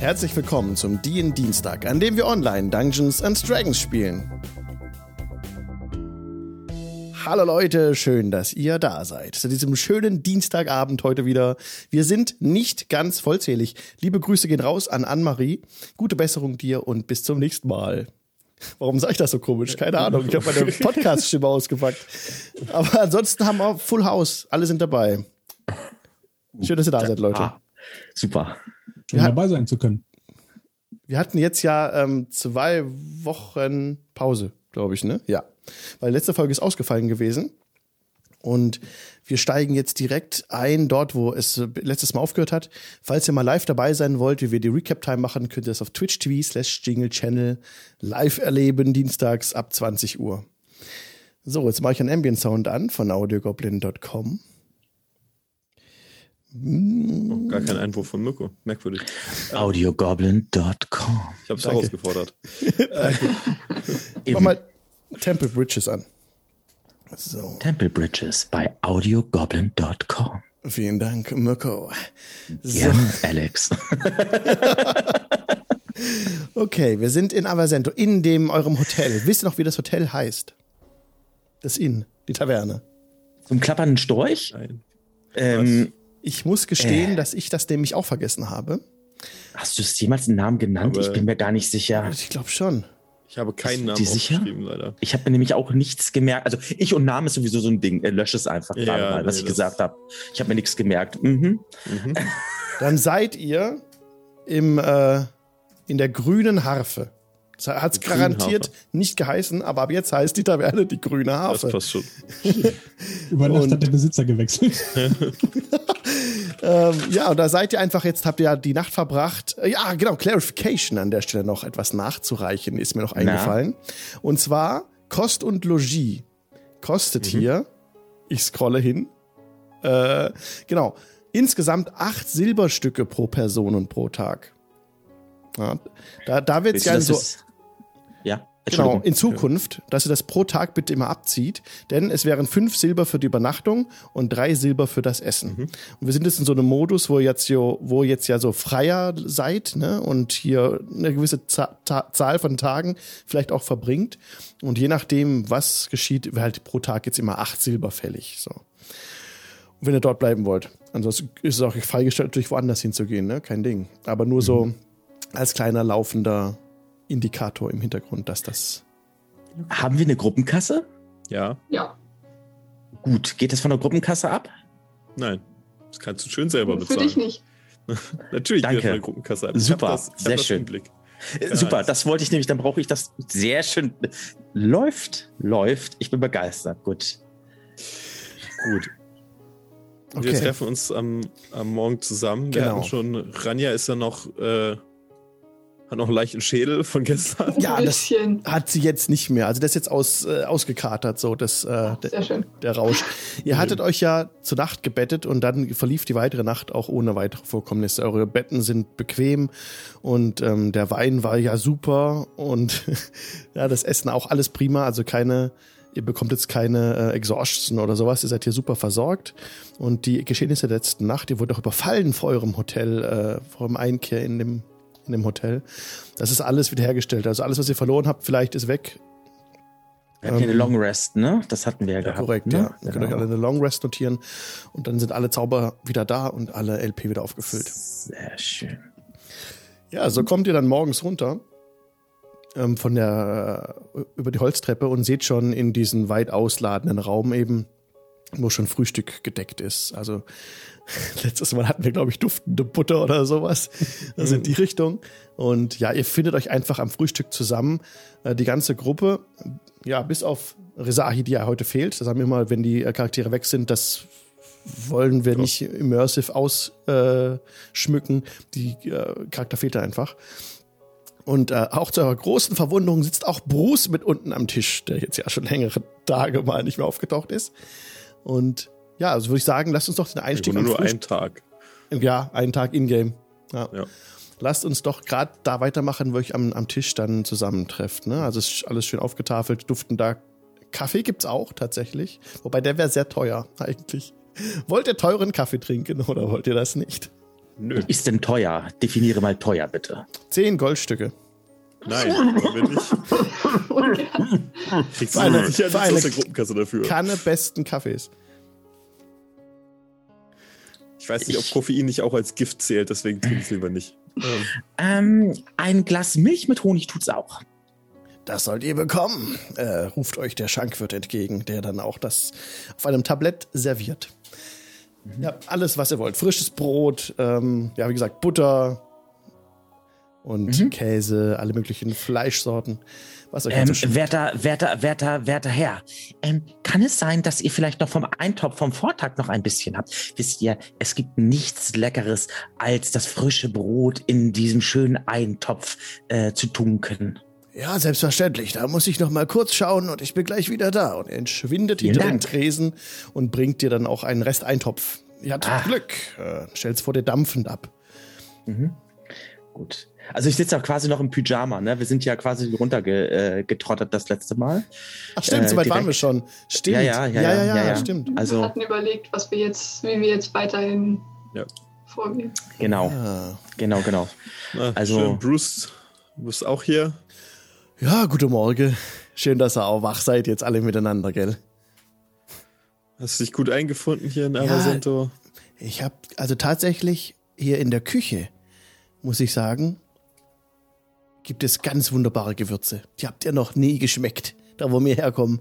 Herzlich willkommen zum DIN Dienstag, an dem wir online Dungeons and Dragons spielen. Hallo Leute, schön, dass ihr da seid. Zu diesem schönen Dienstagabend heute wieder. Wir sind nicht ganz vollzählig. Liebe Grüße gehen raus an Anne-Marie. Gute Besserung dir und bis zum nächsten Mal. Warum sage ich das so komisch? Keine Ahnung. Ich habe meine Podcast-Stimme ausgepackt. Aber ansonsten haben wir Full House. Alle sind dabei. Schön, dass ihr da seid, Leute. Ah, super. Schön dabei sein zu können. Wir hatten jetzt ja ähm, zwei Wochen Pause, glaube ich, ne? Ja. Weil letzte Folge ist ausgefallen gewesen. Und wir steigen jetzt direkt ein, dort, wo es letztes Mal aufgehört hat. Falls ihr mal live dabei sein wollt, wie wir die Recap-Time machen, könnt ihr das auf Twitch TV slash Jingle Channel live erleben, dienstags ab 20 Uhr. So, jetzt mache ich einen Ambient Sound an von audiogoblin.com. Oh, gar kein Einwurf von Mirko. Merkwürdig. Audiogoblin.com. Ich habe es herausgefordert. Mach mal Temple Bridges an. So. Temple Bridges bei audiogoblin.com. Vielen Dank, Mirko. So. Ja, Alex. okay, wir sind in Avasento, in dem eurem Hotel. Wisst ihr noch, wie das Hotel heißt? Das Inn, die Taverne. Zum klappernden Storch? Nein. Ähm, ich muss gestehen, äh. dass ich das nämlich auch vergessen habe. Hast du es jemals einen Namen genannt? Aber ich bin mir gar nicht sicher. Ich glaube schon. Ich habe keinen Namen aufgeschrieben, leider. Ich habe mir nämlich auch nichts gemerkt. Also ich und Name ist sowieso so ein Ding. Er löscht es einfach ja, gerade mal, was nee, ich gesagt habe. Ich habe mir nichts gemerkt. Mhm. Mhm. Dann seid ihr im, äh, in der grünen Harfe. Hat es garantiert Harfe. nicht geheißen, aber ab jetzt heißt die Taverne die grüne Harfe. Das passt schon. Über Nacht hat der Besitzer gewechselt. ähm, ja, und da seid ihr einfach, jetzt habt ihr ja die Nacht verbracht. Ja, genau, Clarification an der Stelle noch etwas nachzureichen, ist mir noch eingefallen. Na? Und zwar Kost und Logis kostet mhm. hier, ich scrolle hin, äh, genau, insgesamt acht Silberstücke pro Person und pro Tag. Ja, da da wird es ja so. Ja. Genau, in Zukunft, dass ihr das pro Tag bitte immer abzieht, denn es wären fünf Silber für die Übernachtung und drei Silber für das Essen. Mhm. Und wir sind jetzt in so einem Modus, wo jetzt jo, wo jetzt ja so freier seid, ne, und hier eine gewisse Zahl von Tagen vielleicht auch verbringt. Und je nachdem, was geschieht, wäre halt pro Tag jetzt immer acht Silber fällig, so. Und wenn ihr dort bleiben wollt. Ansonsten ist es auch freigestellt, natürlich woanders hinzugehen, ne, kein Ding. Aber nur mhm. so als kleiner laufender Indikator im Hintergrund, dass das. Haben wir eine Gruppenkasse? Ja. Ja. Gut, geht das von der Gruppenkasse ab? Nein. Das kannst du schön selber bezahlen. Für dich nicht. Natürlich Danke. geht von der Gruppenkasse ab. Super, das, sehr schön. Ja, Super, das wollte ich nämlich, dann brauche ich das sehr schön. Läuft, läuft. Ich bin begeistert. Gut. Gut. Okay. Wir treffen uns am, am Morgen zusammen. Genau. Wir hatten schon, Ranja ist ja noch äh, hat noch einen leichten Schädel von gestern. Ja, das hat sie jetzt nicht mehr. Also das ist jetzt aus, äh, ausgekatert, so das, äh, der, der Rausch. Ihr hattet euch ja zur Nacht gebettet und dann verlief die weitere Nacht auch ohne weitere Vorkommnisse. Eure Betten sind bequem und ähm, der Wein war ja super und ja, das Essen auch alles prima. Also keine ihr bekommt jetzt keine äh, Exhaustion oder sowas, ihr seid hier super versorgt. Und die Geschehnisse der letzten Nacht, ihr wurdet auch überfallen vor eurem Hotel, äh, vor eurem Einkehr in dem in dem Hotel. Das ist alles wiederhergestellt. Also alles, was ihr verloren habt, vielleicht ist weg. Wir hatten ähm, eine Long Rest, ne? Das hatten wir ja, gehabt. Korrekt, ne? ja. Ihr genau. könnt euch alle eine Long Rest notieren und dann sind alle Zauber wieder da und alle LP wieder aufgefüllt. Sehr schön. Ja, so kommt ihr dann morgens runter ähm, von der äh, über die Holztreppe und seht schon in diesen weit ausladenden Raum eben, wo schon Frühstück gedeckt ist. Also Letztes Mal hatten wir, glaube ich, duftende Butter oder sowas. Das in die Richtung. Und ja, ihr findet euch einfach am Frühstück zusammen. Äh, die ganze Gruppe, ja, bis auf Rezahi, die ja heute fehlt. Das haben wir mal, wenn die äh, Charaktere weg sind, das wollen wir nicht immersive ausschmücken. die äh, Charakter fehlt da einfach. Und äh, auch zu eurer großen Verwunderung sitzt auch Bruce mit unten am Tisch, der jetzt ja schon längere Tage mal nicht mehr aufgetaucht ist. Und ja, also würde ich sagen, lasst uns doch den Einstieg ja, nur einen Tag. Ja, einen Tag in-game. Ja. ja. Lasst uns doch gerade da weitermachen, wo ich am, am Tisch dann zusammentrefft. Ne? Also ist alles schön aufgetafelt, duftender Kaffee gibt's auch tatsächlich. Wobei der wäre sehr teuer eigentlich. Wollt ihr teuren Kaffee trinken oder wollt ihr das nicht? Nö. Ist denn teuer? Definiere mal teuer, bitte. Zehn Goldstücke. Nein, wollen nicht. Kriegst du eine, nichts aus der Gruppenkasse dafür. Kanne besten Kaffees. Ich weiß nicht, ob Koffein nicht auch als Gift zählt, deswegen trinke ich es lieber nicht. Ähm, ein Glas Milch mit Honig tut's auch. Das sollt ihr bekommen, äh, ruft euch der Schankwirt entgegen, der dann auch das auf einem Tablett serviert. Mhm. Ja, alles, was ihr wollt. Frisches Brot, ähm, ja, wie gesagt, Butter und mhm. Käse, alle möglichen Fleischsorten. Was euch ähm, werter, werter, werter, werter Herr, ähm, kann es sein, dass ihr vielleicht noch vom Eintopf vom Vortag noch ein bisschen habt? Wisst ihr, es gibt nichts Leckeres, als das frische Brot in diesem schönen Eintopf äh, zu tunken. Ja, selbstverständlich. Da muss ich noch mal kurz schauen und ich bin gleich wieder da. Und er entschwindet hinter den Tresen und bringt dir dann auch einen Resteintopf. Ihr habt ah. Glück. Äh, stell's vor dir dampfend ab. Mhm. Gut. Also ich sitze auch quasi noch im Pyjama, ne? Wir sind ja quasi runtergetrottert äh, das letzte Mal. Ach stimmt, äh, so weit waren wir schon. Stimmt. Ja, ja, ja, ja, ja, ja, ja. stimmt. Also, wir hatten überlegt, was wir jetzt, wie wir jetzt weiterhin ja. vorgehen. Genau. Ah. Genau, genau. Na, also schön. Bruce, du bist auch hier. Ja, guten Morgen. Schön, dass ihr auch wach seid, jetzt alle miteinander, gell? Hast du dich gut eingefunden hier in Amazento? Ja, ich habe also tatsächlich hier in der Küche, muss ich sagen, gibt es ganz wunderbare Gewürze. Die habt ihr noch nie geschmeckt, da wo wir herkommen.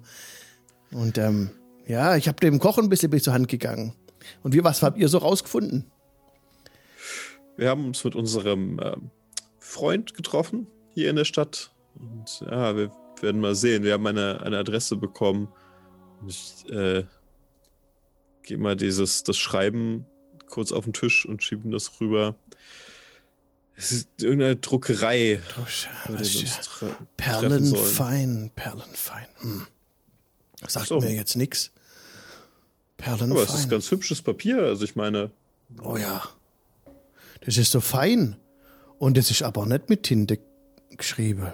Und ähm, ja, ich habe dem Kochen ein bisschen bis zur Hand gegangen. Und wie, was habt ihr so rausgefunden? Wir haben uns mit unserem äh, Freund getroffen hier in der Stadt. Und ja, wir werden mal sehen. Wir haben eine, eine Adresse bekommen. Ich äh, gehe mal dieses, das Schreiben kurz auf den Tisch und schieben das rüber. Es ist irgendeine Druckerei. Perlenfein, Perlenfein. Hm. Sagt so. mir jetzt nichts. Perlenfein. Aber es ist ganz hübsches Papier, also ich meine. Oh ja. Das ist so fein. Und es ist aber nicht mit Tinte geschrieben.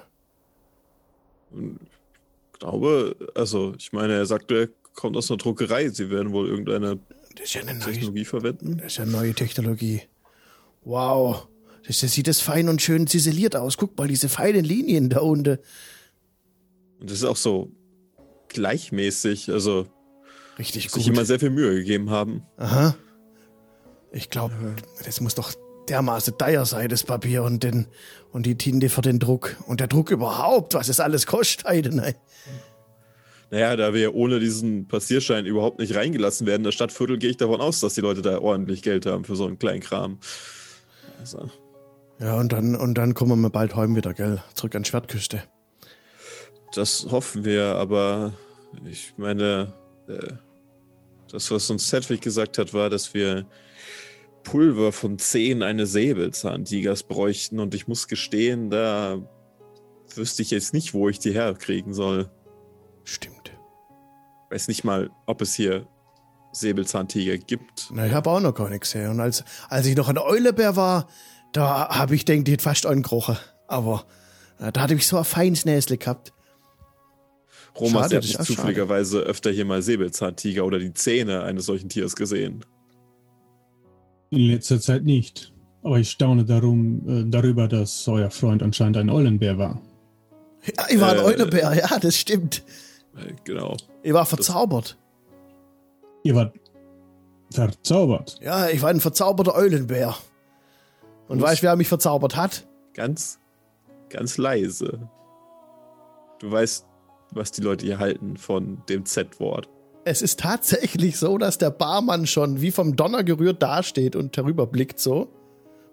Ich glaube, also ich meine, er sagte, er kommt aus einer Druckerei. Sie werden wohl irgendeine ja Technologie neue, verwenden. Das ist ja neue Technologie. Wow. Das, sieht das fein und schön ziseliert aus. Guck mal, diese feinen Linien da unten. Und das ist auch so gleichmäßig, also richtig gut. Sich immer sehr viel Mühe gegeben haben. Aha. Ich glaube, das muss doch dermaßen teuer sei, das Papier und, den, und die Tinte für den Druck. Und der Druck überhaupt, was es alles kostet, Heide, Naja, da wir ohne diesen Passierschein überhaupt nicht reingelassen werden, in das Stadtviertel gehe ich davon aus, dass die Leute da ordentlich Geld haben für so einen kleinen Kram. Also. Ja, und dann, und dann kommen wir bald heim wieder, gell? Zurück an Schwertküste. Das hoffen wir, aber ich meine, äh, das, was uns Sedwig gesagt hat, war, dass wir Pulver von Zehen eines Säbelzahntigers bräuchten und ich muss gestehen, da wüsste ich jetzt nicht, wo ich die herkriegen soll. Stimmt. Weiß nicht mal, ob es hier Säbelzahntiger gibt. Na, ich habe auch noch gar nichts her. Und als, als ich noch ein Eulebär war, da habe ich denkt, die hat fast einen gekrochen. Aber äh, da hatte ich so ein feines Näsle gehabt. Romas hat nicht zufälligerweise öfter hier mal Säbelzahntiger oder die Zähne eines solchen Tiers gesehen. In letzter Zeit nicht. Aber ich staune darum, äh, darüber, dass euer Freund anscheinend ein Eulenbär war. Ja, ich war ein äh, Eulenbär, ja, das stimmt. Äh, genau. Ihr war verzaubert. Ihr wart verzaubert? Ja, ich war ein verzauberter Eulenbär. Und weißt du, wer mich verzaubert hat? Ganz, ganz leise. Du weißt, was die Leute hier halten von dem Z-Wort es ist tatsächlich so, dass der Barmann schon wie vom Donner gerührt dasteht und herüberblickt so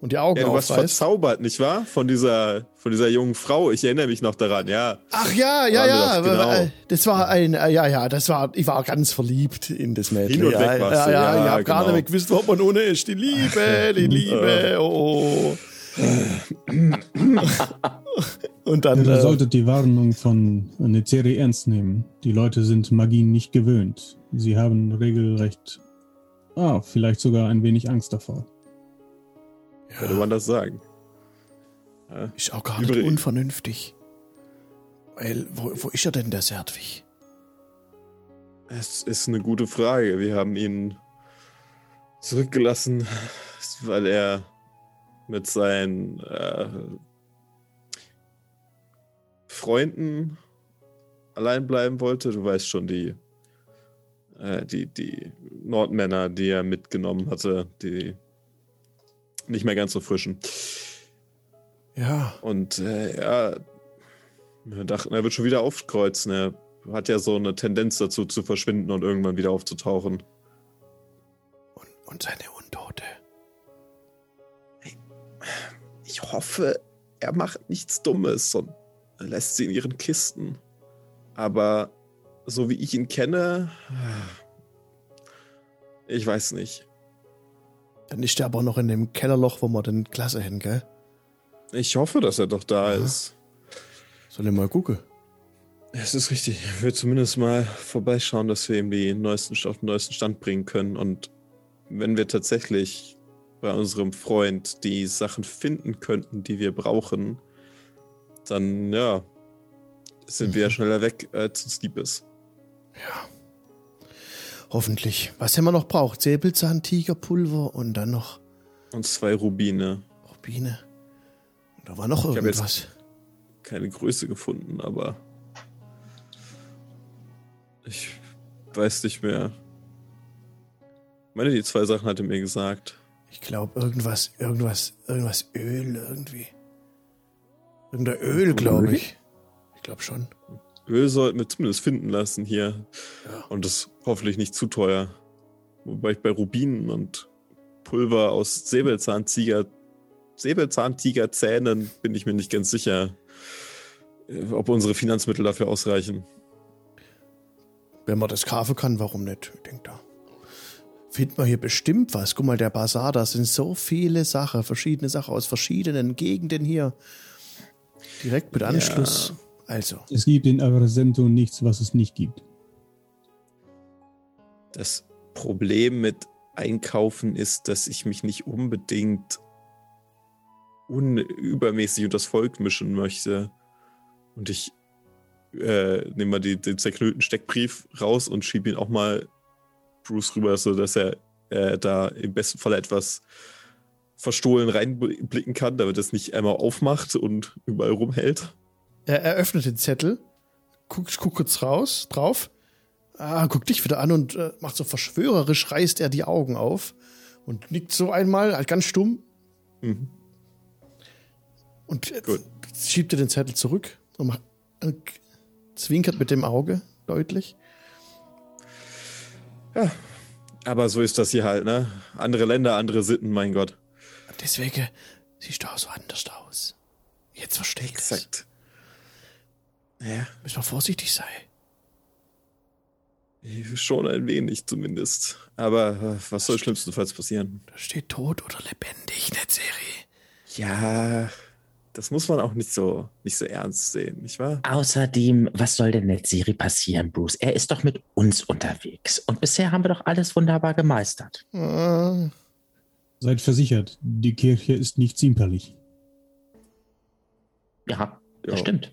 und die Augen ja, du warst verzaubert, nicht wahr? Von dieser, von dieser jungen Frau. Ich erinnere mich noch daran, ja. Ach ja, ja, ja. Das, genau. das, war ein, äh, ja, ja, das war, ich war ganz verliebt in das Mädchen. Hin und weg ja, warst ja, ja, ja, ich habe genau. gar nicht mehr gewusst, ob man ohne ist. Die Liebe, die Liebe, oh. Und dann. Ihr äh, solltet die Warnung von Nezeri ernst nehmen. Die Leute sind Magien nicht gewöhnt. Sie haben regelrecht. Ah, vielleicht sogar ein wenig Angst davor. Ja. Könnte man das sagen? Ja. Ist auch gar nicht Übrig. unvernünftig. Weil, wo, wo ist er denn, der Serdwig? Es ist eine gute Frage. Wir haben ihn zurückgelassen, weil er mit seinen äh, Freunden allein bleiben wollte. Du weißt schon, die, äh, die, die Nordmänner, die er mitgenommen hatte, die nicht mehr ganz so frischen. Ja. Und äh, ja, wir dachten, er wird schon wieder aufkreuzen. Er hat ja so eine Tendenz dazu zu verschwinden und irgendwann wieder aufzutauchen. Und, und seine Untote. Ich hoffe, er macht nichts Dummes und lässt sie in ihren Kisten. Aber so wie ich ihn kenne, ich weiß nicht. Dann ist er aber noch in dem Kellerloch, wo wir den Klasse hin, gell? Ich hoffe, dass er doch da ja. ist. Soll ich mal gucken? Es ist richtig. Ich will zumindest mal vorbeischauen, dass wir ihm die neuesten auf den neuesten Stand bringen können. Und wenn wir tatsächlich bei unserem Freund die Sachen finden könnten, die wir brauchen, dann ja, sind mhm. wir ja mhm. schneller weg, als uns lieb ist. Ja. Hoffentlich. Was haben wir noch braucht? Säbelzahn, Tigerpulver und dann noch. Und zwei Rubine. Rubine. Und da war noch ich irgendwas. keine Größe gefunden, aber. Ich weiß nicht mehr. Ich meine, die zwei Sachen hat er mir gesagt. Ich glaube, irgendwas, irgendwas, irgendwas Öl irgendwie. Irgendein Öl, glaube ich. Ich glaube schon. Öl sollten wir zumindest finden lassen hier. Ja. Und das hoffentlich nicht zu teuer. Wobei ich bei Rubinen und Pulver aus Säbelzahntiger, Säbelzahntigerzähnen bin ich mir nicht ganz sicher, äh, ob unsere Finanzmittel dafür ausreichen. Wenn man das kaufen kann, warum nicht? Ich denke da. Findet man hier bestimmt was. Guck mal, der Bazar, da sind so viele Sachen, verschiedene Sachen aus verschiedenen Gegenden hier. Direkt mit Anschluss. Ja. Also. Es gibt in Arasento nichts, was es nicht gibt. Das Problem mit Einkaufen ist, dass ich mich nicht unbedingt unübermäßig unter das Volk mischen möchte. Und ich äh, nehme mal die, den zerknüllten Steckbrief raus und schiebe ihn auch mal Bruce rüber, sodass er äh, da im besten Fall etwas verstohlen reinblicken kann, damit er es nicht einmal aufmacht und überall rumhält. Er eröffnet den Zettel, guckt guck kurz raus, drauf, ah, guckt dich wieder an und äh, macht so verschwörerisch, reißt er die Augen auf und nickt so einmal, halt ganz stumm. Mhm. Und Gut. schiebt er den Zettel zurück und macht, äh, zwinkert mit dem Auge deutlich. Ja, aber so ist das hier halt, ne? Andere Länder, andere Sitten, mein Gott. Deswegen siehst du auch so anders aus. Jetzt verstehe ich Exakt. Ja. Müssen wir vorsichtig sein. Schon ein wenig zumindest. Aber äh, was soll schlimmstenfalls passieren? Da steht tot oder lebendig, Netzserie. Ja, das muss man auch nicht so, nicht so ernst sehen, nicht wahr? Außerdem, was soll denn Netzserie passieren, Bruce? Er ist doch mit uns unterwegs. Und bisher haben wir doch alles wunderbar gemeistert. Äh. Seid versichert, die Kirche ist nicht zimperlich. Ja, das ja. stimmt.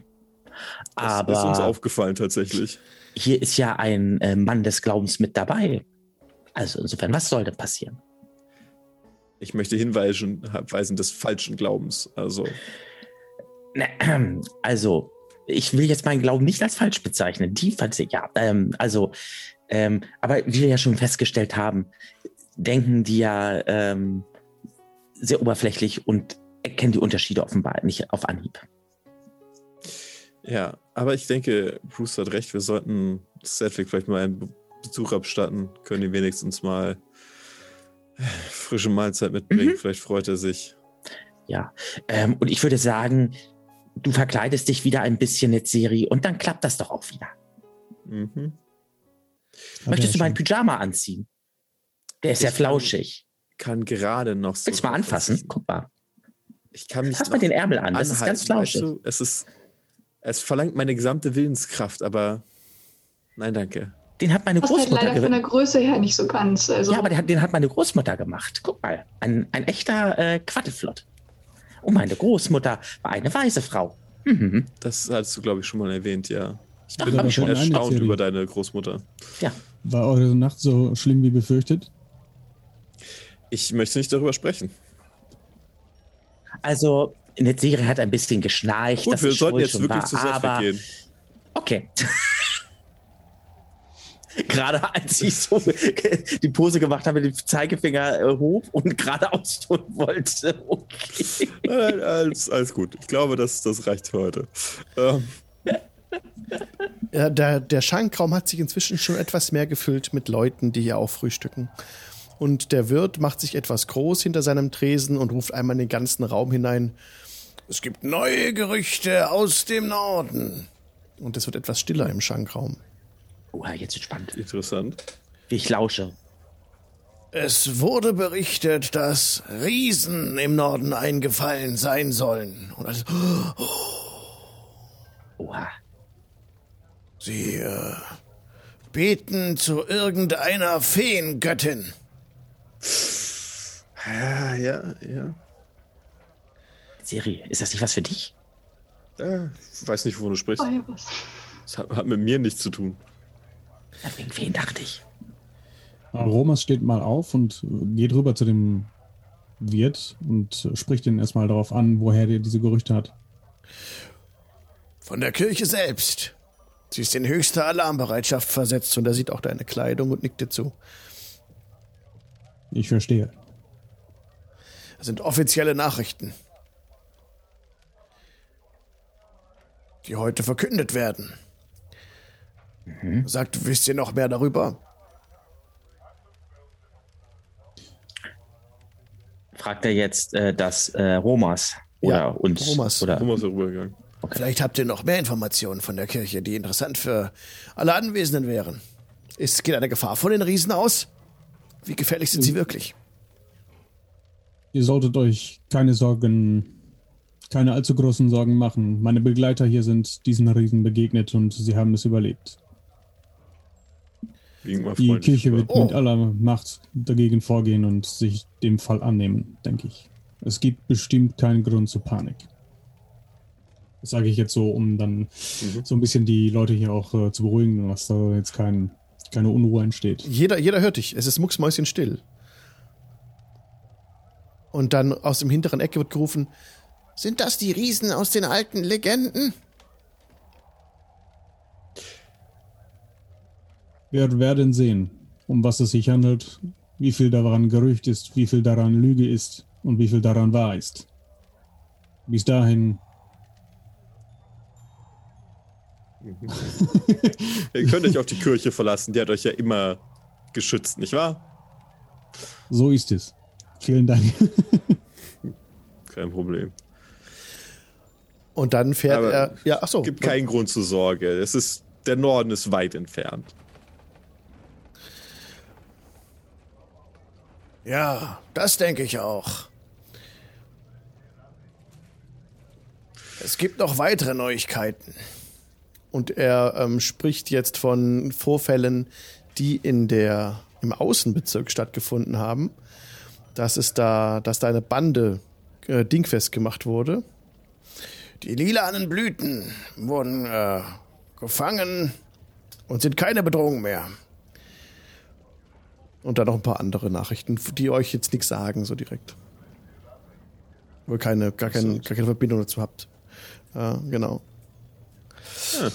Aber das ist uns aufgefallen tatsächlich. Hier ist ja ein äh, Mann des Glaubens mit dabei. Also insofern, was soll denn passieren? Ich möchte hinweisen, weisen des falschen Glaubens. Also. Also, ich will jetzt meinen Glauben nicht als falsch bezeichnen. Die ja. Ähm, also, ähm, aber wie wir ja schon festgestellt haben, denken die ja ähm, sehr oberflächlich und erkennen die Unterschiede offenbar nicht auf Anhieb. Ja, aber ich denke, Bruce hat recht, wir sollten Cedric vielleicht mal einen Besuch abstatten, können ihm wenigstens mal frische Mahlzeit mitbringen, mhm. vielleicht freut er sich. Ja, ähm, und ich würde sagen, du verkleidest dich wieder ein bisschen mit Siri und dann klappt das doch auch wieder. Mhm. Möchtest du meinen Pyjama anziehen? Der ist ich ja flauschig. Kann gerade noch so. Willst du mal anfassen? Guck mal. Ich kann mich. Fass mal den Ärmel an, das ist ganz flauschig. Weißt du, es ist es verlangt meine gesamte Willenskraft, aber nein, danke. Den hat meine Großmutter halt leider von der Größe her nicht so ganz. Also. Ja, aber den hat, den hat meine Großmutter gemacht. Guck mal, ein, ein echter äh, Quatteflott. Und meine Großmutter war eine weise Frau. Mhm. Das hattest du, glaube ich, schon mal erwähnt, ja. Ich bin Ach, schon erstaunt über deine Großmutter. Ja. War eure Nacht so schlimm wie befürchtet? Ich möchte nicht darüber sprechen. Also, Netzire hat ein bisschen geschnarcht. Gut, wir sollten jetzt wirklich war, zur Sache gehen. Okay. gerade als ich so die Pose gemacht habe, den Zeigefinger äh, hoch und gerade ausholen wollte. Okay. Nein, alles, alles gut. Ich glaube, das, das reicht für heute. Ähm. Ja, der, der Schankraum hat sich inzwischen schon etwas mehr gefüllt mit Leuten, die hier auch frühstücken. Und der Wirt macht sich etwas groß hinter seinem Tresen und ruft einmal in den ganzen Raum hinein. Es gibt neue Gerüchte aus dem Norden. Und es wird etwas stiller im Schankraum. Oh, jetzt ist spannend. Interessant. Ich lausche. Es wurde berichtet, dass Riesen im Norden eingefallen sein sollen. Und alles, oh. Oha. Sie äh, beten zu irgendeiner Feengöttin. Ja, ja, ja. Serie, ist das nicht was für dich? Ich weiß nicht, wovon du sprichst. Das hat, hat mit mir nichts zu tun. Wegen wen dachte ich? Romas steht mal auf und geht rüber zu dem Wirt und spricht ihn erstmal darauf an, woher der diese Gerüchte hat. Von der Kirche selbst. Sie ist in höchster Alarmbereitschaft versetzt und er sieht auch deine Kleidung und nickt dir zu. Ich verstehe. Das sind offizielle Nachrichten, die heute verkündet werden. Mhm. Sagt, wisst ihr noch mehr darüber? Fragt er jetzt äh, das äh, Romas oder ja, uns? Romas. Oder? Romas rübergegangen. Okay. Vielleicht habt ihr noch mehr Informationen von der Kirche, die interessant für alle Anwesenden wären. Ist, geht eine Gefahr von den Riesen aus? Wie gefährlich sind sie wirklich? Ihr solltet euch keine Sorgen, keine allzu großen Sorgen machen. Meine Begleiter hier sind diesen Riesen begegnet und sie haben es überlebt. Die Kirche wird oh. mit aller Macht dagegen vorgehen und sich dem Fall annehmen, denke ich. Es gibt bestimmt keinen Grund zur Panik. Das sage ich jetzt so, um dann mhm. so ein bisschen die Leute hier auch äh, zu beruhigen, dass da jetzt kein, keine Unruhe entsteht. Jeder, jeder hört dich. Es ist mucksmäuschen still. Und dann aus dem hinteren Ecke wird gerufen: Sind das die Riesen aus den alten Legenden? Wir werden sehen, um was es sich handelt, wie viel daran Gerücht ist, wie viel daran Lüge ist und wie viel daran wahr ist. Bis dahin. Ihr könnt euch auf die Kirche verlassen, die hat euch ja immer geschützt, nicht wahr? So ist es. Vielen Dank. Kein Problem. Und dann fährt Aber er. Ja, ach so. Es gibt keinen Grund zur Sorge. Es ist, der Norden ist weit entfernt. Ja, das denke ich auch. Es gibt noch weitere Neuigkeiten. Und er ähm, spricht jetzt von Vorfällen, die in der, im Außenbezirk stattgefunden haben. Dass es da, dass da eine Bande äh, dingfest gemacht wurde. Die lilanen Blüten wurden äh, gefangen und sind keine Bedrohung mehr. Und dann noch ein paar andere Nachrichten, die euch jetzt nichts sagen, so direkt. Wo ihr keine, gar, kein, gar keine Verbindung dazu habt. Ja, genau. Ja.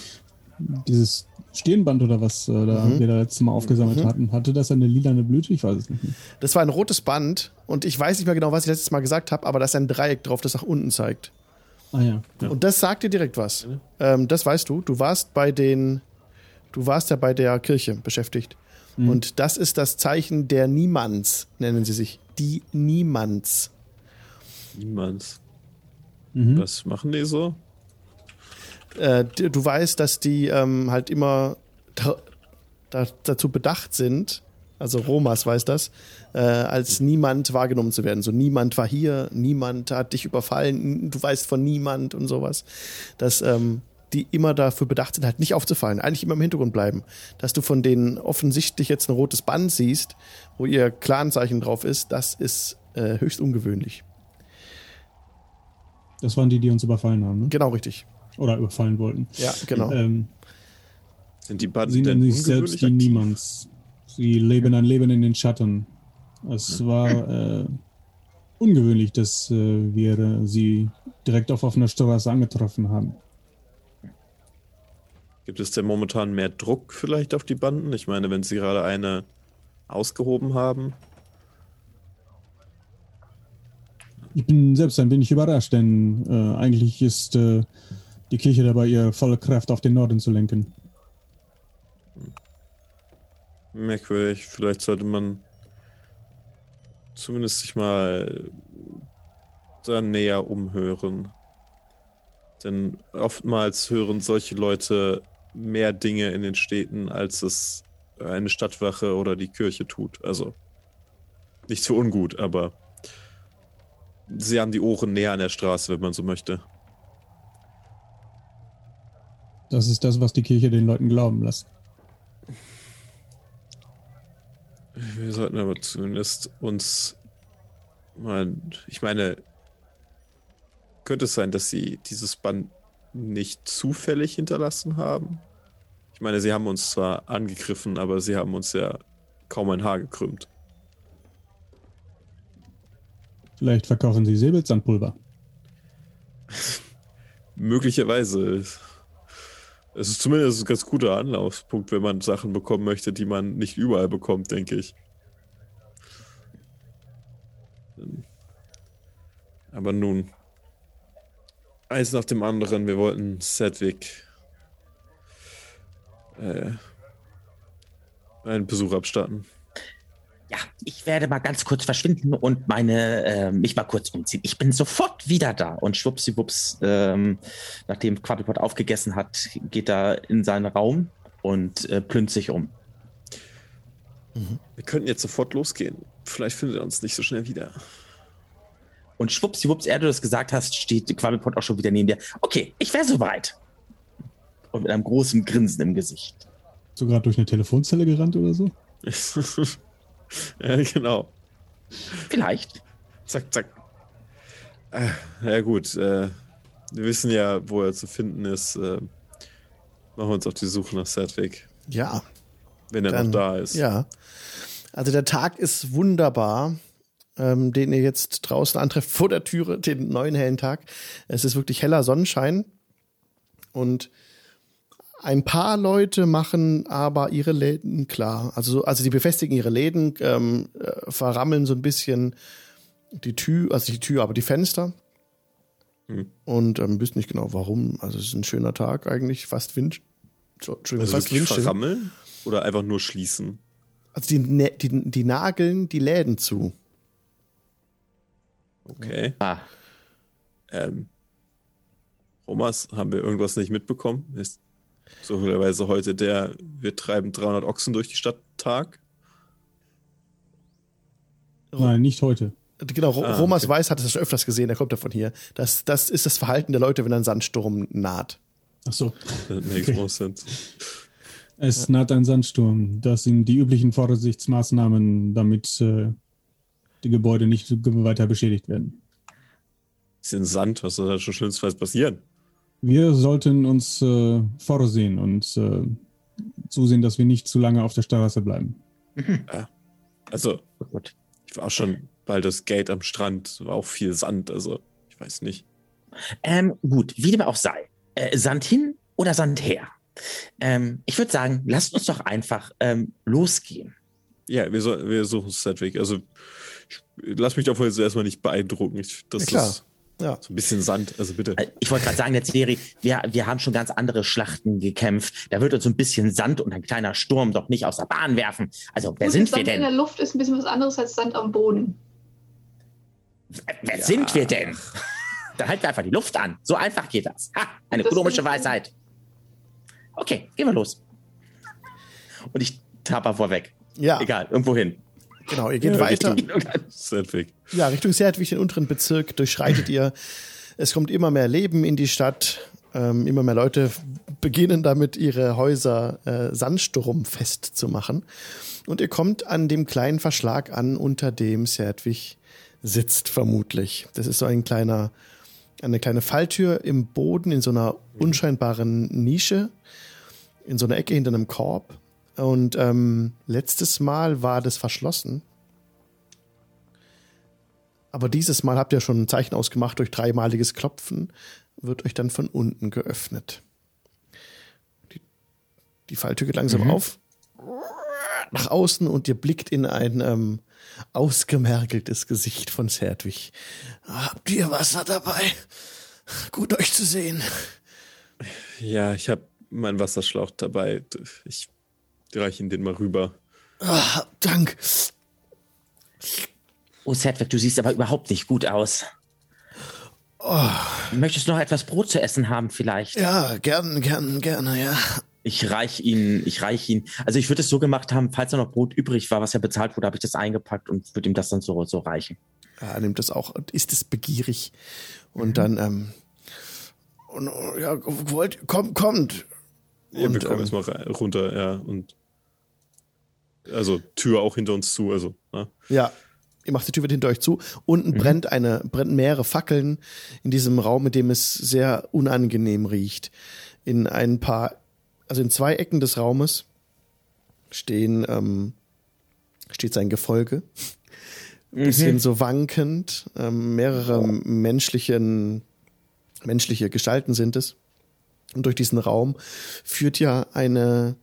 Dieses Stirnband oder was äh, da mhm. wir da letztes Mal aufgesammelt mhm. hatten, hatte das eine lilane Blüte? Ich weiß es nicht. Das war ein rotes Band und ich weiß nicht mehr genau, was ich letztes Mal gesagt habe, aber da ist ein Dreieck drauf, das nach unten zeigt. Ah ja. ja. Und das sagt dir direkt was. Ähm, das weißt du. Du warst bei den, du warst ja bei der Kirche beschäftigt. Mhm. Und das ist das Zeichen der Niemands, nennen sie sich. Die Niemands. Niemands. Mhm. Was machen die so? Äh, du weißt, dass die ähm, halt immer da, da, dazu bedacht sind, also Romas weiß das, äh, als niemand wahrgenommen zu werden. So niemand war hier, niemand hat dich überfallen, du weißt von niemand und sowas. Dass ähm, die immer dafür bedacht sind, halt nicht aufzufallen, eigentlich immer im Hintergrund bleiben. Dass du von denen offensichtlich jetzt ein rotes Band siehst, wo ihr Clanzeichen drauf ist, das ist äh, höchst ungewöhnlich. Das waren die, die uns überfallen haben, ne? Genau, richtig. Oder überfallen wollten. Ja, genau. Ähm, sind die Banden Sie nennen sich selbst die Niemands. Sie leben ein Leben in den Schatten. Es war äh, ungewöhnlich, dass äh, wir sie direkt auf offener Straße angetroffen haben. Gibt es denn momentan mehr Druck vielleicht auf die Banden? Ich meine, wenn sie gerade eine ausgehoben haben. Ich bin selbst ein wenig überrascht, denn äh, eigentlich ist äh, die Kirche dabei, ihre volle Kraft auf den Norden zu lenken. Merkwürdig. Vielleicht sollte man zumindest sich mal da näher umhören. Denn oftmals hören solche Leute mehr Dinge in den Städten, als es eine Stadtwache oder die Kirche tut. Also nicht so ungut, aber sie haben die Ohren näher an der Straße, wenn man so möchte. Das ist das, was die Kirche den Leuten glauben lässt. Wir sollten aber zumindest uns mal, ich meine, könnte es sein, dass sie dieses Band nicht zufällig hinterlassen haben? Ich meine, sie haben uns zwar angegriffen, aber sie haben uns ja kaum ein Haar gekrümmt. Vielleicht verkaufen sie Säbelzahnpulver. Möglicherweise. Es ist zumindest ein ganz guter Anlaufpunkt, wenn man Sachen bekommen möchte, die man nicht überall bekommt, denke ich. Aber nun, eins nach dem anderen, wir wollten Sedwick äh, einen Besuch abstatten. Ja, ich werde mal ganz kurz verschwinden und meine, äh, mich mal kurz umziehen. Ich bin sofort wieder da. Und schwuppsiwupps, ähm, nachdem Quabbelpot aufgegessen hat, geht er in seinen Raum und äh, plünt sich um. Mhm. Wir könnten jetzt sofort losgehen. Vielleicht findet er uns nicht so schnell wieder. Und schwuppsiwupps, er du das gesagt hast, steht Quabbelpot auch schon wieder neben dir. Okay, ich wäre soweit und mit einem großen Grinsen im Gesicht. Bist du gerade durch eine Telefonzelle gerannt oder so? ja, genau. Vielleicht. Zack, zack. Äh, ja, gut. Äh, wir wissen ja, wo er zu finden ist. Äh, machen wir uns auf die Suche nach Sedwick. Ja. Wenn er Dann, noch da ist. Ja. Also der Tag ist wunderbar, ähm, den ihr jetzt draußen antrefft vor der Türe, den neuen hellen Tag. Es ist wirklich heller Sonnenschein. Und ein paar Leute machen aber ihre Läden klar. Also, also die befestigen ihre Läden, ähm, äh, verrammeln so ein bisschen die Tür, also die Tür, aber die Fenster. Hm. Und ähm, wissen nicht genau warum. Also es ist ein schöner Tag eigentlich, fast Wind. Entschuldigung, also fast Windstill. verrammeln oder einfach nur schließen? Also die, die, die nageln die Läden zu. Okay. Ah. Ähm, Romas, haben wir irgendwas nicht mitbekommen? Ist Zufälligerweise heute der Wir treiben 300 Ochsen durch die Stadt Tag. Nein, nicht heute. Genau, ah, Romas okay. Weiß hat es schon öfters gesehen, der kommt ja von hier. Das, das ist das Verhalten der Leute, wenn ein Sandsturm naht. Ach so. That makes okay. more sense. Es naht ein Sandsturm. Das sind die üblichen Vorsichtsmaßnahmen, damit äh, die Gebäude nicht weiter beschädigt werden. Ist in Sand, was soll da schon schlimmstenfalls passieren? Wir sollten uns äh, vorsehen und äh, zusehen, dass wir nicht zu lange auf der Straße bleiben. Mhm. Ja. Also, Gut. ich war auch schon bei das Gate am Strand, war auch viel Sand, also ich weiß nicht. Ähm, gut, wie dem auch sei. Äh, Sand hin oder Sand her? Ähm, ich würde sagen, lasst uns doch einfach ähm, losgehen. Ja, wir, so, wir suchen Sedwick. Also, ich, lass mich davon jetzt erstmal nicht beeindrucken. Ich, das ja, klar. Ist, ja. So ein bisschen Sand, also bitte. Äh, ich wollte gerade sagen, der Serie, wir, wir haben schon ganz andere Schlachten gekämpft. Da wird uns ein bisschen Sand und ein kleiner Sturm doch nicht aus der Bahn werfen. Also, wer Gut, sind wir denn? Sand in der Luft ist ein bisschen was anderes als Sand am Boden. Wer ja. sind wir denn? Dann halten wir einfach die Luft an. So einfach geht das. Ha, eine komische Weisheit. Okay, gehen wir los. Und ich tapper vorweg. Ja. Egal, irgendwo hin. Genau, ihr geht ja, weiter. Sedwig. Ja, Richtung Sedwig, den unteren Bezirk, durchschreitet ihr. Es kommt immer mehr Leben in die Stadt. Ähm, immer mehr Leute beginnen damit, ihre Häuser äh, sandsturmfest zu machen. Und ihr kommt an dem kleinen Verschlag an, unter dem Sedwig sitzt, vermutlich. Das ist so ein kleiner, eine kleine Falltür im Boden in so einer unscheinbaren Nische, in so einer Ecke hinter einem Korb. Und ähm, letztes Mal war das verschlossen. Aber dieses Mal habt ihr schon ein Zeichen ausgemacht durch dreimaliges Klopfen, wird euch dann von unten geöffnet. Die, die Falltür geht langsam mhm. auf, nach außen und ihr blickt in ein ähm, ausgemergeltes Gesicht von Zerdwig. Habt ihr Wasser dabei? Gut euch zu sehen. Ja, ich habe meinen Wasserschlauch dabei. Ich reiche ihn den mal rüber. Ah, Dank. Oh, Sedwick, du siehst aber überhaupt nicht gut aus. Oh. Möchtest du noch etwas Brot zu essen haben, vielleicht? Ja, gern, gern, gerne, ja. Ich reich ihn, ich reich ihn. Also ich würde es so gemacht haben, falls da noch Brot übrig war, was ja bezahlt wurde, habe ich das eingepackt und würde ihm das dann so, so reichen. Ja, nimmt das auch und ist es begierig. Und mhm. dann, ähm, und, ja, wollt, kommt, kommt. Ja, wir kommen ähm, jetzt mal runter, ja, und also Tür auch hinter uns zu, also. Ne? Ja, ihr macht die Tür wieder hinter euch zu. Unten mhm. brennt eine, brennen mehrere Fackeln in diesem Raum, mit dem es sehr unangenehm riecht. In ein paar, also in zwei Ecken des Raumes stehen, ähm, steht sein Gefolge. Ein bisschen mhm. so wankend. Ähm, mehrere menschlichen, menschliche Gestalten sind es. Und durch diesen Raum führt ja eine,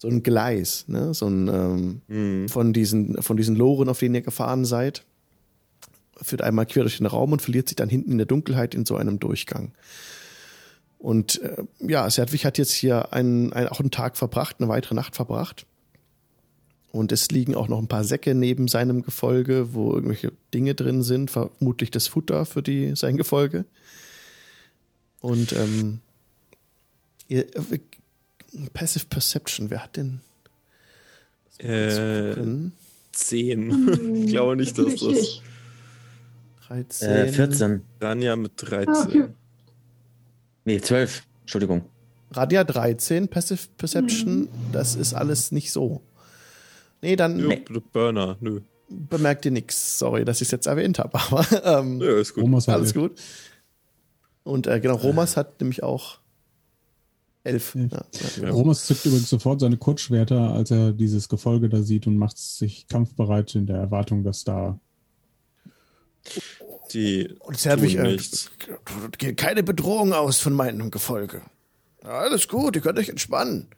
so ein Gleis, ne? so ein ähm, mhm. von diesen von diesen Loren, auf denen ihr gefahren seid, führt einmal quer durch den Raum und verliert sich dann hinten in der Dunkelheit in so einem Durchgang. Und äh, ja, Serdwig hat jetzt hier einen, einen, auch einen Tag verbracht, eine weitere Nacht verbracht. Und es liegen auch noch ein paar Säcke neben seinem Gefolge, wo irgendwelche Dinge drin sind, vermutlich das Futter für die, sein Gefolge. Und ähm, ihr, Passive Perception, wer hat denn? Äh, zehn. Hm, ich glaube nicht, dass das. 13. Äh, 14. Rania mit 13. Ah, nee, 12. Entschuldigung. Radia 13, Passive Perception, das ist alles nicht so. Nee, dann. Nee. Burner, nö. Bemerkt ihr nichts. Sorry, dass ich es jetzt erwähnt habe, aber ähm, ja, ist gut. Romas alles gut. Und äh, genau, Romas hat nämlich auch Elf. Ja, ja. Romas zückt übrigens sofort seine Kurzschwerter, als er dieses Gefolge da sieht und macht sich kampfbereit in der Erwartung, dass da die und Zerwig, äh, geht keine Bedrohung aus von meinem Gefolge. Alles gut, ihr könnt euch entspannen.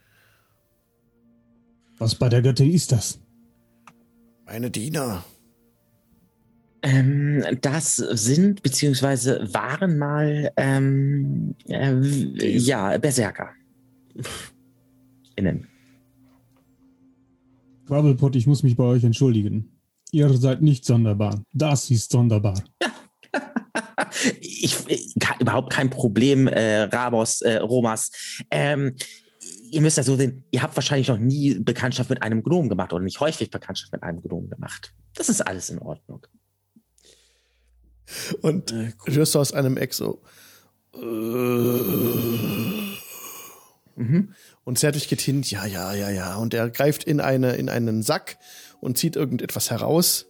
Was bei der Göttin ist das? Meine Diener. Ähm, das sind beziehungsweise waren mal ähm, äh, ja Berserker. Innen. Quabbelpott, ich muss mich bei euch entschuldigen. Ihr seid nicht sonderbar. Das ist sonderbar. ich, ich überhaupt kein Problem, äh, Rabos, äh, Romas. Ähm, ihr müsst ja so sehen, ihr habt wahrscheinlich noch nie Bekanntschaft mit einem Gnom gemacht oder nicht häufig Bekanntschaft mit einem Gnom gemacht. Das ist alles in Ordnung. Und ja, cool. hörst du aus einem Eck so. Mhm. Und Zerdrich geht hin, ja, ja, ja, ja. Und er greift in, eine, in einen Sack und zieht irgendetwas heraus.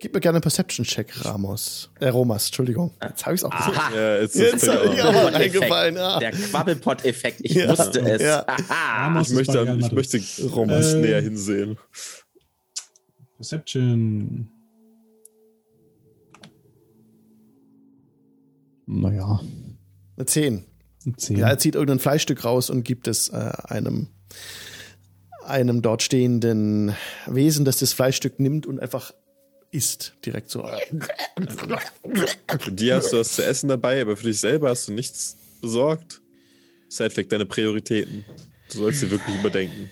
Gib mir gerne einen Perception-Check, Ramos. Äh, Romas, Entschuldigung. Jetzt habe ich es auch gesagt. Ja, jetzt jetzt habe ich auch eingefallen. Ja. Der Quabbelpot-Effekt, ich ja, wusste es. Ja. ich, möchte, ich möchte Romas äh, näher hinsehen. Perception. Naja. Eine 10. Eine 10. Ja, er zieht irgendein Fleischstück raus und gibt es äh, einem, einem dort stehenden Wesen, das das Fleischstück nimmt und einfach isst. Direkt so. Für die hast du was zu essen dabei, aber für dich selber hast du nichts besorgt. Sidefact, deine Prioritäten. Du sollst sie wirklich überdenken.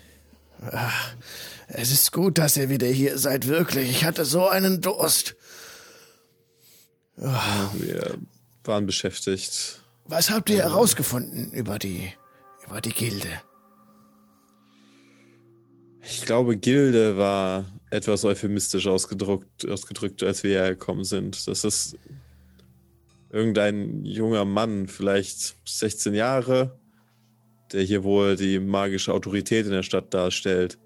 Es ist gut, dass ihr wieder hier seid, wirklich. Ich hatte so einen Durst. Ja, wir waren beschäftigt. Was habt ihr herausgefunden über die, über die Gilde? Ich glaube, Gilde war etwas euphemistisch ausgedrückt, ausgedrückt als wir hergekommen sind. Das ist irgendein junger Mann, vielleicht 16 Jahre, der hier wohl die magische Autorität in der Stadt darstellt.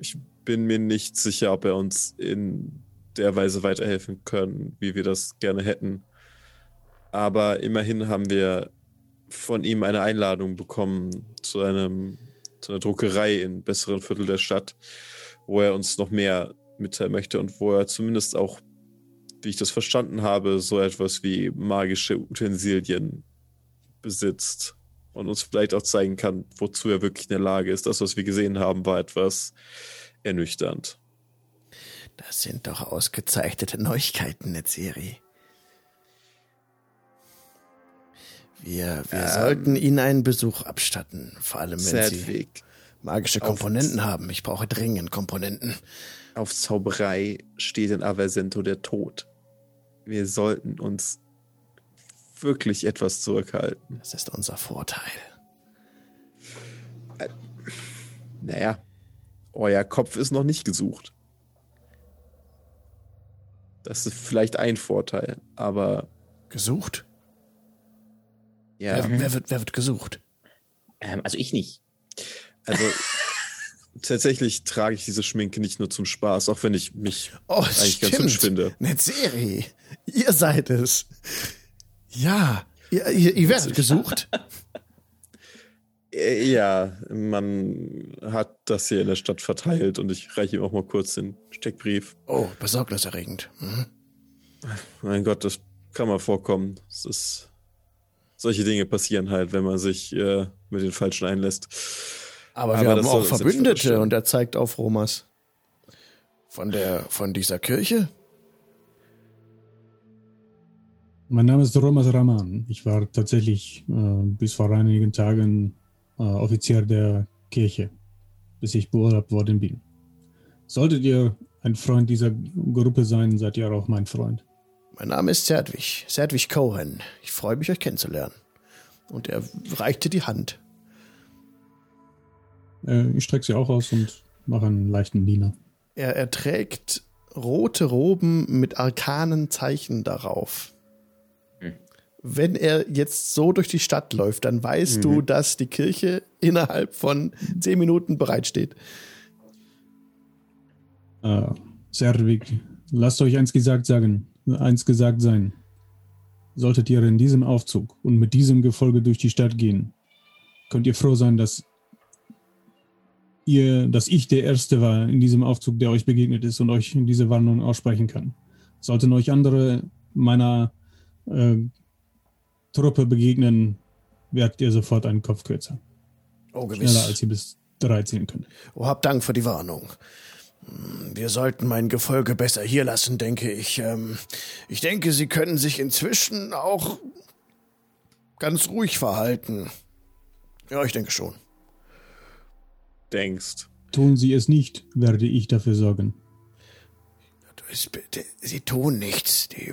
Ich bin mir nicht sicher, ob er uns in der Weise weiterhelfen können, wie wir das gerne hätten. Aber immerhin haben wir von ihm eine Einladung bekommen zu einem zu einer Druckerei im besseren Viertel der Stadt. wo er uns noch mehr mitteilen möchte und wo er zumindest auch, wie ich das verstanden habe, so etwas wie magische Utensilien besitzt und uns vielleicht auch zeigen kann, wozu er wirklich in der Lage ist. Das, was wir gesehen haben, war etwas ernüchternd. Das sind doch ausgezeichnete Neuigkeiten, Netzeri. Wir, wir ähm, sollten Ihnen einen Besuch abstatten, vor allem wenn Sedwig. Sie magische Komponenten auf, haben. Ich brauche dringend Komponenten. Auf Zauberei steht in Aversento der Tod. Wir sollten uns wirklich etwas zurückhalten. Das ist unser Vorteil. Äh, naja, euer Kopf ist noch nicht gesucht. Das ist vielleicht ein Vorteil, aber. Gesucht? Ja. Wer, wer, wird, wer wird gesucht? Ähm, also ich nicht. Also tatsächlich trage ich diese Schminke nicht nur zum Spaß, auch wenn ich mich oh, eigentlich stimmt. ganz hübsch finde. Netzeri, ihr seid es. Ja, ihr, ihr, ihr werdet gesucht. Äh, ja, man hat das hier in der Stadt verteilt und ich reiche ihm auch mal kurz den Steckbrief. Oh, besorgniserregend. Mhm. Mein Gott, das kann mal vorkommen. Es ist, solche Dinge passieren halt, wenn man sich äh, mit den Falschen einlässt. Aber, wir Aber haben auch Verbündete und er zeigt auf Romas. Von der, von dieser Kirche? Mein Name ist Romas Raman. Ich war tatsächlich äh, bis vor einigen Tagen äh, Offizier der Kirche, bis ich beurlaubt worden bin. Solltet ihr ein Freund dieser Gruppe sein, seid ihr auch mein Freund. Mein Name ist Serdwig, Serdwig Cohen. Ich freue mich, euch kennenzulernen. Und er reichte die Hand. Äh, ich strecke sie auch aus und mache einen leichten Diener. Er, er trägt rote Roben mit arkanen Zeichen darauf wenn er jetzt so durch die Stadt läuft, dann weißt mhm. du, dass die Kirche innerhalb von zehn Minuten bereitsteht. Äh, Servik, lasst euch eins gesagt sagen, eins gesagt sein. Solltet ihr in diesem Aufzug und mit diesem Gefolge durch die Stadt gehen, könnt ihr froh sein, dass ihr, dass ich der Erste war in diesem Aufzug, der euch begegnet ist und euch diese Warnung aussprechen kann. Sollten euch andere meiner äh, Truppe begegnen, werdet ihr sofort einen Kopf kürzer. Oh, gewiss. Schneller, als ihr bis drei zählen könnt. Oh, hab Dank für die Warnung. Hm, wir sollten mein Gefolge besser hier lassen, denke ich. Ähm, ich denke, sie können sich inzwischen auch ganz ruhig verhalten. Ja, ich denke schon. Denkst. Tun sie es nicht, werde ich dafür sorgen. Sie tun nichts. Die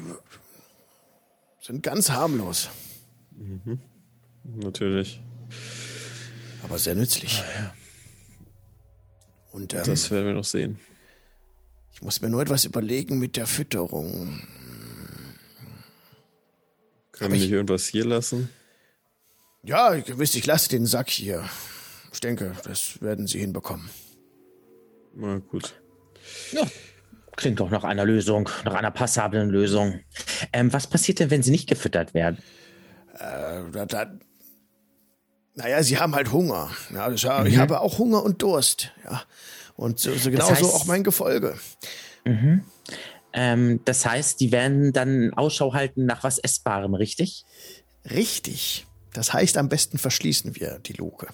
sind ganz harmlos. Mhm. Natürlich. Aber sehr nützlich. Ah, ja. Und, ähm, das werden wir noch sehen. Ich muss mir nur etwas überlegen mit der Fütterung. Können wir nicht irgendwas hier lassen? Ja, gewiss, ich lasse den Sack hier. Ich denke, das werden sie hinbekommen. Na gut. Ja, klingt doch nach einer Lösung, nach einer passablen Lösung. Ähm, was passiert denn, wenn sie nicht gefüttert werden? Äh, da, naja, sie haben halt Hunger. Ja, das, mhm. Ich habe auch Hunger und Durst. Ja. Und so, so genauso das heißt, auch mein Gefolge. Mhm. Ähm, das heißt, die werden dann Ausschau halten nach was Essbarem, richtig? Richtig. Das heißt, am besten verschließen wir die Luke.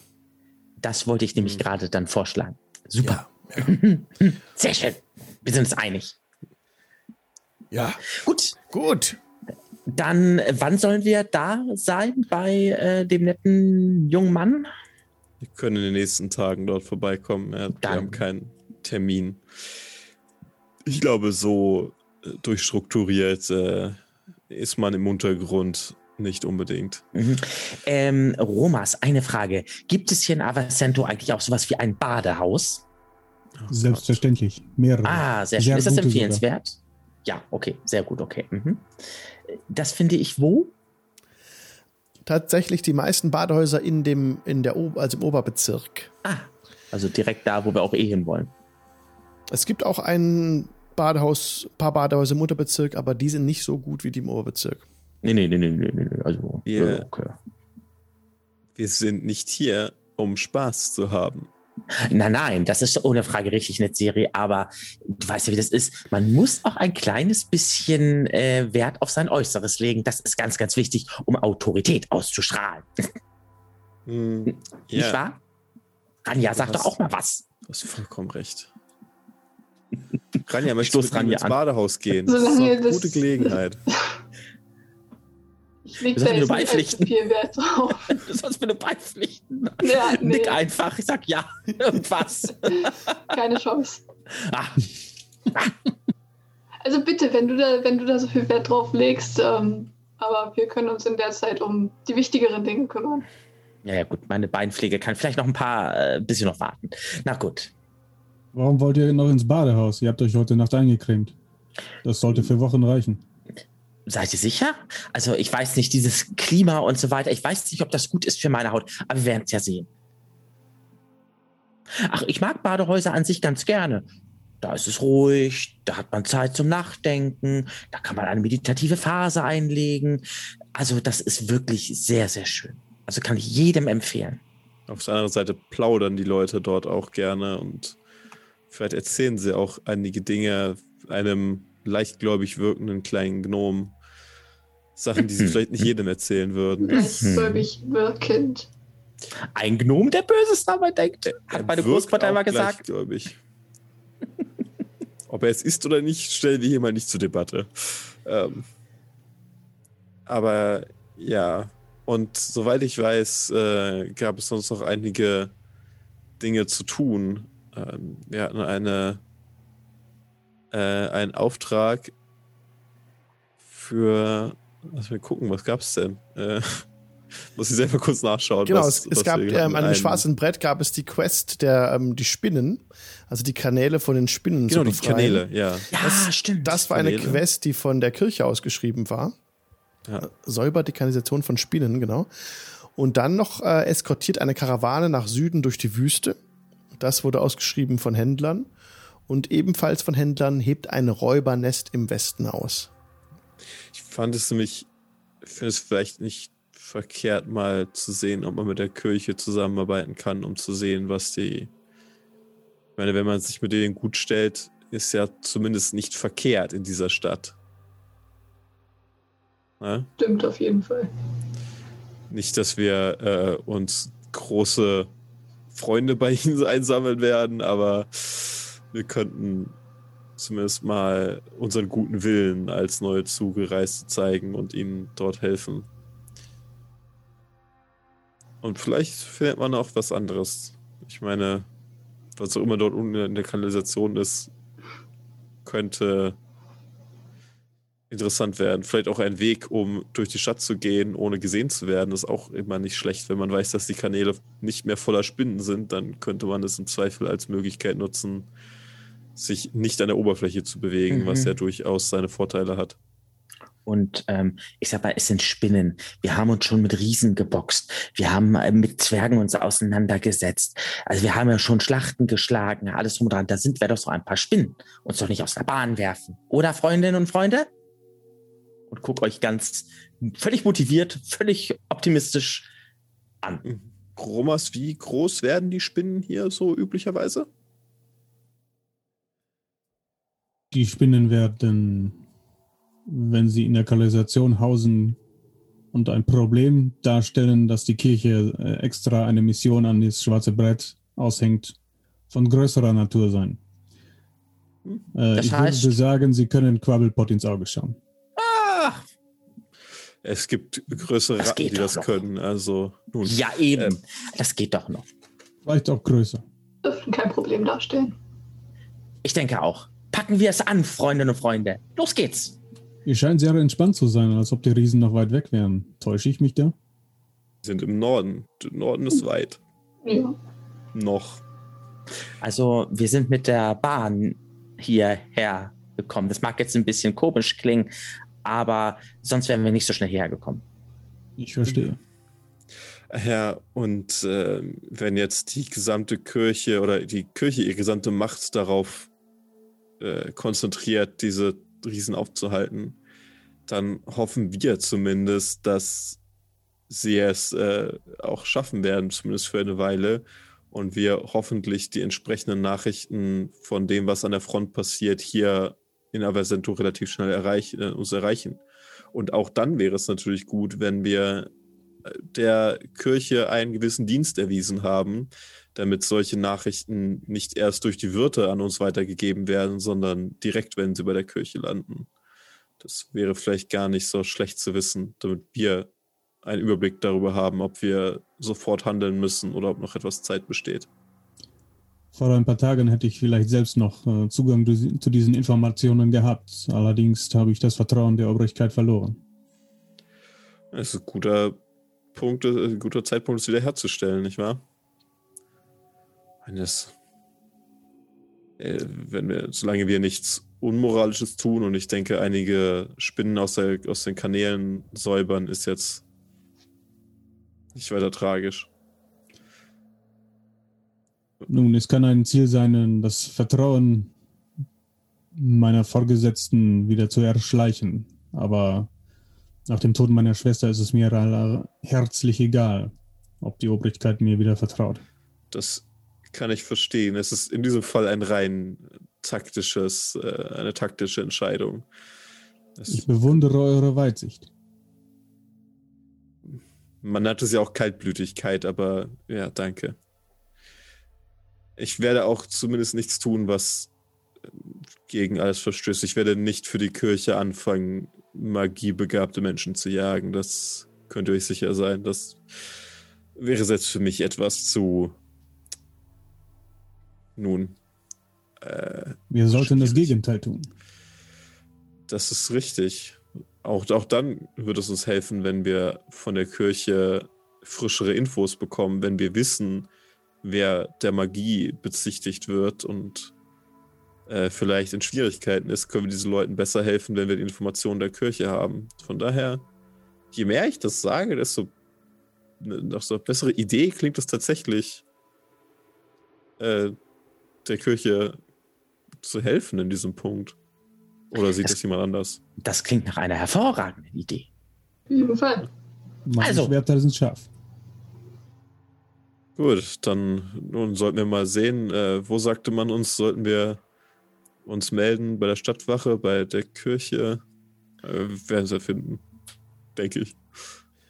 Das wollte ich nämlich mhm. gerade dann vorschlagen. Super. Ja, ja. Sehr schön. Wir sind uns einig. Ja. Gut. Gut. Dann, wann sollen wir da sein bei äh, dem netten jungen Mann? Wir können in den nächsten Tagen dort vorbeikommen. Ja, wir haben keinen Termin. Ich glaube, so äh, durchstrukturiert äh, ist man im Untergrund nicht unbedingt. Mhm. Ähm, Romas, eine Frage. Gibt es hier in Avacento eigentlich auch sowas wie ein Badehaus? Selbstverständlich. Mehrere. Ah, sehr schön. Sehr ist das empfehlenswert? Sogar. Ja, okay, sehr gut, okay. Mhm. Das finde ich wo? Tatsächlich die meisten Badehäuser in dem, in der, also im Oberbezirk. Ah, also direkt da, wo wir auch eh hinwollen. Es gibt auch ein Badehaus, paar Badehäuser im Unterbezirk, aber die sind nicht so gut wie die im Oberbezirk. Nee, nee, nee, nee, nee, nee. Also, wir, okay. wir sind nicht hier, um Spaß zu haben. Nein, nein, das ist ohne Frage richtig eine Serie, aber du weißt ja, wie das ist. Man muss auch ein kleines bisschen äh, Wert auf sein Äußeres legen. Das ist ganz, ganz wichtig, um Autorität auszustrahlen. Mm, Nicht ja. wahr? Ranja, sag doch auch mal was. Du hast vollkommen recht. Ranja, möchtest du ins Badehaus gehen? Das ist eine gute Gelegenheit. Ich leg da jetzt nicht viel Wert drauf. Du sollst mir nur beipflichten. Ja, nee. Nick einfach. Ich sag ja. Irgendwas. Keine Chance. Ah. Also bitte, wenn du da, wenn du da so viel Wert drauf legst, ähm, aber wir können uns in der Zeit um die wichtigeren Dinge kümmern. Ja, ja, gut, meine Beinpflege kann vielleicht noch ein paar äh, bisschen noch warten. Na gut. Warum wollt ihr noch ins Badehaus? Ihr habt euch heute Nacht eingecremt. Das sollte für Wochen reichen. Seid ihr sicher? Also ich weiß nicht, dieses Klima und so weiter, ich weiß nicht, ob das gut ist für meine Haut, aber wir werden es ja sehen. Ach, ich mag Badehäuser an sich ganz gerne. Da ist es ruhig, da hat man Zeit zum Nachdenken, da kann man eine meditative Phase einlegen. Also das ist wirklich sehr, sehr schön. Also kann ich jedem empfehlen. Auf der anderen Seite plaudern die Leute dort auch gerne und vielleicht erzählen sie auch einige Dinge einem leichtgläubig wirkenden kleinen Gnom. Sachen, die sie vielleicht nicht jedem erzählen würden. Gleichgläubig wirkend. Ein Gnom, der Böses dabei denkt, hat meine Großmutter immer gesagt. Gleichgläubig. Ob er es ist oder nicht, stellen wir hier mal nicht zur Debatte. Ähm, aber ja, und soweit ich weiß, äh, gab es sonst noch einige Dinge zu tun. Ähm, wir hatten eine, äh, einen Auftrag für Lass mal gucken, was gab's denn? Äh, muss ich selber kurz nachschauen. Genau, was, es, es gab ähm, an dem schwarzen Brett gab es die Quest der ähm, die Spinnen, also die Kanäle von den Spinnen genau, zu befreien. die Kanäle, ja. Ja, das, stimmt. Das war eine Quest, die von der Kirche ausgeschrieben war. Ja. Säuber die Kanalisation von Spinnen, genau. Und dann noch äh, eskortiert eine Karawane nach Süden durch die Wüste. Das wurde ausgeschrieben von Händlern. Und ebenfalls von Händlern hebt ein Räubernest im Westen aus. Ich fand es nämlich, finde es vielleicht nicht verkehrt, mal zu sehen, ob man mit der Kirche zusammenarbeiten kann, um zu sehen, was die. Ich meine, wenn man sich mit denen gut stellt, ist ja zumindest nicht verkehrt in dieser Stadt. Na? Stimmt auf jeden Fall. Nicht, dass wir äh, uns große Freunde bei ihnen einsammeln werden, aber wir könnten zumindest mal unseren guten Willen als neue Zugereiste zeigen und ihnen dort helfen. Und vielleicht findet man auch was anderes. Ich meine, was auch immer dort unten in der Kanalisation ist, könnte interessant werden. Vielleicht auch ein Weg, um durch die Stadt zu gehen, ohne gesehen zu werden, ist auch immer nicht schlecht. Wenn man weiß, dass die Kanäle nicht mehr voller Spinnen sind, dann könnte man es im Zweifel als Möglichkeit nutzen, sich nicht an der Oberfläche zu bewegen, mhm. was ja durchaus seine Vorteile hat. Und ähm, ich sag mal, es sind Spinnen. Wir haben uns schon mit Riesen geboxt. Wir haben äh, mit Zwergen uns auseinandergesetzt. Also wir haben ja schon Schlachten geschlagen, alles drum und dran. Da sind wir doch so ein paar Spinnen. Uns doch nicht aus der Bahn werfen. Oder, Freundinnen und Freunde? Und guck euch ganz völlig motiviert, völlig optimistisch an. Gromas, wie groß werden die Spinnen hier so üblicherweise? Die Spinnen werden, wenn sie in der Kanalisation hausen und ein Problem darstellen, dass die Kirche äh, extra eine Mission an das schwarze Brett aushängt, von größerer Natur sein. Äh, ich heißt, würde sagen, sie können Quabbelpot ins Auge schauen. Ah! Es gibt größere Ratten, die das noch. können. Also, nun, ja, eben. Ähm, das geht doch noch. Vielleicht auch größer. Dürften kein Problem darstellen. Ich denke auch. Packen wir es an, Freundinnen und Freunde. Los geht's. Ihr scheint sehr entspannt zu sein, als ob die Riesen noch weit weg wären. Täusche ich mich da? Sind im Norden. Der Norden ist weit. Ja. Noch. Also, wir sind mit der Bahn hierher gekommen. Das mag jetzt ein bisschen komisch klingen, aber sonst wären wir nicht so schnell hierher gekommen. Ich verstehe. Ja, und äh, wenn jetzt die gesamte Kirche oder die Kirche ihre gesamte Macht darauf äh, konzentriert, diese Riesen aufzuhalten, dann hoffen wir zumindest, dass sie es äh, auch schaffen werden, zumindest für eine Weile. und wir hoffentlich die entsprechenden Nachrichten von dem, was an der Front passiert, hier in Aversento relativ schnell erreich, äh, uns erreichen. Und auch dann wäre es natürlich gut, wenn wir äh, der Kirche einen gewissen Dienst erwiesen haben, damit solche Nachrichten nicht erst durch die Wirte an uns weitergegeben werden, sondern direkt, wenn sie bei der Kirche landen. Das wäre vielleicht gar nicht so schlecht zu wissen, damit wir einen Überblick darüber haben, ob wir sofort handeln müssen oder ob noch etwas Zeit besteht. Vor ein paar Tagen hätte ich vielleicht selbst noch äh, Zugang zu diesen Informationen gehabt. Allerdings habe ich das Vertrauen der Obrigkeit verloren. Es ist ein guter Punkt, äh, ein guter Zeitpunkt, es wiederherzustellen, nicht wahr? Eines, äh, wenn wir, solange wir nichts Unmoralisches tun und ich denke, einige Spinnen aus, der, aus den Kanälen säubern, ist jetzt nicht weiter tragisch. Nun, es kann ein Ziel sein, das Vertrauen meiner Vorgesetzten wieder zu erschleichen. Aber nach dem Tod meiner Schwester ist es mir herzlich egal, ob die Obrigkeit mir wieder vertraut. Das kann ich verstehen. Es ist in diesem Fall ein rein taktisches, äh, eine taktische Entscheidung. Es ich bewundere eure Weitsicht. Man nennt es ja auch Kaltblütigkeit, aber ja, danke. Ich werde auch zumindest nichts tun, was äh, gegen alles verstößt. Ich werde nicht für die Kirche anfangen, magiebegabte Menschen zu jagen. Das könnt ihr euch sicher sein. Das wäre selbst für mich etwas zu. Nun. Äh, Wir sollten das Gegenteil tun. Das ist richtig. Auch, auch dann wird es uns helfen, wenn wir von der Kirche frischere Infos bekommen, wenn wir wissen, wer der Magie bezichtigt wird und äh, vielleicht in Schwierigkeiten ist, können wir diesen Leuten besser helfen, wenn wir die Informationen der Kirche haben. Von daher, je mehr ich das sage, desto nach so bessere Idee klingt es tatsächlich, äh, der Kirche zu helfen in diesem Punkt. Oder sieht das, das jemand anders? Das klingt nach einer hervorragenden Idee. Fall. Also. Schwerter sind scharf. Gut, dann nun sollten wir mal sehen, äh, wo sagte man uns, sollten wir uns melden? Bei der Stadtwache, bei der Kirche? Äh, werden sie finden, denke ich.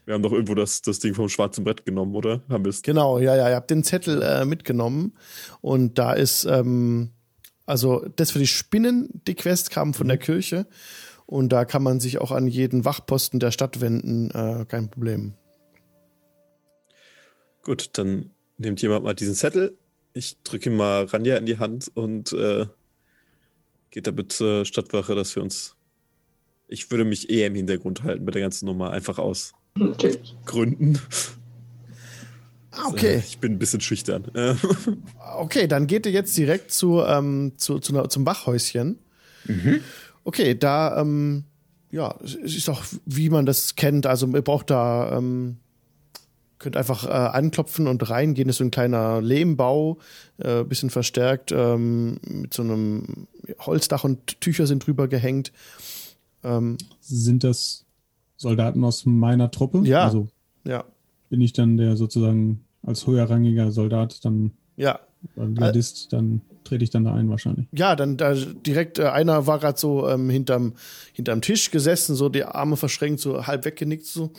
Wir haben doch irgendwo das, das Ding vom schwarzen Brett genommen, oder? Haben wir es? Genau, ja, ja. Ihr habt den Zettel äh, mitgenommen und da ist ähm, also das für die Spinnen, die Quest kam von der mhm. Kirche. Und da kann man sich auch an jeden Wachposten der Stadt wenden, äh, kein Problem. Gut, dann nimmt jemand mal diesen Zettel. Ich drücke ihm mal Ranja in die Hand und äh, geht damit zur Stadtwache, dass wir uns. Ich würde mich eher im Hintergrund halten bei der ganzen Nummer, einfach aus okay. Gründen. Ah, okay. Ich bin ein bisschen schüchtern. okay, dann geht ihr jetzt direkt zu, ähm, zu, zu, zum Bachhäuschen. Mhm. Okay, da, ähm, ja, es ist auch, wie man das kennt. Also, ihr braucht da, ähm, könnt einfach äh, anklopfen und reingehen. Das ist so ein kleiner Lehmbau, äh, bisschen verstärkt, ähm, mit so einem Holzdach und Tücher sind drüber gehängt. Ähm, sind das Soldaten aus meiner Truppe? Ja. Also ja. Bin ich dann der sozusagen als höherrangiger Soldat dann ja. Gardist, dann trete ich dann da ein wahrscheinlich. Ja, dann da direkt, äh, einer war gerade so ähm, hinterm, hinterm Tisch gesessen, so die Arme verschränkt, so halb weggenickt so.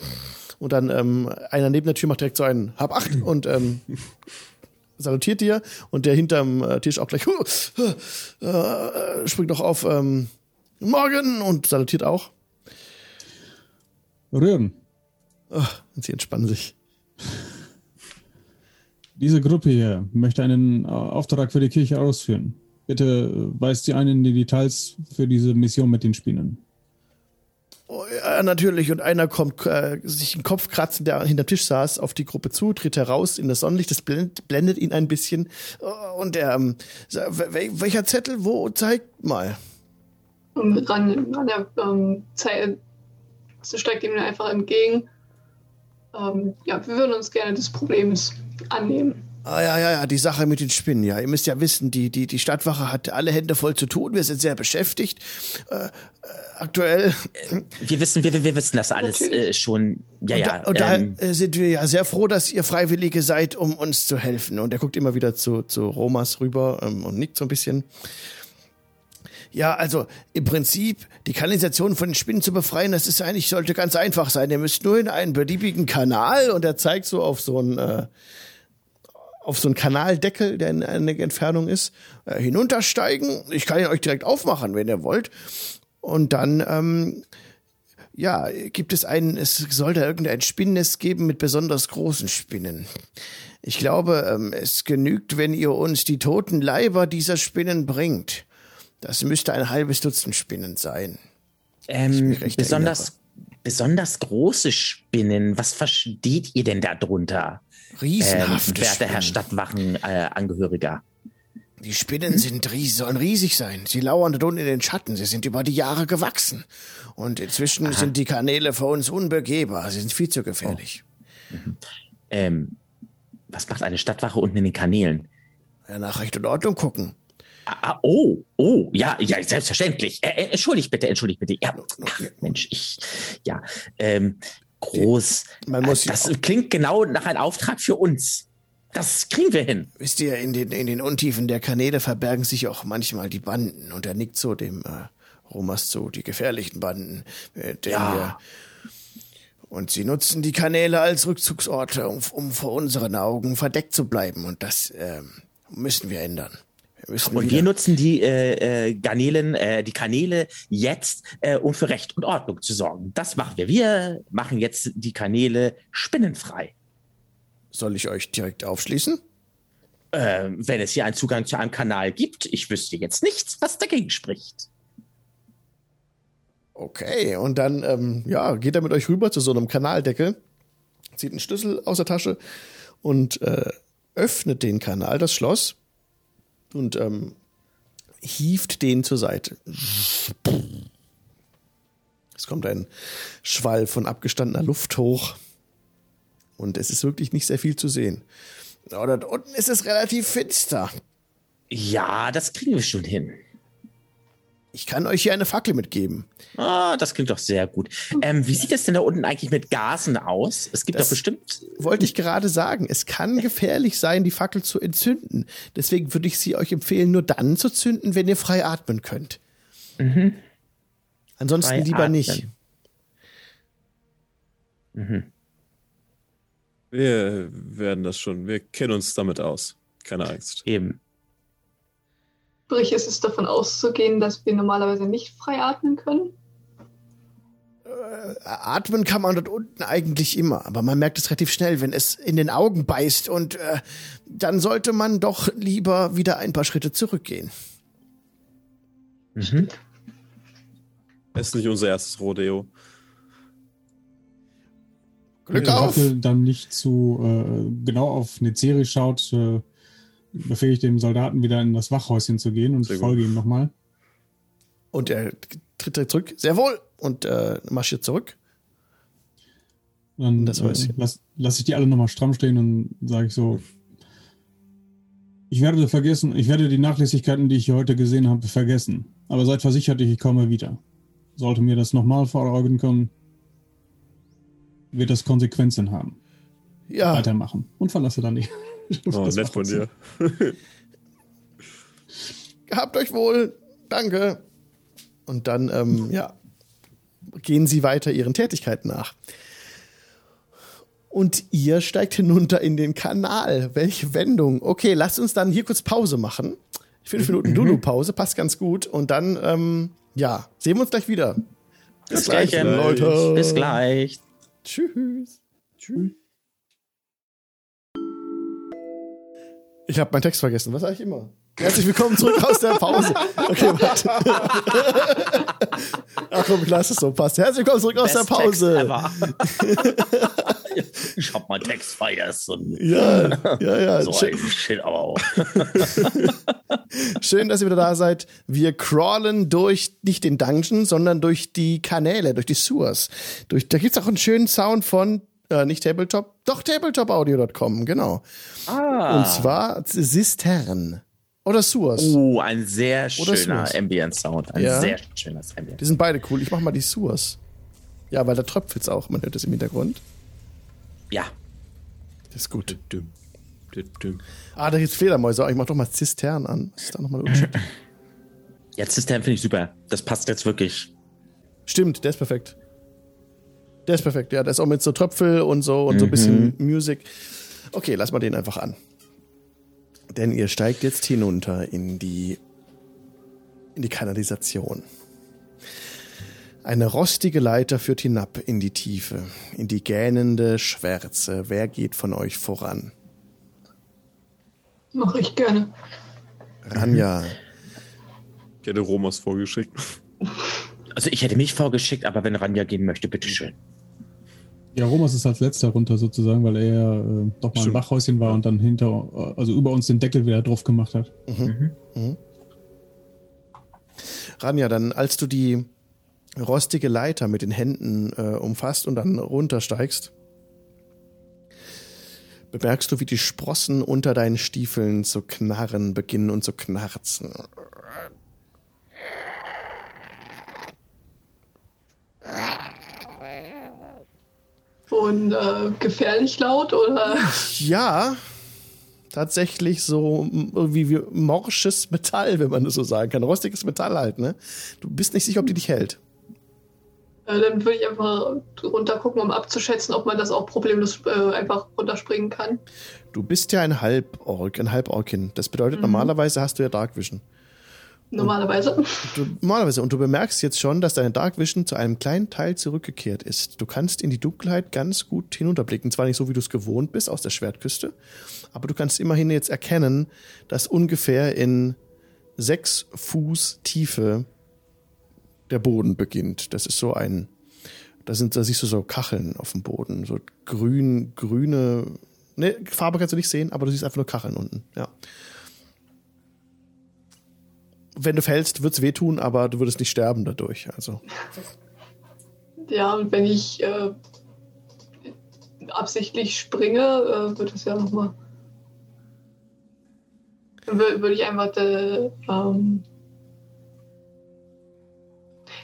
Und dann ähm, einer neben der Tür macht direkt so einen Hab acht und ähm, salutiert dir und der hinterm äh, Tisch auch gleich uh, uh, springt noch auf ähm, Morgen und salutiert auch. Rühren. Oh, und sie entspannen sich. Diese Gruppe hier möchte einen äh, Auftrag für die Kirche ausführen. Bitte äh, weist sie einen die Details für diese Mission mit den Spinnen. Oh, ja, natürlich. Und einer kommt, äh, sich den Kopf kratzen, der hinter dem Tisch saß, auf die Gruppe zu, tritt heraus in das Sonnenlicht, das blendet, blendet ihn ein bisschen. Oh, und er, ähm, welcher Zettel, wo, zeig mal. Ran, ran der ähm, steigt ihm einfach entgegen. Ähm, ja, wir würden uns gerne des Problems annehmen. Ah, ja, ja, ja, die Sache mit den Spinnen, ja. Ihr müsst ja wissen, die, die, die Stadtwache hat alle Hände voll zu tun. Wir sind sehr beschäftigt. Äh, aktuell. Wir wissen, wir, wir wissen das alles äh, schon. Ja, und ja. da, und da ähm, äh, sind wir ja sehr froh, dass ihr Freiwillige seid, um uns zu helfen. Und er guckt immer wieder zu, zu Romas rüber ähm, und nickt so ein bisschen. Ja, also im Prinzip die Kanalisation von den Spinnen zu befreien, das ist eigentlich sollte ganz einfach sein. Ihr müsst nur in einen beliebigen Kanal und er zeigt so auf so einen äh, auf so einen Kanaldeckel, der in einer Entfernung ist, äh, hinuntersteigen. Ich kann ihn euch direkt aufmachen, wenn ihr wollt. Und dann ähm, ja, gibt es einen, es soll da irgendein Spinnennest geben mit besonders großen Spinnen. Ich glaube, ähm, es genügt, wenn ihr uns die toten Leiber dieser Spinnen bringt. Das müsste ein halbes Dutzend Spinnen sein. ähm, besonders, besonders große Spinnen. Was versteht ihr denn darunter? Ähm, Riesenhafte werte Herr. Stadtwachenangehöriger. Die Spinnen sind ries sollen riesig sein. Sie lauern dort unten in den Schatten. Sie sind über die Jahre gewachsen. Und inzwischen sind die Kanäle für uns unbegehbar. Sie sind viel zu gefährlich. ähm, was macht eine Stadtwache unten in den Kanälen? Ja, nach Recht und Ordnung gucken. Ah, ah, oh, oh, ja, ja, selbstverständlich. Äh, äh, entschuldigt bitte, entschuldigt bitte. Ja, ach, Mensch, ich, ja, ähm, groß. Man muss das klingt genau nach einem Auftrag für uns. Das kriegen wir hin. Wisst ihr, in den, in den Untiefen der Kanäle verbergen sich auch manchmal die Banden. Und er nickt so dem äh, Romas zu, die gefährlichen Banden. Äh, Ja. wir und sie nutzen die Kanäle als Rückzugsorte, um, um vor unseren Augen verdeckt zu bleiben. Und das ähm, müssen wir ändern. Und wir nutzen die äh, äh, Garnelen, äh, die Kanäle jetzt, äh, um für Recht und Ordnung zu sorgen. Das machen wir. Wir machen jetzt die Kanäle spinnenfrei. Soll ich euch direkt aufschließen? Äh, wenn es hier einen Zugang zu einem Kanal gibt, ich wüsste jetzt nichts, was dagegen spricht. Okay, und dann ähm, ja, geht er mit euch rüber zu so einem Kanaldeckel, zieht einen Schlüssel aus der Tasche und äh, öffnet den Kanal, das Schloss, und ähm, hieft den zur Seite. Es kommt ein Schwall von abgestandener Luft hoch und es ist wirklich nicht sehr viel zu sehen. Aber dort unten ist es relativ finster. Ja, das kriegen wir schon hin. Ich kann euch hier eine Fackel mitgeben. Ah, das klingt doch sehr gut. Ähm, wie sieht es denn da unten eigentlich mit Gasen aus? Es gibt Das- doch bestimmt. wollte ich gerade sagen, es kann gefährlich sein, die Fackel zu entzünden. Deswegen würde ich sie euch empfehlen, nur dann zu zünden, wenn ihr frei atmen könnt. Ansonsten Frei lieber nicht. atmen. Wir werden das schon. Wir kennen uns damit aus. Keine Angst. Eben. Sprich, ist es davon auszugehen, dass wir normalerweise nicht frei atmen können? Atmen kann man dort unten eigentlich immer, aber man merkt es relativ schnell, wenn es in den Augen beißt und äh, dann sollte man doch lieber wieder ein paar Schritte zurückgehen. Mhm. Das ist nicht unser erstes Rodeo. Glück Wenn auf! Raffel dann nicht zu äh, genau auf Nezeri schaut, äh, befehle ich dem Soldaten wieder in das Wachhäuschen zu gehen und Sehr gut. folge ihm nochmal. Und er tritt direkt zurück. Sehr wohl! Und äh, marschiert zurück. Dann Das äh, lass, lass ich die alle nochmal stramm stehen und sage ich so, ich werde vergessen, ich werde die Nachlässigkeiten, die ich hier heute gesehen habe, vergessen. Aber seid versichert, ich komme wieder. Sollte mir das nochmal vor Augen kommen, wird das Konsequenzen haben. Ja, Weitermachen. Und verlasse dann die. Oh, das nett von dir. habt euch wohl. Danke. Und dann, ähm, ja, gehen sie weiter ihren Tätigkeiten nach. Und ihr steigt hinunter in den Kanal. Welche Wendung? Okay, lasst uns dann hier kurz Pause machen. Fünf Minuten Dulu-Pause, passt ganz gut. Und dann, ähm, ja, sehen wir uns gleich wieder. Bis gleich, gleich. Leute. Bis gleich. Tschüss. Tschüss. Ich habe meinen Text vergessen. Was sage ich immer? Herzlich willkommen zurück aus der Pause. Okay, warte. Ach komm, ich lasse es so, passt. Herzlich willkommen zurück aus Best der Pause. Ich hab mal Text vergessen. Ja, ja, ja. So Schön, ein Shit aber auch. schön, dass ihr wieder da seid. Wir crawlen durch nicht den Dungeon, sondern durch die Kanäle, durch die Sewers. Durch, da gibt's auch einen schönen Sound von, äh, nicht Tabletop, doch tabletopaudio.com, genau. Ah. Und zwar Sistern. Oder Sewers. Oh, ein sehr Oder schöner Sewers. Ambient Sound. Ein Ja. sehr schöner Ambient. Die sind beide cool. Ich mach mal die Sewers. Ja, weil da tröpfelt's auch. Man hört es im Hintergrund. Ja. Das ist gut. Düm, düm, düm. Ah, da gibt's Fledermäuse. Ich mach doch mal Zistern an. Was ist da nochmal ist der finde ich super. Das passt jetzt wirklich. Stimmt, der ist perfekt. Der ist perfekt, ja. Der ist auch mit so Tröpfel und so und so ein bisschen Musik. Okay, lass mal den einfach an. Denn ihr steigt jetzt hinunter in die, in die Kanalisation. Eine rostige Leiter führt hinab in die Tiefe, in die gähnende Schwärze. Wer geht von euch voran? Mache ich gerne. Ranja. Ich hätte Romas vorgeschickt. Also ich hätte mich vorgeschickt, aber wenn Ranja gehen möchte, bitteschön. Ja, Romas ist als letzter runter sozusagen, weil er äh, doch mal im. Wachhäuschen war und dann hinter, äh, also über uns den Deckel wieder drauf gemacht hat. Ranja, dann als du die rostige Leiter mit den Händen äh, umfasst und dann runtersteigst, bemerkst du, wie die Sprossen unter deinen Stiefeln zu knarren beginnen und zu knarzen. Und äh, gefährlich laut oder? Ja, tatsächlich so m- irgendwie wie morsches Metall, wenn man das so sagen kann. Rostiges Metall halt, ne? Du bist nicht sicher, ob die dich hält. Äh, dann würde ich einfach runtergucken, um abzuschätzen, ob man das auch problemlos äh, einfach runterspringen kann. Du bist ja ein Halborg, ein Halborkin. Das bedeutet, normalerweise hast du ja Dark Vision. Normalerweise. Du, normalerweise. Und du bemerkst jetzt schon, dass deine Dark Vision zu einem kleinen Teil zurückgekehrt ist. Du kannst in die Dunkelheit ganz gut hinunterblicken. Zwar nicht so, wie du es gewohnt bist aus der Schwertküste, aber du kannst immerhin jetzt erkennen, dass ungefähr in sechs Fuß Tiefe der Boden beginnt. Das ist so ein, da sind, da siehst du so Kacheln auf dem Boden, so grün, grüne, ne, Farbe kannst du nicht sehen, aber du siehst einfach nur Kacheln unten, ja. Wenn du fällst, wird's wehtun, aber du würdest nicht sterben dadurch, also. Ja, und wenn ich äh, absichtlich springe, äh, wird es ja nochmal. Würde ich einfach. Äh, ähm,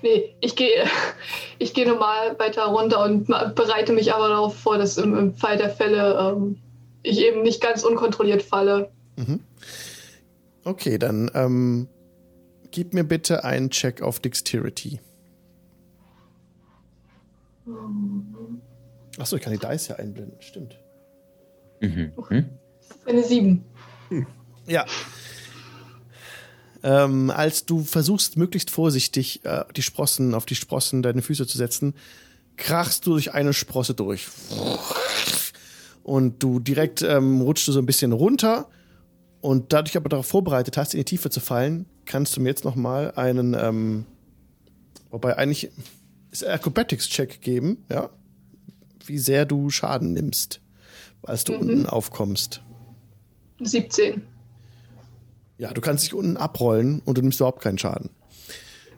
nee, ich gehe ich gehe normal weiter runter und bereite mich aber darauf vor, dass im, im Fall der Fälle ähm, ich eben nicht ganz unkontrolliert falle. Okay, dann ähm, gib mir bitte einen Check auf Dexterity. Achso, ich kann die Dice ja einblenden, stimmt. Mhm. Hm? Eine 7. Ja. Ähm, als du versuchst, möglichst vorsichtig äh, die Sprossen auf die Sprossen deine Füße zu setzen, krachst du durch eine Sprosse durch. Und du direkt ähm, rutschst du so ein bisschen runter und dadurch aber darauf vorbereitet hast, in die Tiefe zu fallen, kannst du mir jetzt noch mal einen, ähm, wobei eigentlich ist Acrobatics-Check geben, ja, wie sehr du Schaden nimmst, als du unten aufkommst. 17. Ja, du kannst dich unten abrollen und du nimmst überhaupt keinen Schaden.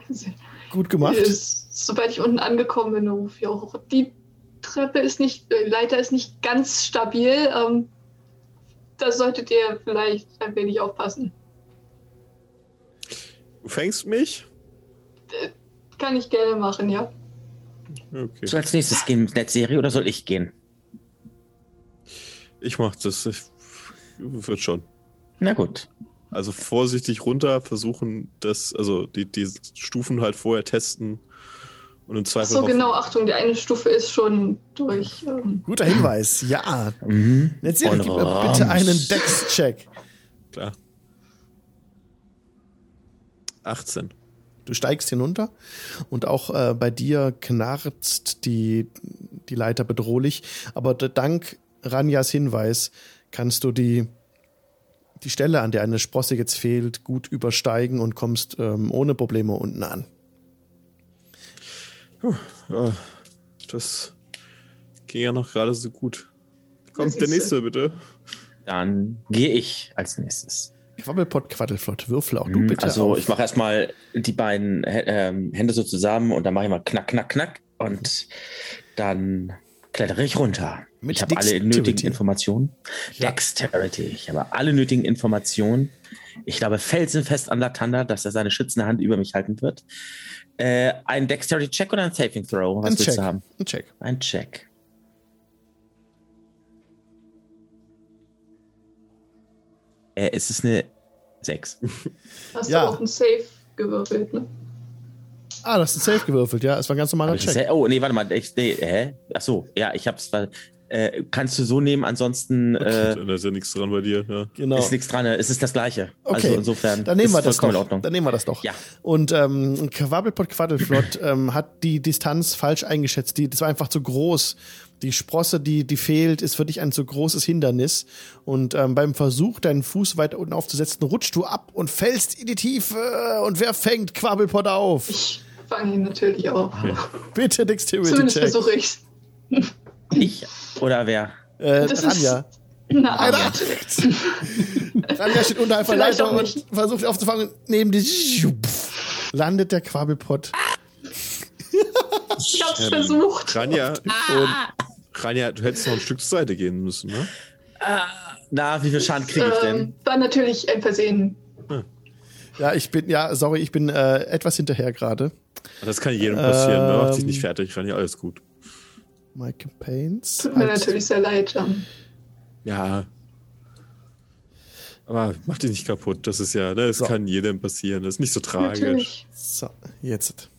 Gut gemacht. Ist, sobald ich unten angekommen bin, rufe ich auch, die Treppe ist nicht, äh, Leiter ist nicht ganz stabil. Ähm, da solltet ihr vielleicht ein wenig aufpassen. Du fängst mich? Kann ich gerne machen, ja. Okay. So als nächstes gehen mit Netzserie oder soll ich gehen? Ich mach das. Ich, wird schon. Na gut. Also vorsichtig runter, versuchen das, also die, die Stufen halt vorher testen und im Zweifel so, genau, Achtung, die eine Stufe ist schon durch. Ähm, Guter Hinweis, ja. Mhm. Jetzt gib mir bitte einen Dex-Check. Klar. 18. Du steigst hinunter und auch äh, bei dir knarzt die, die Leiter bedrohlich. Aber dank Ranjas Hinweis kannst du die, die Stelle, an der eine Sprosse jetzt fehlt, gut übersteigen und kommst ähm, ohne Probleme unten an. Ja, das ging ja noch gerade so gut. Kommt der nächste, bitte. Dann gehe ich als nächstes. Quabbelpott, Quaddelflott, würfel auch du Mhm, bitte also auf. ich mache erstmal die beiden ähm, Hände so zusammen und dann mache ich mal knack, knack, knack und dann klettere ich runter. Mit ich habe alle nötigen Informationen. Dexterity. Ich habe alle nötigen Informationen. Ich glaube felsenfest an Latanda, dass er seine schützende Hand über mich halten wird. Äh, ein Dexterity-Check oder ein Saving-Throw? Was Ein willst Check. du haben? Ein Check. Ein Check. Äh, es ist eine 6. Hast Ja. du auch einen Safe gewürfelt, ne? Ah, das ist ein Safe gewürfelt, ja. Es war ein ganz normaler Check. Oh, nee, warte mal. Ich, nee, hä? Ach so, ja, ich hab's. Äh, kannst du so nehmen, ansonsten äh, Da ist ja nichts dran bei dir. Ja. Genau. ist nichts dran. Es ist das Gleiche. Okay, Also insofern. dann nehmen wir ist das doch. in Ordnung. Dann nehmen wir das doch. Ja. Und ähm, Quabbelpot Quaddelflott ähm, hat die Distanz falsch eingeschätzt. Die, das war einfach zu groß. Die Sprosse, die, die fehlt, ist für dich ein zu großes Hindernis. Und ähm, beim Versuch, deinen Fuß weiter unten aufzusetzen, rutschst du ab und fällst in die Tiefe. Und wer fängt Quabbelpot auf? Ich fange ihn natürlich auf. Bitte Dexterity Zumindest versuche ich's. Ich oder wer? Äh, Das ist- Ranja. Na, Alter. Ranja steht unterhalb der Vielleicht Leiter auch und versucht aufzufangen. Neben die landet der Quabbelpot. ich hab's versucht. Ranja, und Ranja, du hättest noch ein Stück zur Seite gehen müssen, ne? Na, wie viel Schaden kriege ich denn? Ähm, war natürlich ein Versehen. Ja, ich bin, ja, sorry, ich bin äh, etwas hinterher gerade. Das kann jedem passieren, ne? Macht sich Ähm. nicht fertig, Ranja, alles gut. My Campaigns. Tut mir Als- natürlich sehr leid, Jan. Ja. Aber mach dich nicht kaputt, das ist ja, ne, es So. kann jedem passieren, das ist nicht so tragisch. Natürlich. So, jetzt.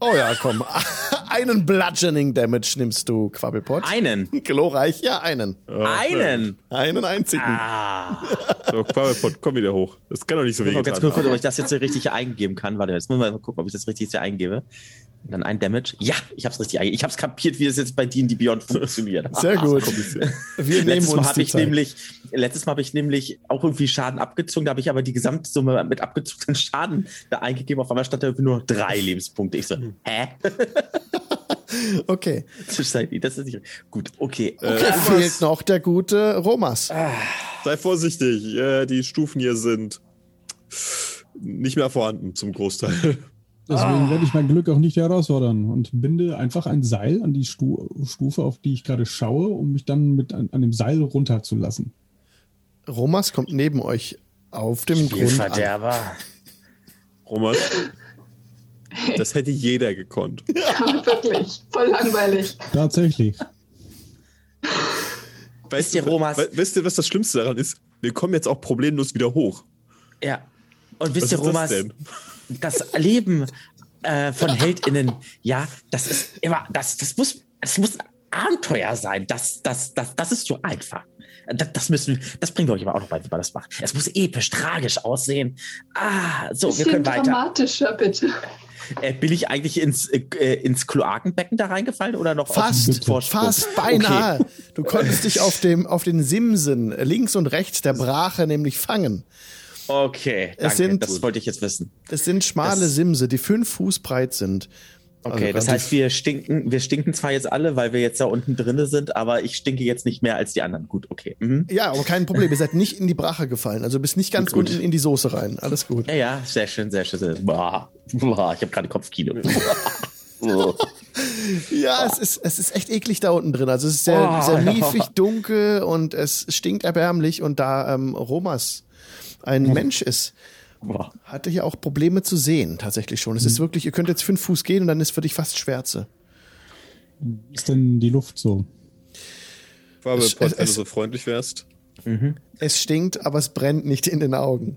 Oh ja, komm. einen Bludgeoning Damage nimmst du, Quabbelpot. Einen. Glorreich, ja, einen. Einen. Einen einzigen. Ah. So, Quabbelpot, komm wieder hoch. Das kann doch nicht so muss mal ganz kurz, ob ich das jetzt so richtig eingeben kann. Warte, jetzt müssen wir mal gucken, ob ich das richtig hier eingebe. Dann ein Damage. Ja, ich habe es richtig. Ich habe es kapiert, wie es jetzt bei D&D Beyond funktioniert. Sehr gut. Wir nehmen Letztes Mal uns habe ich Zeit. nämlich, letztes Mal habe ich nämlich auch irgendwie Schaden abgezogen. Da habe ich aber die Gesamtsumme mit abgezogenen Schaden da eingegeben. Auf einmal stand da irgendwie nur noch drei Lebenspunkte. Ich so, hä? Okay. Zwischenzeitlich, das ist nicht gut. Okay. Okay, Äh, fehlt noch der gute Romas. Sei vorsichtig, äh, die Stufen hier sind nicht mehr vorhanden zum Großteil. Deswegen werde ich mein Glück auch nicht herausfordern und binde einfach ein Seil an die Stu Stufe, auf die ich gerade schaue, um mich dann mit an, an dem Seil runterzulassen. Romas kommt neben euch auf dem Grund an. Spielverderber. Roman, das hätte jeder gekonnt. Ja, wirklich. Voll langweilig. Tatsächlich. Weißt ihr, du, Romas- we- weißt du, was das Schlimmste daran ist? Wir kommen jetzt auch problemlos wieder hoch. Ja. Und wisst Was ihr, das Romas, das Leben äh, von HeldInnen, ja, das ist immer, das, das muss, das muss ein Abenteuer sein. Das, das, das, das ist so einfach. Das, das müssen, das bringen wir euch aber auch noch bei, wie man das macht. Es muss episch, tragisch aussehen. Ah, so, wir können weiter. dramatischer, bitte. Äh, bin ich eigentlich ins, äh, ins Kloakenbecken da reingefallen oder noch Fast, fast, beinahe. Du konntest dich auf, dem, auf den Simsen links und rechts der Brache nämlich fangen. Okay, danke. sind- das wollte ich jetzt wissen. Es sind schmale Das- Simse, die fünf Fuß breit sind. Okay, Also das heißt, wir stinken, wir stinken zwar jetzt alle, weil wir jetzt da unten drinne sind, aber ich stinke jetzt nicht mehr als die anderen. Gut, okay. Mhm. Ja, aber kein Problem. Ihr seid nicht in die Brache gefallen. Also bist nicht ganz Gut, unten in die Soße rein. Alles gut. Ja, ja, sehr schön, sehr schön. Boah, boah ich habe gerade Kopfkino. Ja, es ist, es ist echt eklig da unten drin. Also es ist sehr, Oh, sehr miefig, dunkel und es stinkt erbärmlich. Und da ähm, Romas ein Mensch ist, hatte hier auch Probleme zu sehen, tatsächlich schon. Es ist wirklich, ihr könnt jetzt fünf Fuß gehen und dann ist für dich fast Schwärze. Ist denn die Luft so? Quabbelpot, Es- wenn du so freundlich wärst. Es stinkt, aber es brennt nicht in den Augen.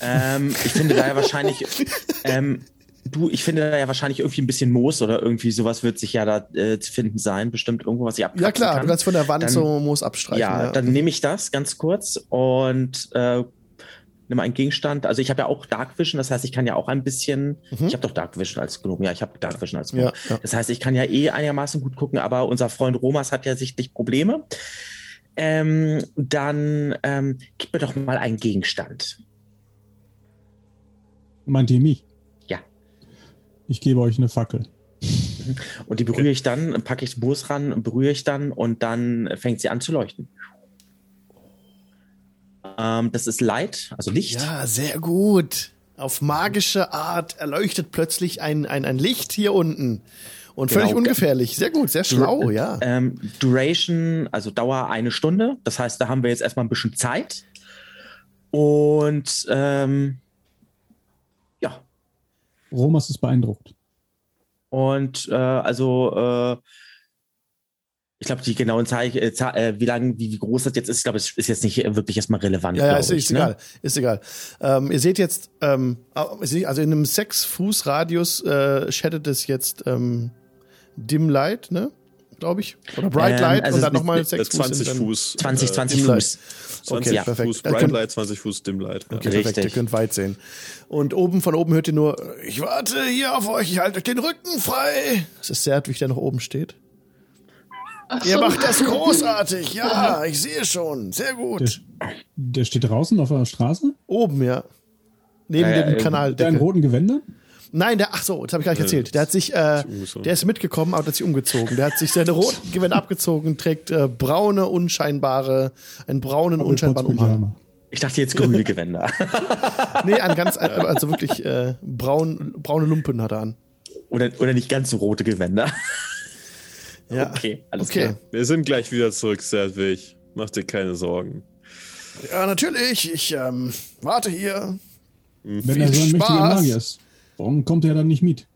Ähm, ich finde da ja wahrscheinlich, ähm, du, ich finde da ja wahrscheinlich irgendwie ein bisschen Moos oder irgendwie sowas wird sich ja da äh, zu finden sein. Bestimmt irgendwo, was ich abkratzen Ja klar, kann. du kannst von der Wand Dann- so Moos abstreichen. ja, Ja, dann nehme ich das ganz kurz und äh, nehme einen Gegenstand. Also ich habe ja auch Dark Vision, das heißt, ich kann ja auch ein bisschen. Ich habe doch Dark Vision als Gnome. Ja, ich habe Dark Vision als Gnome. Mhm. Ja, ja. Das heißt, ich kann ja eh einigermaßen gut gucken, aber unser Freund Romas hat ja sichtlich Probleme. Ähm, dann ähm, gib mir doch mal einen Gegenstand. Meint ihr mich? Ja. Ich gebe euch eine Fackel. Und die berühre ich dann, packe ich Moos ran, berühre ich dann und dann fängt sie an zu leuchten. Ähm, das ist Light, also Licht. ja, sehr gut. Auf magische Art erleuchtet plötzlich ein, ein, ein Licht hier unten. Und völlig Genau. ungefährlich. Sehr gut, sehr schlau, ja. Ähm, Duration, also Dauer eine Stunde. Das heißt, da haben wir jetzt erstmal ein bisschen Zeit. Und ähm, ja, Romas ist beeindruckt. und äh, also äh, ich glaube, die genauen Zeichen, äh, äh, wie lang, wie, wie groß das jetzt ist, ich glaube, es ist jetzt nicht wirklich erstmal relevant. Ja, ja, ist, ich, ist ne? egal. Ist egal. Ähm, ihr seht jetzt, ähm, also in einem 6-Fuß-Radius äh, shaddet es jetzt ähm, Dim Light, ne? Glaube ich. Oder Bright Ähm, Light also und dann nochmal Äh, 6 Fuß. 20 sind dann- Fuß. 20, äh, 20 Dim Light. Fuß. 20 Okay, Ja. perfekt. Fuß Bright könnt- Light, 20 Fuß Dim Light. Ja. Okay, perfekt. Ihr könnt weit sehen. Und oben von oben hört ihr nur, ich warte hier auf euch, ich halte euch den Rücken frei. Es ist sehr, wie ich da noch oben steht. Ach Ihr so. macht das großartig, ja, ich sehe schon. Sehr Der, gut. der steht draußen auf der Straße? Oben, ja. Neben Ja, ja, dem äh, Kanal. Der in roten Gewändern? Nein, der, ach so, das habe ich gar nicht erzählt. Der hat sich, äh, der ist mitgekommen, aber hat sich umgezogen. Der hat sich seine roten Gewänder abgezogen, trägt äh, braune, unscheinbare, einen braunen, unscheinbaren Umhang. Ich dachte jetzt grüne Gewänder. Nee, ein ganz, also wirklich äh, braun, braune Lumpen hat er an. oder, oder nicht ganz so rote Gewänder. Ja. Okay, alles okay. klar. Wir sind gleich wieder zurück, Sertwig. Mach dir keine Sorgen. Ja, natürlich. Ich ähm, warte hier. Wenn Viel er so ein mächtiger Spaß. Magier ist, warum kommt er dann nicht mit?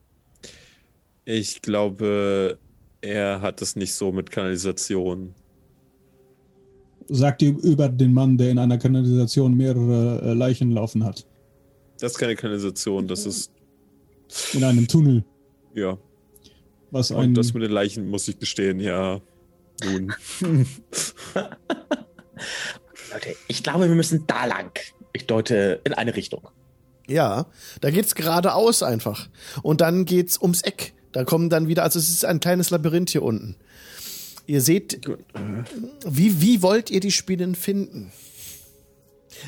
Ich glaube, er hat es nicht so mit Kanalisation. Sagt ihr über den Mann, der in einer Kanalisation mehrere äh, Leichen laufen hat. Das ist keine Kanalisation, das ist, In einem Tunnel. ja. Was Und ein. das mit den Leichen, muss ich gestehen, ja. Nun. Leute, ich glaube, wir müssen da lang. Ich deute in eine Richtung. Ja, da geht's geradeaus einfach. Und dann geht's ums Eck. Da kommen dann wieder, also es ist ein kleines Labyrinth hier unten. Ihr seht, wie, wie wollt ihr die Spinnen finden?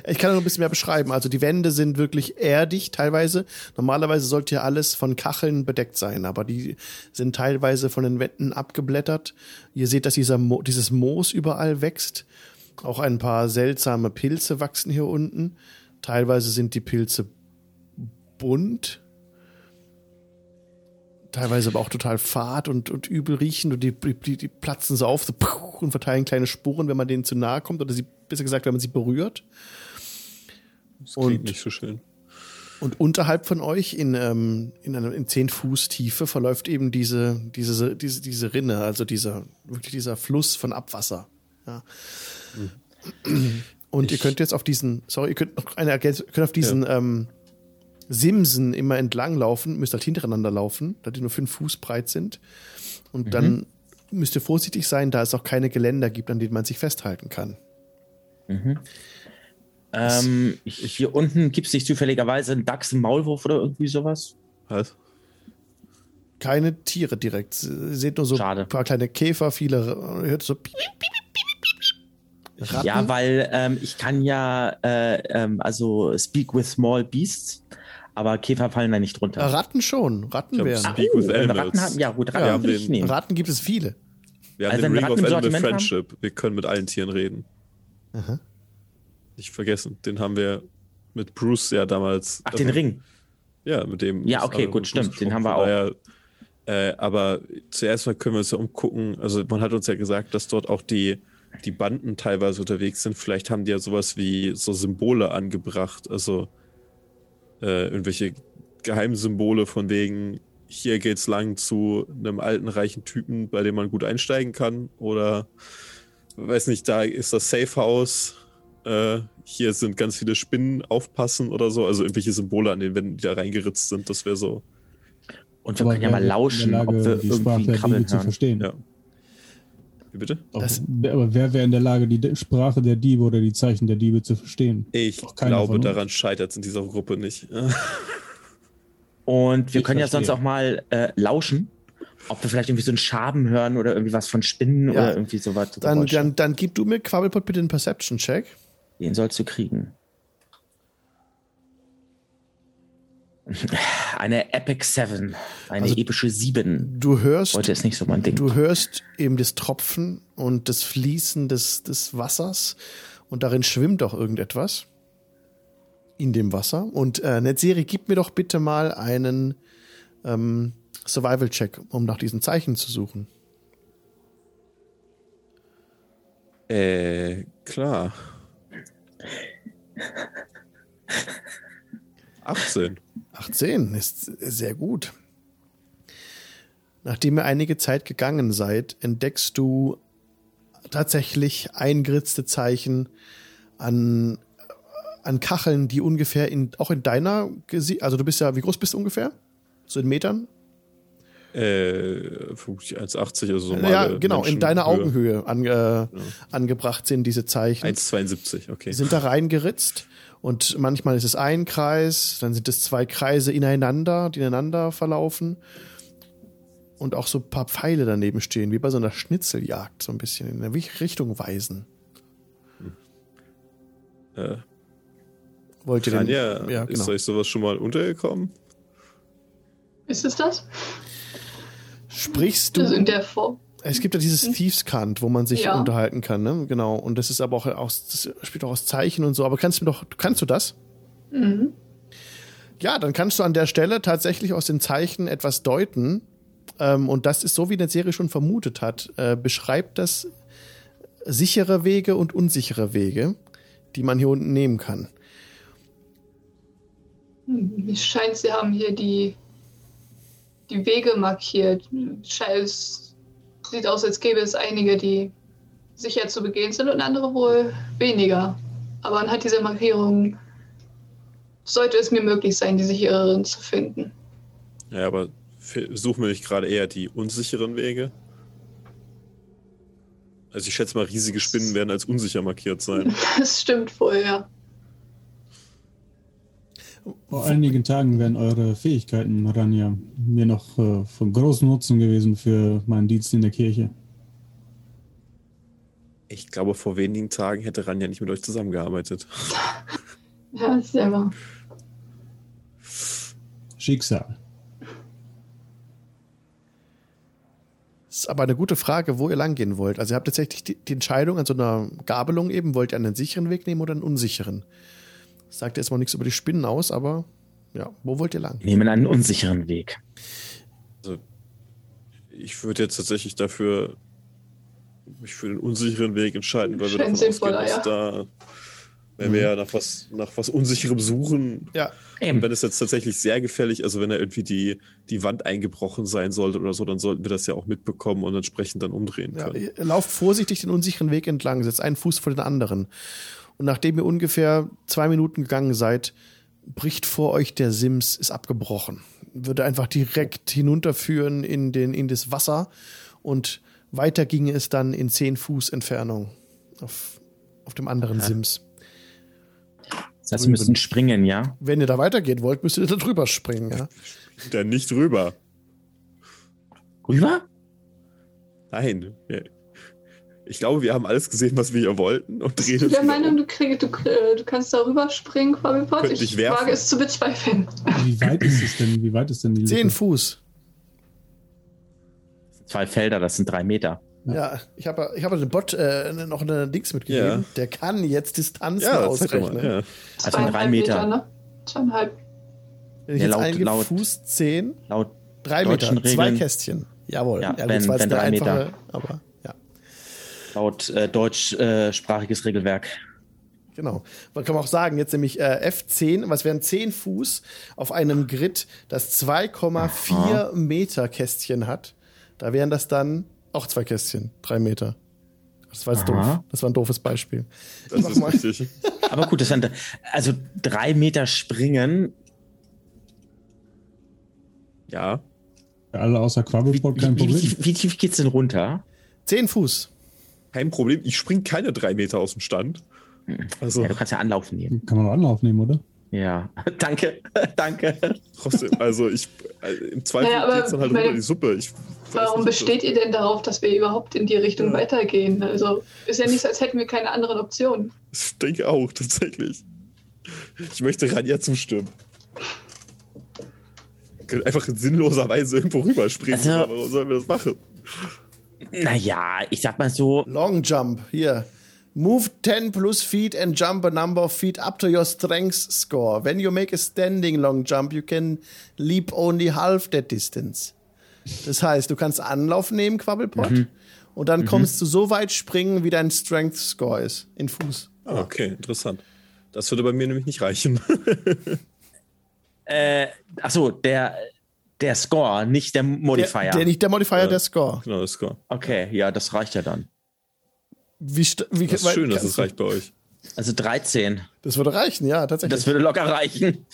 Ich kann noch ein bisschen mehr beschreiben. Also die Wände sind wirklich erdig teilweise. Normalerweise sollte ja alles von Kacheln bedeckt sein, aber die sind teilweise von den Wänden abgeblättert. Ihr seht, dass dieser Mo dieses Moos überall wächst. Auch ein paar seltsame Pilze wachsen hier unten. Teilweise sind die Pilze bunt. Teilweise aber auch total fad und, und übel riechend und die, die, die platzen so auf so und verteilen kleine Spuren, wenn man denen zu nahe kommt oder sie, besser gesagt, wenn man sie berührt. Das klingt Und- nicht so schön. Und unterhalb von euch in, ähm, in, einer, in 10 Fuß Tiefe verläuft eben diese, diese, diese, diese Rinne, also dieser, wirklich dieser Fluss von Abwasser. Ja. Und ihr könnt jetzt auf diesen, sorry, ihr könnt noch eine Ergänzung, könnt auf diesen ähm, Simsen immer entlang laufen, müsst halt hintereinander laufen, da die nur 5 Fuß breit sind. Und dann müsst ihr vorsichtig sein, da es auch keine Geländer gibt, an denen man sich festhalten kann. Ähm, hier unten gibt es nicht zufälligerweise einen Dachs, einen Maulwurf oder irgendwie sowas? Was? Keine Tiere direkt. Ihr seht nur so Schade. ein paar kleine Käfer, viele, hört so piep, piep, piep, piep, piep. Ratten. Ja, weil ähm, ich kann ja äh, ähm, also speak with small beasts, aber Käfer fallen da nicht drunter. Äh, Ratten schon. Ratten Ich hab wären. With Oh. Ratten haben, ja gut, Ratten Ja, will ich nehmen. Ratten gibt es viele. Wir haben Also den wenn Ring of Ratten im Animal Sortiment haben? Friendship. Wir können mit allen Tieren reden. Aha. Nicht vergessen. Den haben wir mit Bruce ja damals. Ach, den Ring. Ja, mit dem. Ja, okay, gut, stimmt, Bruce den haben wir Von Daher, äh, aber zuerst mal können wir uns ja umgucken. Also, man hat uns ja gesagt, dass dort auch die, die Banden teilweise unterwegs sind. Vielleicht haben die ja sowas wie so Symbole angebracht. Also, äh, irgendwelche Geheimsymbole von wegen, hier geht's lang zu einem alten, reichen Typen, bei dem man gut einsteigen kann. Oder, weiß nicht, da ist das Safe House. Äh, hier sind ganz viele Spinnen, aufpassen oder so. Also irgendwelche Symbole an den Wänden, die da reingeritzt sind. Das wäre so. Und wir Aber können ja mal lauschen, Lage, ob wir Sprache irgendwie der krabbeln Diebe zu hören. verstehen. Ja. Wie bitte? Aber Das- wer- aber wer wäre in der Lage, die Sprache der Diebe oder die Zeichen der Diebe zu verstehen? Ich glaube, daran scheitert es in dieser Gruppe nicht. Und wir Ich können ja sonst verstehe. auch mal äh, lauschen, ob wir vielleicht irgendwie so einen Schaben hören oder irgendwie was von Spinnen Ja. oder irgendwie sowas. Dann, dann, dann gib du mir Quabbelpot bitte einen Perception-Check. Den sollst du kriegen. Eine Epic 7, eine Also, epische 7. Du hörst, Heute ist nicht so mein Ding. du hörst eben das Tropfen und das Fließen des, des Wassers und darin schwimmt auch irgendetwas in dem Wasser. Und äh, Netzeri, gib mir doch bitte mal einen, ähm, Survival-Check, um nach diesen Zeichen zu suchen. Äh, klar. 18. 18 ist sehr gut. Nachdem ihr einige Zeit gegangen seid, entdeckst du tatsächlich eingeritzte Zeichen an, an Kacheln, die ungefähr in, auch in deiner, Gesi also du bist ja, wie groß bist du ungefähr? So in Metern? Äh, 1,80, also so Ja, genau, in deiner Augenhöhe an, äh, ja. angebracht sind diese Zeichen. 1,72, okay. Sind da reingeritzt und manchmal ist es ein Kreis, dann sind es zwei Kreise ineinander, die ineinander verlaufen und auch so ein paar Pfeile daneben stehen, wie bei so einer Schnitzeljagd, so ein bisschen in eine Richtung weisen. Hm. Äh, Wollt ihr denn? Ja, ja, genau. Ist euch sowas schon mal untergekommen? Ist es das? Sprichst du? Also in der Form. Es gibt ja dieses hm. Thieves Cant, wo man sich ja. unterhalten kann, ne? Genau. Und das ist aber auch aus, das spielt auch aus Zeichen und so. Aber kannst du doch, kannst du das? Mhm. Ja, dann kannst du an der Stelle tatsächlich aus den Zeichen etwas deuten. Ähm, und das ist so, wie der Serie schon vermutet hat. Äh, beschreibt das sichere Wege und unsichere Wege, die man hier unten nehmen kann. Hm, es scheint, sie haben hier die die Wege markiert. Es sieht aus, als gäbe es einige, die sicher zu begehen sind und andere wohl weniger. Aber anhand dieser Markierungen sollte es mir möglich sein, die sichereren zu finden. Ja, aber suchen wir nicht gerade eher die unsicheren Wege? Also ich schätze mal, riesige Spinnen werden als unsicher markiert sein. Das stimmt wohl, ja. Vor einigen Tagen wären eure Fähigkeiten, Rania, mir noch äh, von großem Nutzen gewesen für meinen Dienst in der Kirche. Ich glaube, vor wenigen Tagen hätte Rania nicht mit euch zusammengearbeitet. Ja, selber. Schicksal. Das ist aber eine gute Frage, wo ihr langgehen wollt. Also ihr habt tatsächlich die, die Entscheidung an so einer Gabelung eben, wollt ihr einen sicheren Weg nehmen oder einen unsicheren? Sagt jetzt mal nichts über die Spinnen aus, aber ja, wo wollt ihr lang? Wir nehmen einen unsicheren Weg. Also, ich würde jetzt tatsächlich dafür mich für den unsicheren Weg entscheiden, weil wir davon ausgehen, dass ja. da, wenn mhm. wir ja nach was, nach was Unsicherem suchen, ja. Und wenn es jetzt tatsächlich sehr gefährlich, also wenn da irgendwie die, die Wand eingebrochen sein sollte oder so, dann sollten wir das ja auch mitbekommen und entsprechend dann umdrehen können. Ja, lauft vorsichtig den unsicheren Weg entlang, setzt einen Fuß vor den anderen. Und nachdem ihr ungefähr zwei Minuten gegangen seid, bricht vor euch der Sims, ist abgebrochen. Würde einfach direkt hinunterführen in, den, in das Wasser und weiter ging es dann in zehn Fuß Entfernung auf, auf dem anderen ja. Sims. Das heißt, wir müssen springen, ja? Wenn ihr da weitergehen wollt, müsst ihr da drüber springen, ja? Dann nicht rüber. Rüber? Nein. Ich glaube, wir haben alles gesehen, was wir hier wollten und drehen Ich bin der Meinung, du, krieg, du, du kannst darüber springen, Fabipot. Ich, ich wage es zu bezweifeln. Wie weit ist es denn? Wie weit ist denn die Lücke? Zehn Fuß. Zwei Felder, das sind drei Meter. Ja, ich habe ich hab dem Bot äh, noch eine Dings mitgegeben. Ja. Der kann jetzt Distanzen ja, ausrechnen. Mal, ja. Also drei Meter. Meter ne? Zweieinhalb. Wenn ich ja, jetzt laut, eingebe, laut, Fuß zehn, laut drei Meter, Regeln, zwei Kästchen. Jawohl. Ja, ja wenn, wenn drei Meter. Aber laut äh, deutschsprachiges äh, Regelwerk. Genau. Man kann auch sagen, jetzt nämlich äh, F10, was wären 10 Fuß auf einem Grid, das 2,4 Meter Kästchen hat. Da wären das dann auch zwei Kästchen, drei Meter. Das war jetzt Aha. doof. Das war ein doofes Beispiel. Das ist mal. richtig. Aber gut, das sind, also drei Meter springen. Ja. Alle außer Quabbelpot kein Problem. Wie, wie, wie tief geht's denn runter? Zehn Fuß kein Problem. Ich springe keine drei Meter aus dem Stand. Hm. Also, ja, du kannst ja Anlauf nehmen. Kann man Anlauf nehmen, oder? Ja, danke, danke. Trotzdem, also ich, also im Zweifel ja, geht es dann halt meine, die Suppe. Ich warum nicht, besteht ihr denn darauf, dass wir überhaupt in die Richtung ja. weitergehen? Also ist ja nicht so, als hätten wir keine anderen Optionen. Ich denke auch, tatsächlich. Ich möchte Rania zustimmen. Einfach in sinnloser Weise irgendwo rüberspringen. Also, warum sollen wir das machen? Naja, ich sag mal so. Long Jump, hier. Move 10 plus feet and jump a number of feet up to your strength score. When you make a standing long jump, you can leap only half that distance. Das heißt, du kannst Anlauf nehmen, Quabbelpot, Mhm. und dann kommst du so weit springen, wie dein Strength Score ist. In Fuß. Ah, okay, interessant. Das würde bei mir nämlich nicht reichen. Äh, achso, der, der Score, nicht der Modifier. Der, der nicht der Modifier, Ja. der Score. genau, das Score. okay, ja, das reicht ja dann. Wie, wie Das ist schön, dass es reicht bei euch. Also 13. Das würde reichen, ja, tatsächlich. Das würde locker reichen.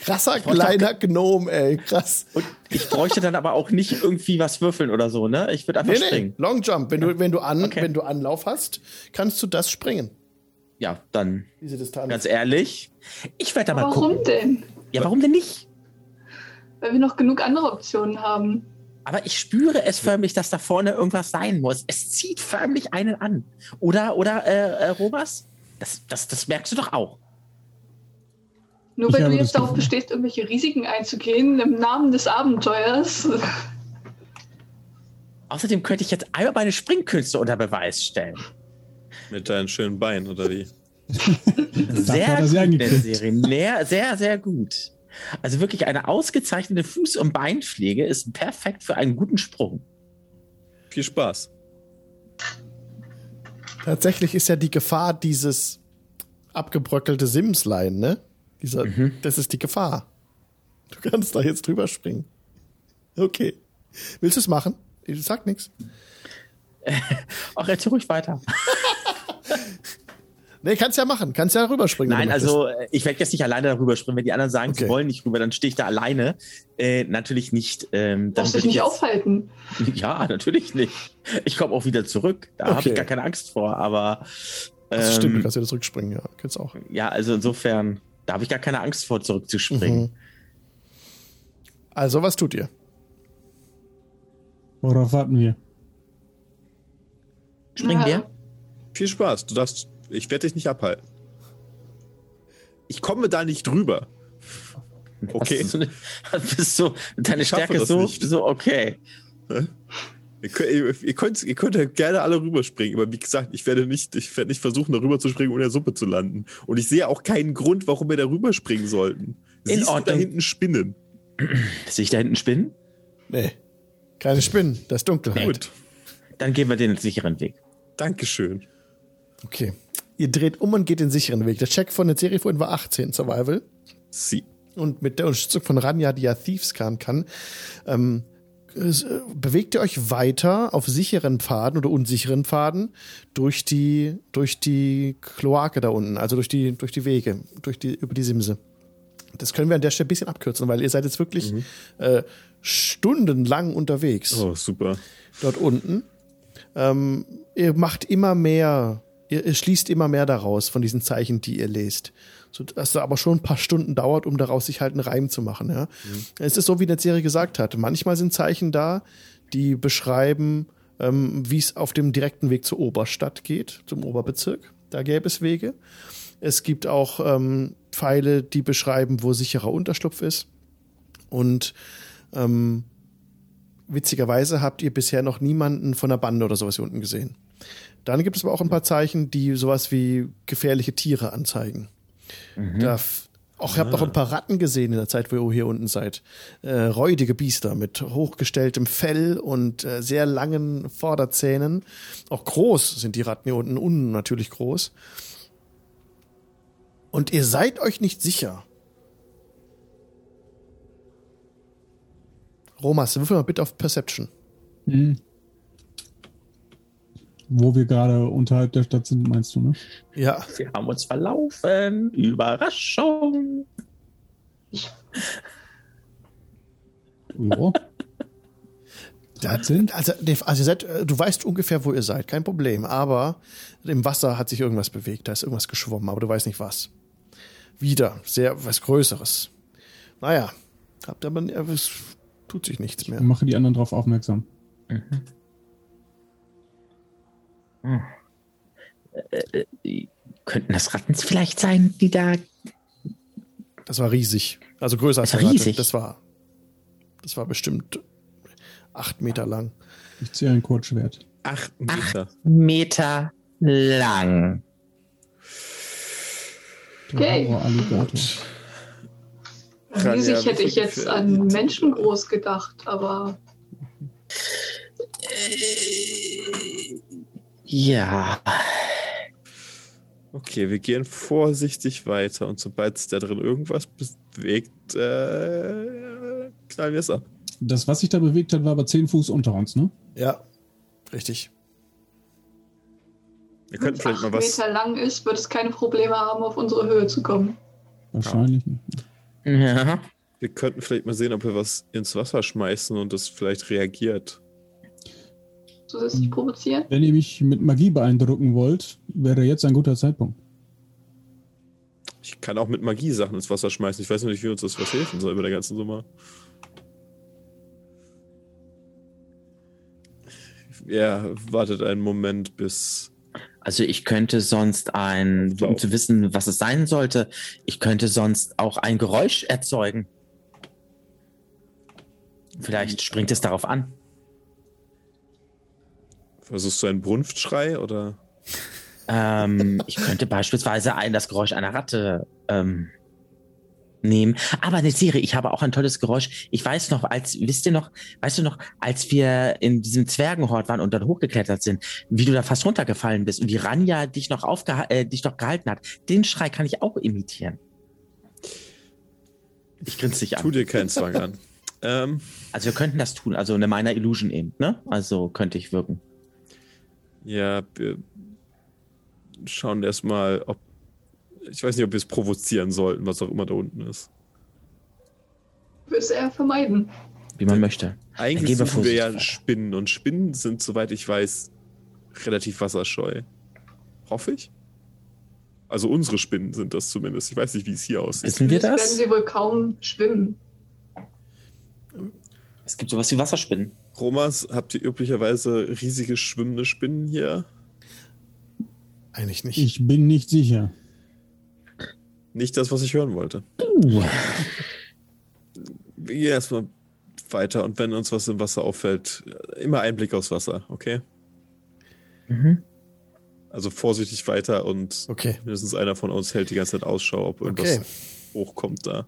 Krasser kleiner Gnome, ey, krass. Und ich bräuchte dann aber auch nicht irgendwie was würfeln oder so, ne? Ich würde einfach Nee, nee, springen. Long Jump. Wenn du, wenn du an, Okay. wenn du Anlauf hast, kannst du das springen. Ja, dann Diese Distanz. ganz ehrlich. Ich werde da mal Warum gucken. denn? Ja, warum denn nicht? Weil wir noch genug andere Optionen haben. Aber ich spüre es förmlich, dass da vorne irgendwas sein muss. Es zieht förmlich einen an. Oder, oder, äh, äh Robas? Das, das, das merkst du doch auch. Nur weil du jetzt darauf bestehst, irgendwelche Risiken einzugehen im Namen des Abenteuers. Außerdem könnte ich jetzt einmal meine Springkünste unter Beweis stellen. Mit deinen schönen Beinen, oder wie? Sehr gut, sehr, sehr gut. Also wirklich eine ausgezeichnete Fuß- und Beinpflege ist perfekt für einen guten Sprung. Viel Spaß. Tatsächlich ist ja die Gefahr dieses abgebröckelte Simslein, ne? Dieser, Mhm. Das ist die Gefahr. Du kannst da jetzt drüber springen. Okay. Willst du es machen? Ich sag nichts. Ach, erzähl ruhig weiter. Nee, kannst ja machen. Kannst ja rüberspringen. Nein, also äh, ich werde jetzt nicht alleine darüber springen. Wenn die anderen sagen, Okay. sie wollen nicht rüber, dann stehe ich da alleine. Äh, natürlich nicht. Ähm, Darfst dich nicht ich jetzt- aufhalten. Ja, natürlich nicht. Ich komme auch wieder zurück. Da habe Okay. ich gar keine Angst vor. Aber Das stimmt, du ähm, kannst wieder zurückspringen, ja. Kannst auch. ja, also insofern, da habe ich gar keine Angst vor, zurückzuspringen. Mhm. Also, was tut ihr? Worauf warten wir? Springen Ja. wir? Viel Spaß. Du darfst. Ich werde dich nicht abhalten. Ich komme da nicht drüber. Okay. Hast du, bist so, deine Ich Stärke so, nicht. so okay. Ihr könnt, ihr, könnt, ihr könnt ja gerne alle rüberspringen, aber wie gesagt, ich werde nicht, ich werde nicht versuchen, da rüber zu springen, ohne in der Suppe zu landen. Und ich sehe auch keinen Grund, warum wir da rüberspringen sollten. In Siehst du da Ordnung. hinten Spinnen? Sehe ich da hinten Spinnen? Nee. Keine Spinnen, das ist Dunkelheit. Gut. Dann gehen wir den sicheren Weg. Dankeschön. Okay. Ihr dreht um und geht den sicheren Weg. Der Check von der Serie vorhin war 18 Survival. Sie. Und mit der Unterstützung von Ranja, die ja Thieves kann, kann ähm, äh, bewegt ihr euch weiter auf sicheren Pfaden oder unsicheren Pfaden durch die, durch die Kloake da unten, also durch die, durch die Wege, durch die, über die Simse. Das können wir an der Stelle ein bisschen abkürzen, weil ihr seid jetzt wirklich äh, stundenlang unterwegs Oh, super. dort unten. Ähm, ihr macht immer mehr, ihr, ihr schließt immer mehr daraus von diesen Zeichen, die ihr lest. So, dass es aber schon ein paar Stunden dauert, um daraus sich halt einen Reim zu machen. Ja? Es ist so, wie der Serie gesagt hat. Manchmal sind Zeichen da, die beschreiben, ähm, wie es auf dem direkten Weg zur Oberstadt geht, zum Oberbezirk. Da gäbe es Wege. Es gibt auch ähm, Pfeile, die beschreiben, wo sicherer Unterschlupf ist. Und ähm, witzigerweise habt ihr bisher noch niemanden von der Bande oder sowas hier unten gesehen. Dann gibt es aber auch ein paar Zeichen, die sowas wie gefährliche Tiere anzeigen. Da f- auch, ihr habt auch ein paar Ratten gesehen in der Zeit, wo ihr hier unten seid. Äh, räudige Biester mit hochgestelltem Fell und äh, sehr langen Vorderzähnen. Auch groß sind die Ratten hier unten, unnatürlich groß. Und ihr seid euch nicht sicher. Romas, würfel mal bitte auf Perception. Hm. Wo wir gerade unterhalb der Stadt sind, meinst du, ne? Ja, Wir haben uns verlaufen. Überraschung. Ja. Da- 13? Also, also ihr seid, äh, du weißt ungefähr, wo ihr seid, kein Problem. Aber im Wasser hat sich irgendwas bewegt, da ist irgendwas geschwommen, aber du weißt nicht was. Wieder, sehr was Größeres. Naja, habt aber, ja, es tut sich nichts mehr. Mache die anderen drauf aufmerksam. Könnten das Ratten vielleicht sein, die da. Das war riesig. Also größer als Das war eine Ratte. riesig. Das war, das war bestimmt acht Meter lang. Ich ziehe ein Kurzschwert. Acht Meter. Meter lang. Okay. Oh. Riesig hätte ich jetzt an Menschen groß gedacht, aber Ja. Okay, wir gehen vorsichtig weiter und sobald sich da drin irgendwas bewegt, äh, knallen wir es ab. Das, was sich da bewegt hat, war aber 10 Fuß unter uns, ne? Ja, richtig. Wir könnten vielleicht mal acht was. Meter lang ist, wird es keine Probleme haben, auf unsere Höhe zu kommen. Wahrscheinlich nicht. Ja. Wir könnten vielleicht mal sehen, ob wir was ins Wasser schmeißen und das vielleicht reagiert. Zusätzlich provozieren. Wenn ihr mich mit Magie beeindrucken wollt, wäre jetzt ein guter Zeitpunkt. Ich kann auch mit Magie Sachen ins Wasser schmeißen. Ich weiß noch nicht, wie uns das was helfen soll bei der ganzen Nummer. Ja, wartet einen Moment, bis. Also ich könnte sonst ein, um zu wissen, was es sein sollte, ich könnte sonst auch ein Geräusch erzeugen. Vielleicht springt es darauf an. Versuchst du einen Brunftschrei oder? Ähm, ich könnte beispielsweise ein, das Geräusch einer Ratte ähm, nehmen. Aber eine Serie, ich habe auch ein tolles Geräusch. Ich weiß noch, als, wisst ihr noch, weißt du noch, als wir in diesem Zwergenhort waren und dann hochgeklettert sind, wie du da fast runtergefallen bist und die Ranja dich noch aufgeha äh, dich noch gehalten hat. Den Schrei kann ich auch imitieren. Ich grinse dich Tu an. dir keinen Zwang an. Ähm, Also wir könnten das tun, also eine meiner Illusion eben, ne? Also könnte ich wirken. Ja, wir schauen erstmal, ob. Ich weiß nicht, ob wir es provozieren sollten, was auch immer da unten ist. Würde es eher vermeiden. Wie man möchte. Eigentlich suchen wir ja. Spinnen und Spinnen sind, soweit ich weiß, relativ wasserscheu. Hoffe ich. Also unsere Spinnen sind das zumindest. Ich weiß nicht, wie es hier aussieht. Wissen wir das? werden sie wohl kaum schwimmen. Es gibt sowas wie Wasserspinnen. Romas, habt ihr üblicherweise riesige schwimmende Spinnen hier? Eigentlich nicht. Ich bin nicht sicher. Nicht das, was ich hören wollte. Uh. Wir gehen erstmal weiter und wenn uns was im Wasser auffällt, immer ein Blick aufs Wasser, okay? Mhm. Also vorsichtig weiter und Okay. mindestens einer von uns hält die ganze Zeit Ausschau, ob irgendwas Okay. hochkommt da.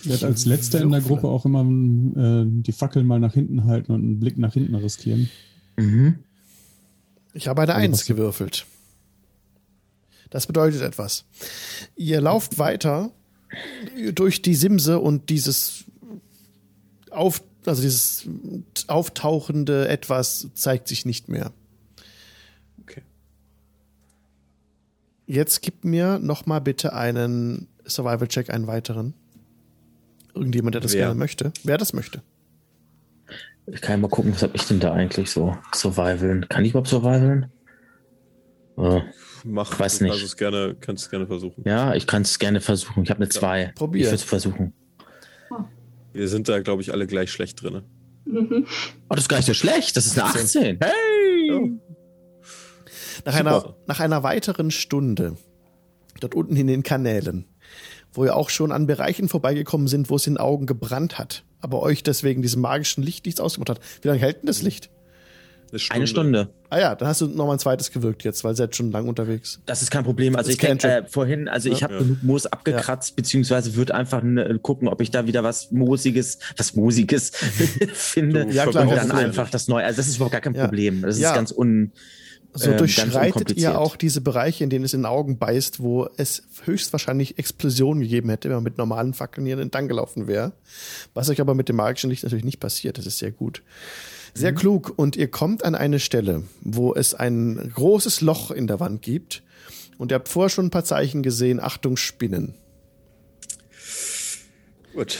Ich werde als letzter in der Gruppe auch immer äh, die Fackel mal nach hinten halten und einen Blick nach hinten riskieren. Mhm. Ich habe eine Also Eins gewürfelt. Das bedeutet etwas. Ihr lauft weiter durch die Simse und dieses auf, also dieses auftauchende etwas zeigt sich nicht mehr. Okay. Jetzt gib mir noch mal bitte einen Survival-Check, einen weiteren. Irgendjemand, der das Wer? gerne möchte. Wer das möchte. Ich kann ja mal gucken, was habe ich denn da eigentlich so? Survivalen. Kann ich überhaupt survivalen? Äh, Mach, Ich weiß nicht. kannst gerne, kannst es gerne versuchen. ja, ich kann es gerne versuchen. Ich habe eine 2. probier. Ich würde es versuchen. Wir sind da, glaube ich, alle gleich schlecht drin. Mhm. Oh, das ist gar nicht so schlecht. Das ist eine 18. Hey! Nach Super. einer, nach einer weiteren Stunde, dort unten in den Kanälen, wo ihr auch schon an Bereichen vorbeigekommen sind, wo es in den Augen gebrannt hat, aber euch deswegen diesem magischen Licht nichts ausgemacht hat. Wie lange hält denn das Licht? Eine Stunde. Ah ja, dann hast du noch mal ein zweites gewirkt jetzt, weil seid schon lang unterwegs. Das ist kein Problem. Also ich denke kennt äh, vorhin, also ich Ja. habe Ja. genug Moos abgekratzt, beziehungsweise würde einfach ne, gucken, ob ich da wieder was Moosiges, was Moosiges finde. Du Ja, klar, und dann einfach das neue. Also das ist überhaupt gar kein Ja. Problem. Das ist Ja. ganz un. So ähm, durchschreitet ihr auch diese Bereiche, in denen es in den Augen beißt, wo es höchstwahrscheinlich Explosionen gegeben hätte, wenn man mit normalen Fackeln hier entlang gelaufen wäre. Was euch aber mit dem magischen Licht natürlich nicht passiert. Das ist sehr gut. Sehr klug. Und ihr kommt an eine Stelle, wo es ein großes Loch in der Wand gibt. Und ihr habt vorher schon ein paar Zeichen gesehen. Achtung, Spinnen. Gut.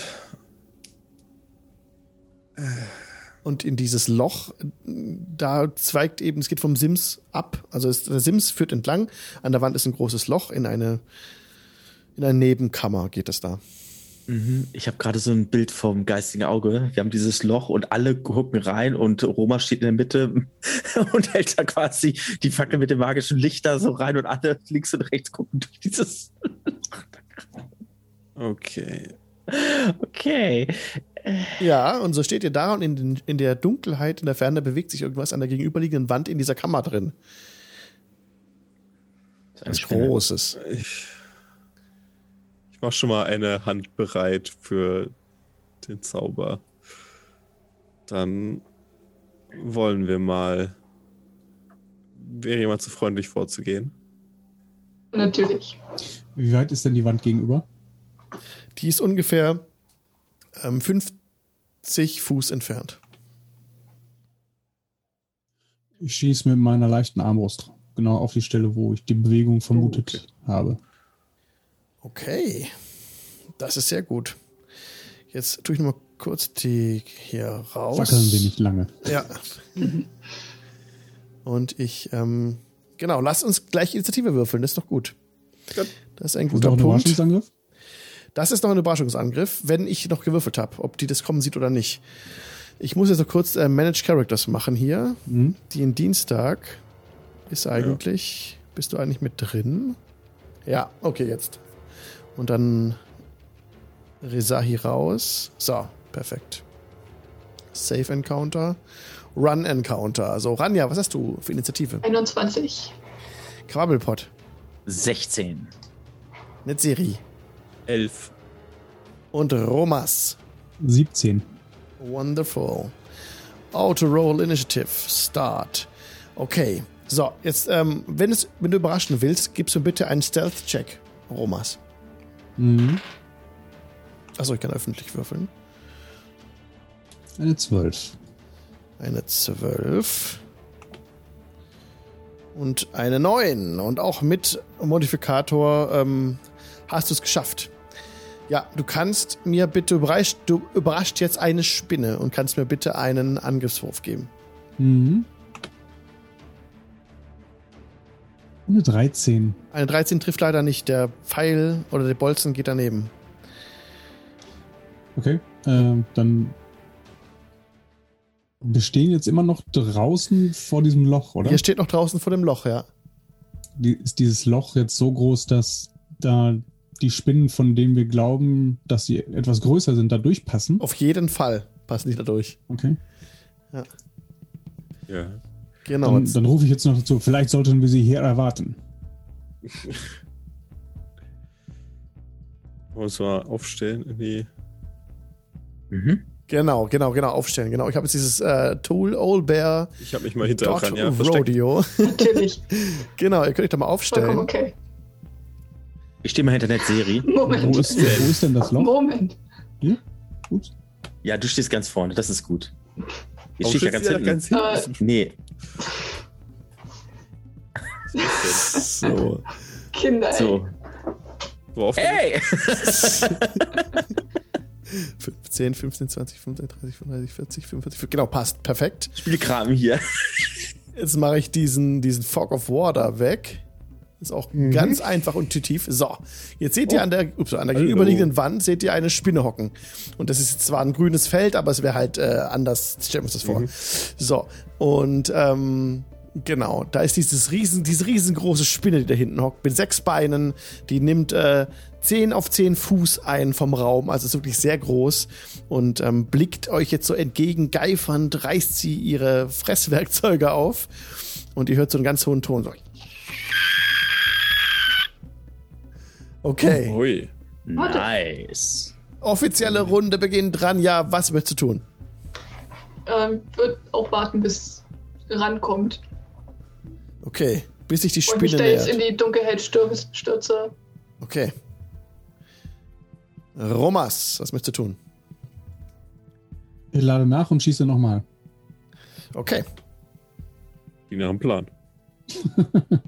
Und in dieses Loch, da zweigt eben, es geht vom Sims ab. Also es, der Sims führt entlang. An der Wand ist ein großes Loch. In eine, in eine Nebenkammer geht es da. Mhm. Ich habe gerade so ein Bild vom geistigen Auge. Wir haben dieses Loch und alle gucken rein und Roma steht in der Mitte und hält da quasi die Fackel mit dem magischen Licht da so rein und alle links und rechts gucken durch dieses. Okay. Okay. Ja, und so steht ihr da und in, den, in der Dunkelheit in der Ferne bewegt sich irgendwas an der gegenüberliegenden Wand in dieser Kammer drin. Das ist Spinne. Großes. Ich, Ich mache schon mal eine Hand bereit für den Zauber. Dann wollen wir mal. Wäre jemand zu freundlich vorzugehen? Natürlich. Wie weit ist denn die Wand gegenüber? Die ist ungefähr ähm, 50 Fuß entfernt. Ich schieße mit meiner leichten Armbrust genau auf die Stelle, wo ich die Bewegung vermutet habe. Okay. Das ist sehr gut. Jetzt tue ich noch mal kurz die hier raus. Wackeln wir nicht lange. Ja. Und ich, ähm, genau, lasst uns gleich Initiative würfeln, das ist doch gut. Das ist ein Ist guter Punkt. Überraschungsangriff? Das ist noch ein Überraschungsangriff, wenn ich noch gewürfelt habe, ob die das kommen sieht oder nicht. Ich muss jetzt noch kurz äh, Manage Characters machen hier. Mhm. Die in Dienstag ist eigentlich. Bist du eigentlich mit drin? Ja, okay, jetzt. Und dann Rezahi raus. So, perfekt. Safe Encounter. Run Encounter. Also, Ranja, was hast du für Initiative? 21. Quabbelpot. 16. Netzeri. Elf. Und Romas. 17. Wonderful. Auto Roll Initiative. Start. Okay. So, jetzt, ähm, wenn, es, wenn du überraschen willst, gibst du bitte einen Stealth-Check, Romas. Mhm. Achso, ich kann öffentlich würfeln. Eine 12. Eine 12. Und eine 9. Und auch mit Modifikator ähm, hast du es geschafft. Ja, du kannst mir bitte überrascht, du überrascht jetzt eine Spinne und kannst mir bitte einen Angriffswurf geben. Mhm. Eine 13. Eine 13 trifft leider nicht. Der Pfeil oder der Bolzen geht daneben. Okay. Ähm, dann wir stehen jetzt immer noch draußen vor diesem Loch, oder? Ihr steht noch draußen vor dem Loch, ja. Die, ist dieses Loch jetzt so groß, dass da die Spinnen, von denen wir glauben, dass sie etwas größer sind, da durchpassen? Auf jeden Fall passen die da durch. Okay. Ja. Genau. Dann, dann rufe ich jetzt noch dazu, vielleicht sollten wir sie hier erwarten. Uns mal aufstellen in die. Mhm. genau, genau, genau, aufstellen. Genau. Ich habe jetzt dieses äh, Tool Old Bear Ich habe mich mal hinter Dot Ranja versteckt. Rodeo. Natürlich. genau, ihr könnt euch da mal Vollkommen aufstellen. okay. Ich stehe mal hinter Netzeri. Moment. Wo ist, wo ist denn das Loch? Moment. Hier? Ups. Ja, du stehst ganz vorne, das ist gut. Ich Warum stehe ja ganz da hinten. ganz hinten? Nee, So. Kinder. ey. so. Worauf Hey! 15, 15, 20, 25, 30, 35, 40, 45. Genau, passt. Perfekt. Spielkram hier. Jetzt mache ich diesen, diesen Fog of Water weg. Ist auch ganz einfach und intuitiv. So, jetzt seht ihr an der, ups, an der gegenüberliegenden Wand seht ihr eine Spinne hocken. Und das ist zwar ein grünes Feld, aber es wäre halt äh, anders. Stellen wir uns das vor. So, und ähm, genau, da ist dieses riesen, diese riesengroße Spinne, die da hinten hockt, mit sechs Beinen. Die nimmt äh, 10 auf 10 Fuß ein vom Raum, also ist wirklich sehr groß und ähm, blickt euch jetzt so entgegen, geifernd, reißt sie ihre Fresswerkzeuge auf und ihr hört so einen ganz hohen Ton. So. Okay, Ui. Nice. offizielle Runde beginnt dran. Ja, was möchtest du tun? Ähm, wird auch warten, bis rankommt. Okay, bis sich die Und mich Spinne da jetzt in die Dunkelheit stür- stürze. Okay. Romas, was möchtest du tun? Ich lade nach und schieße nochmal. Okay, Ging nach dem Plan.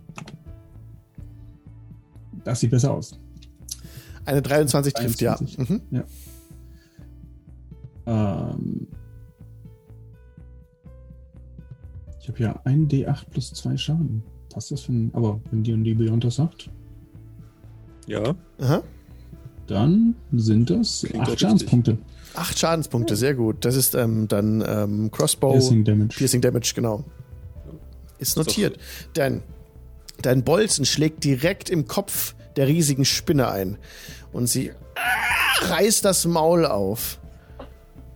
Das sieht besser aus. Eine 23 trifft, 23. ja. Mhm. Ähm, ich habe ja ein D8 plus 2 Schaden. Passt das für ein. Aber wenn die und die Beyond das sagt, Ja. Aha. dann sind das Klingt doch 8 richtig. Schadenspunkte. Acht Schadenspunkte, sehr gut. Das ist ähm, dann ähm, Crossbow. Piercing Damage. Piercing Damage, genau. Ist notiert. Dein, dein Bolzen schlägt direkt im Kopf der riesigen Spinne ein. Und sie ah, reißt das Maul auf.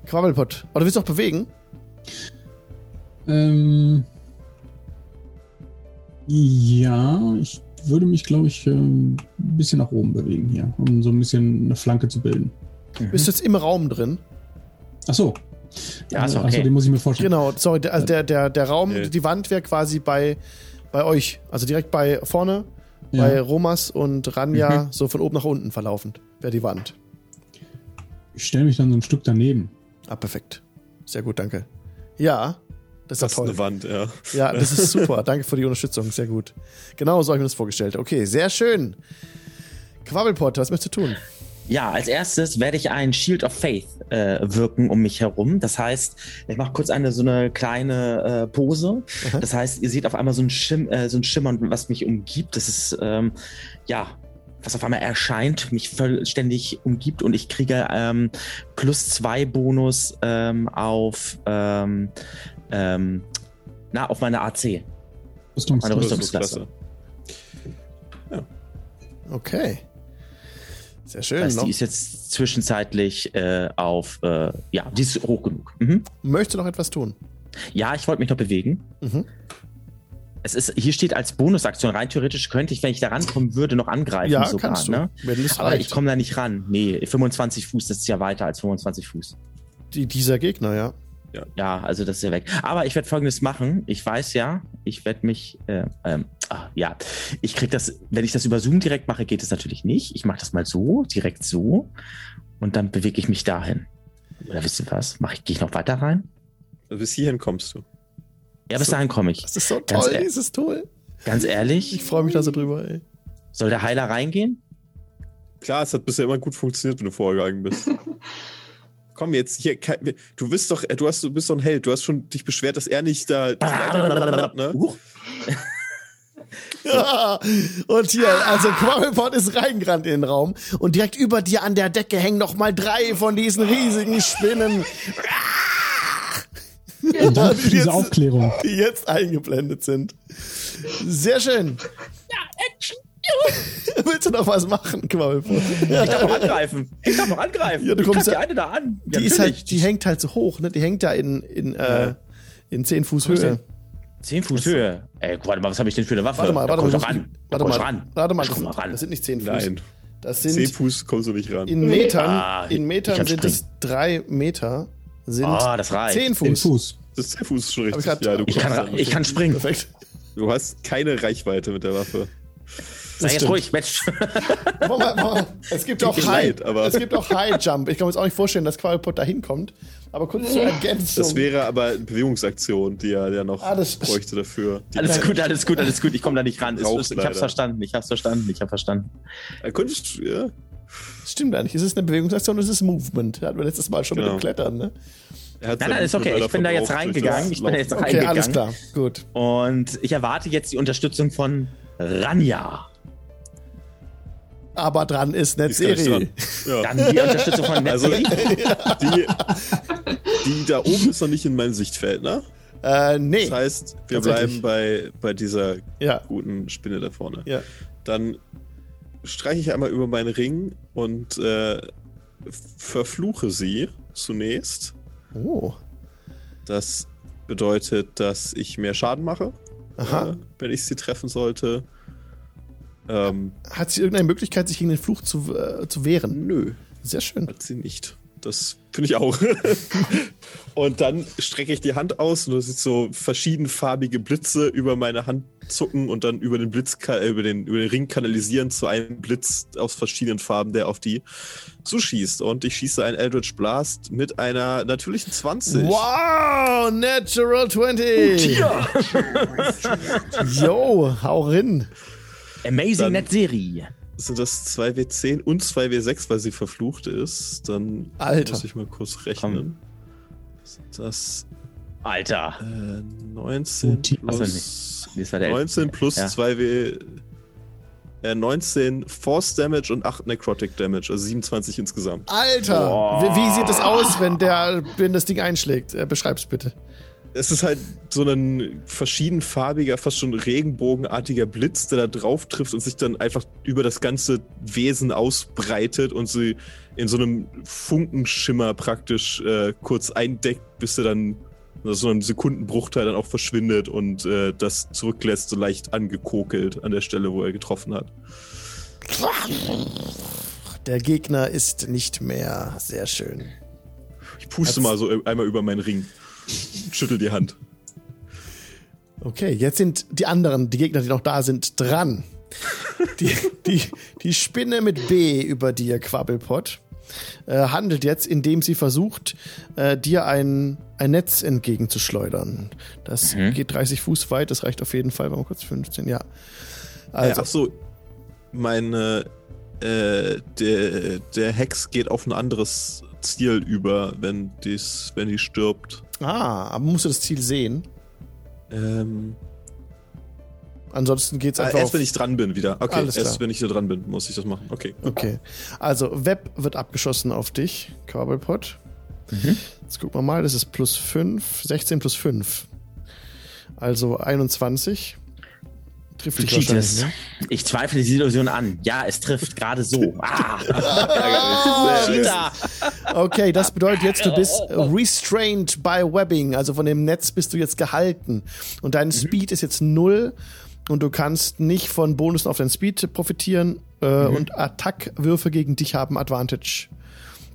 Quabbelpott. Oh, du willst doch bewegen? Ähm, ja, ich würde mich, glaube ich, äh, ein bisschen nach oben bewegen hier, um so ein bisschen eine Flanke zu bilden. Bist du jetzt im Raum drin? Ach so. Ja, Äh, okay. Achso, den muss ich mir vorstellen. Genau, sorry, der, also der, der, der Raum, Nee. die Wand wäre quasi bei, bei euch. Also direkt bei vorne, Ja. bei Romas und Ranja, Mhm. so von oben nach unten verlaufend, wäre die Wand. Ich stelle mich dann so ein Stück daneben. Ah, perfekt. Sehr gut, danke. Ja, das ist Das ja ist toll. eine Wand, ja. Ja, das ist super. Danke für die Unterstützung. Sehr gut. Genau so habe ich mir das vorgestellt. Okay, sehr schön. Quabbelpot, was möchtest du tun? Ja, als erstes werde ich ein Shield of Faith äh, wirken um mich herum. Das heißt, ich mache kurz eine so eine kleine äh, Pose. Aha. Das heißt, ihr seht auf einmal so ein, Schim äh, so ein Schimmern, was mich umgibt. Das ist ähm, ja was auf einmal erscheint, mich vollständig umgibt und ich kriege ähm, plus zwei Bonus ähm, auf ähm, ähm, na auf meine AC. Rüstungs Meine Das ist Rüstungsklasse. klasse. Okay. Sehr schön. Das heißt, noch, die ist jetzt zwischenzeitlich äh, auf äh, ja, die ist hoch genug. Mhm. möchte noch etwas tun? Ja, ich wollte mich noch bewegen. Mhm. Es ist, hier steht als Bonusaktion, rein theoretisch könnte ich, wenn ich da rankommen würde, noch angreifen Ja, sogar. kannst du. Ne? Aber reicht. ich komme da nicht ran. Nee, 25 Fuß, das ist ja weiter als 25 Fuß. Die, dieser Gegner, ja. Ja, also das ist ja weg. Aber ich werde folgendes machen. Ich weiß ja, ich werde mich, äh, ähm, ah, ja, ich krieg das, wenn ich das über Zoom direkt mache, geht es natürlich nicht. Ich mache das mal so, direkt so. Und dann bewege ich mich dahin. Oder wisst ihr was? Mach ich, gehe ich noch weiter rein? Also bis hierhin kommst du. Ja, bis So. dahin komme ich. Das ist so Ganz toll, ehrlich. dieses Tool. Ganz ehrlich, Ich freue mich da so drüber, ey. soll der Heiler reingehen? Klar, es hat bisher immer gut funktioniert, wenn du vorgegangen bist. Komm jetzt, hier, du bist doch, du hast, du bist doch ein Held. Du hast schon dich beschwert, dass er nicht da. ne? Huch. Ja, und hier, also Quabbelpot ist reingerannt in den Raum und direkt über dir an der Decke hängen noch mal drei von diesen riesigen Spinnen, Danke für die diese Aufklärung. die jetzt eingeblendet sind. Sehr schön. Willst du noch was machen, Quabbelpot? Ich darf noch angreifen. Ich darf noch angreifen. Ja, du kommst ja- die eine da an. Ja, Die ist halt, die hängt halt so hoch, ne? Die hängt da in, in, äh, in 10 Fuß Höhe. Zehn Fuß Höhe. Ey, warte mal, was habe ich denn für eine Waffe? Warte mal, Da warte komm mal. Warte komm ich mal, ran. warte mal, Ich das komm mal sind, ran. das sind nicht 10 Fuß. Nein. Das Zehn sind Fuß kommst du nicht ran. in Metern, Ah, in Metern sind es drei Meter, sind Ah, das reicht. 10 Den Fuß. Fuß. das ist zehn Fuß schon richtig. grad- Ja, du, Ich kann, ich kann springen. Perfekt. du hast keine Reichweite mit der Waffe. Sei jetzt ruhig, Mensch. Moment, Moment. Es gibt auch High, leid, aber- es gibt auch High Jump. Ich kann mir jetzt auch nicht vorstellen, dass Quabbelpot da hinkommt. Aber kurz zur Ergänzung. Das wäre aber eine Bewegungsaktion, die er ja noch Ah, das- bräuchte dafür. Die Alles gut, alles gut, alles gut. Ich komme da nicht ran. Ist, ich hab's verstanden, ich hab's verstanden, ich hab's verstanden. Er könntest, ja, Das stimmt gar nicht. Es ist eine Bewegungsaktion, es ist Movement. Hatten wir letztes Mal schon mit Genau. dem Klettern, ne? Nein, nein, ist okay. Ich bin da jetzt reingegangen. Ich bin da jetzt Laufen. Okay, alles reingegangen. klar. Gut. Und ich erwarte jetzt die Unterstützung von Ranja. Aber dran ist nicht ist. Ja. Dann die Unterstützung von Also, Netzi. die, die da oben ist noch nicht in meinem Sichtfeld, ne? Äh, nee. Das heißt, wir bleiben bei, bei dieser Ja, guten Spinne da vorne. ja. Dann streiche ich einmal über meinen Ring und äh, verfluche sie zunächst. Oh. Das bedeutet, dass ich mehr Schaden mache, Aha. äh, wenn ich sie treffen sollte. Ähm, Hat sie irgendeine Möglichkeit, sich gegen den Fluch zu, äh, zu wehren? nö, Sehr schön. hat sie nicht. Das finde ich auch. und dann strecke ich die Hand aus und du siehst so verschiedenfarbige Blitze über meine Hand zucken und dann über den Blitz, äh, über den, über den Ring kanalisieren zu einem Blitz aus verschiedenen Farben, der auf die zuschießt. Und ich schieße einen Eldritch Blast mit einer natürlichen 20. Wow, Natural 20. Yo, hau rein. Amazing Dann- Net-Serie. Sind das 2W10 und 2W6, weil sie verflucht ist? Dann Alter. muss ich mal kurz rechnen. Sind das Alter. äh, 19 Ach so, plus, war der 19 plus Ja. 2W. Äh, 19 Force Damage und 8 Necrotic Damage, also 27 insgesamt. Alter, Boah. wie, wie sieht das aus, wenn der, wenn das Ding einschlägt? Äh, beschreib's bitte. Es ist halt so ein verschiedenfarbiger, fast schon regenbogenartiger Blitz, der da drauf trifft und sich dann einfach über das ganze Wesen ausbreitet und sie in so einem Funkenschimmer praktisch äh, kurz eindeckt, bis er dann dass so ein Sekundenbruchteil dann auch verschwindet und äh, das zurücklässt, so leicht angekokelt an der Stelle, wo er getroffen hat. Der Gegner ist nicht mehr sehr schön. Ich puste Hat's- mal so einmal über meinen Ring. Schüttel die Hand. Okay, jetzt sind die anderen, die Gegner, die noch da sind, dran. Die, die, die Spinne mit B über dir, Quabbelpot, äh, handelt jetzt, indem sie versucht, äh, dir ein, ein Netz entgegenzuschleudern. Das geht 30 Fuß weit, das reicht auf jeden Fall. Warte mal kurz, 15, ja. Also, Äh, ach so, meine, äh, der, der Hex geht auf ein anderes Ziel über, wenn, dies, wenn die stirbt. Ah, aber musst du das Ziel sehen? Ähm, Ansonsten geht's ah, einfach erst auf, wenn ich dran bin wieder. Okay, Alles erst klar. wenn ich da dran bin, muss ich das machen. Okay. Okay. Also, Web wird abgeschossen auf dich, Quabbelpot. Jetzt gucken wir mal, das ist plus 5, 16 plus 5. Also 21. Trifft Du dich cheatest. ne? Ich zweifle die Situation an. Ja, es trifft gerade so. Ah, Cheater. Okay, das bedeutet jetzt, du bist restrained by webbing. Also von dem Netz bist du jetzt gehalten. Und dein Speed ist jetzt null. Und du kannst nicht von Bonussen auf dein Speed profitieren. Äh, Und Attackwürfe gegen dich haben Advantage.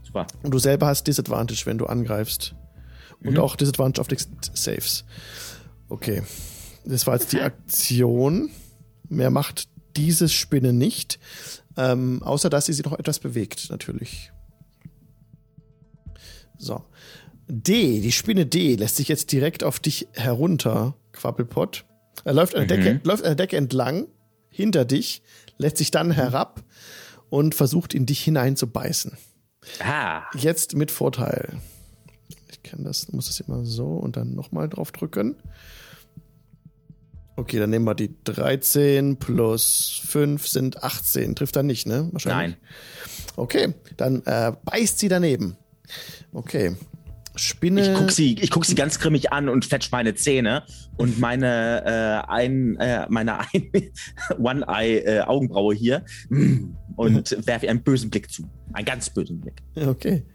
Super. Und du selber hast Disadvantage, wenn du angreifst. Und auch Disadvantage auf die Saves. Okay. Das war jetzt die Aktion. Mehr macht diese Spinne nicht. Ähm, außer dass sie sich noch etwas bewegt, natürlich. So. D, die Spinne D, lässt sich jetzt direkt auf dich herunter, Quappelpott. Er läuft an der, Decke, läuft an der Decke entlang, hinter dich, lässt sich dann herab und versucht in dich hinein zu beißen. Ah, Jetzt mit Vorteil. Ich kann das, muss das immer so und dann nochmal drauf drücken. Okay, dann nehmen wir die 13 plus 5 sind 18. Trifft dann nicht, ne? Wahrscheinlich. nein. Okay, dann äh, beißt sie daneben. Okay. Spinne. Ich guck sie, ich guck sie ganz grimmig an und fetch meine Zähne und meine äh, ein, äh, meine ein One-Eye-Augenbraue hier mm, und werfe ihr einen bösen Blick zu. Einen ganz bösen Blick. Okay.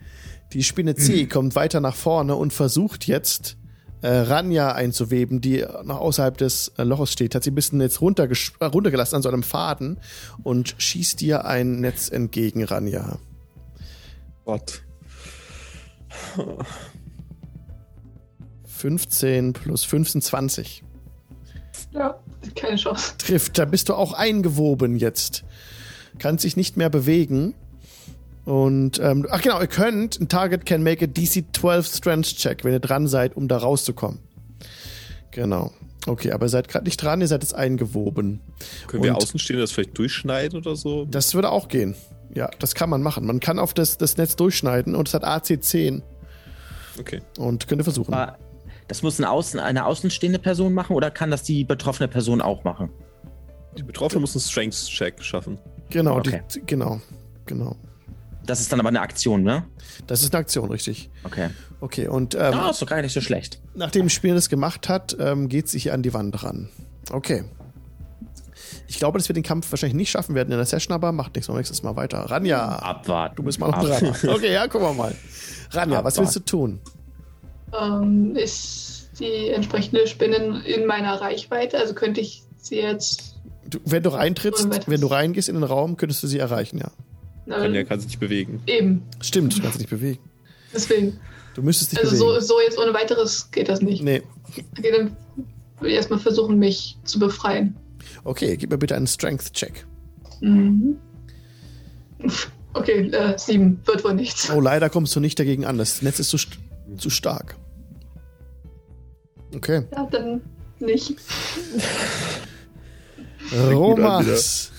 Die Spinne C kommt weiter nach vorne und versucht jetzt äh, Ranja einzuweben, die noch außerhalb des äh, Loches steht. Hat sie ein bisschen jetzt äh, runtergelassen an so einem Faden und schießt dir ein Netz entgegen, Ranja. Gott. 15 plus 15, 20. Ja, keine Chance. Trifft, da bist du auch eingewoben jetzt. Kannst sich nicht mehr bewegen. Und, ähm, ach genau, ihr könnt, ein Target can make a DC 12 Strength Check, wenn ihr dran seid, um da rauszukommen. Genau. Okay, aber ihr seid gerade nicht dran, ihr seid jetzt eingewoben. Können wir Und- Außenstehende das vielleicht durchschneiden oder so? Das würde auch gehen. Ja, das kann man machen. Man kann auf das, das Netz durchschneiden und es hat AC 10 Okay. und könnte versuchen. Aber das muss eine, Außen, eine außenstehende Person machen oder kann das die betroffene Person auch machen? Die Betroffene muss einen Strength-Check schaffen. Genau, Okay. die, genau, genau. Das ist dann aber eine Aktion, ne? Das ist eine Aktion, richtig. Okay. Okay, und ähm, Ah, ist doch gar nicht so schlecht. Nachdem das Spiel das gemacht hat, ähm, geht sie hier an die Wand ran. Okay. Ich glaube, dass wir den Kampf wahrscheinlich nicht schaffen werden in der Session, aber macht nichts. Mal nächstes Mal weiter. Ranja, Abwarten. du bist mal noch dran. Okay, ja, gucken wir mal. Ranja, was Abwarten. willst du tun? Ähm, ist die entsprechende Spinne in meiner Reichweite? Also könnte ich sie jetzt. du wenn du reintrittst, wenn du reingehst in den Raum, könntest du sie erreichen, ja. Na, Anja kann sich nicht bewegen. eben, Stimmt, du kannst dich nicht bewegen. deswegen. Du müsstest dich Also so, bewegen. so jetzt ohne weiteres geht das nicht. Nee. Okay, dann will ich erstmal versuchen, mich zu befreien. Okay, gib mir bitte einen Strength-Check. Mhm. Okay, äh, sieben wird wohl nichts. Oh, leider kommst du nicht dagegen an. Das Netz ist zu, st zu stark. Okay. Ja, dann nicht. Romas.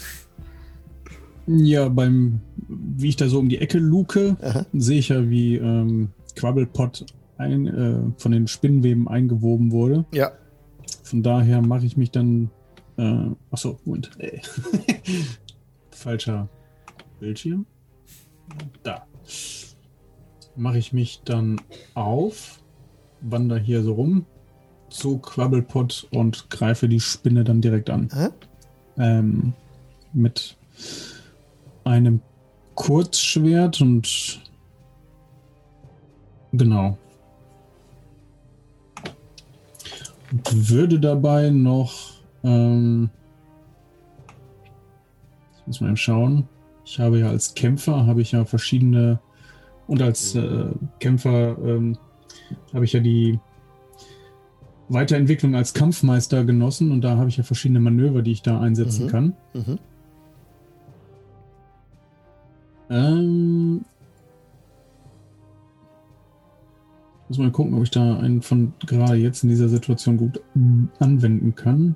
Ja, beim, wie ich da so um die Ecke luke, Aha. sehe ich ja, wie ähm, Quabbelpot ein, äh, von den Spinnweben eingewoben wurde. Ja. Von daher mache ich mich dann. Äh, achso, Moment. Äh. Falscher Bildschirm. Da. Mache ich mich dann auf, wandere hier so rum zu Quabbelpot und greife die Spinne dann direkt an. Ähm, mit einem Kurzschwert und genau. Und würde dabei noch. Ähm, ich muss mal eben schauen. Ich habe ja als Kämpfer habe ich ja verschiedene und als äh, Kämpfer ähm, habe ich ja die Weiterentwicklung als Kampfmeister genossen und da habe ich ja verschiedene Manöver, die ich da einsetzen Mhm. kann. Mhm. Ähm, muss mal gucken, ob ich da einen von gerade jetzt in dieser Situation gut mm, anwenden kann.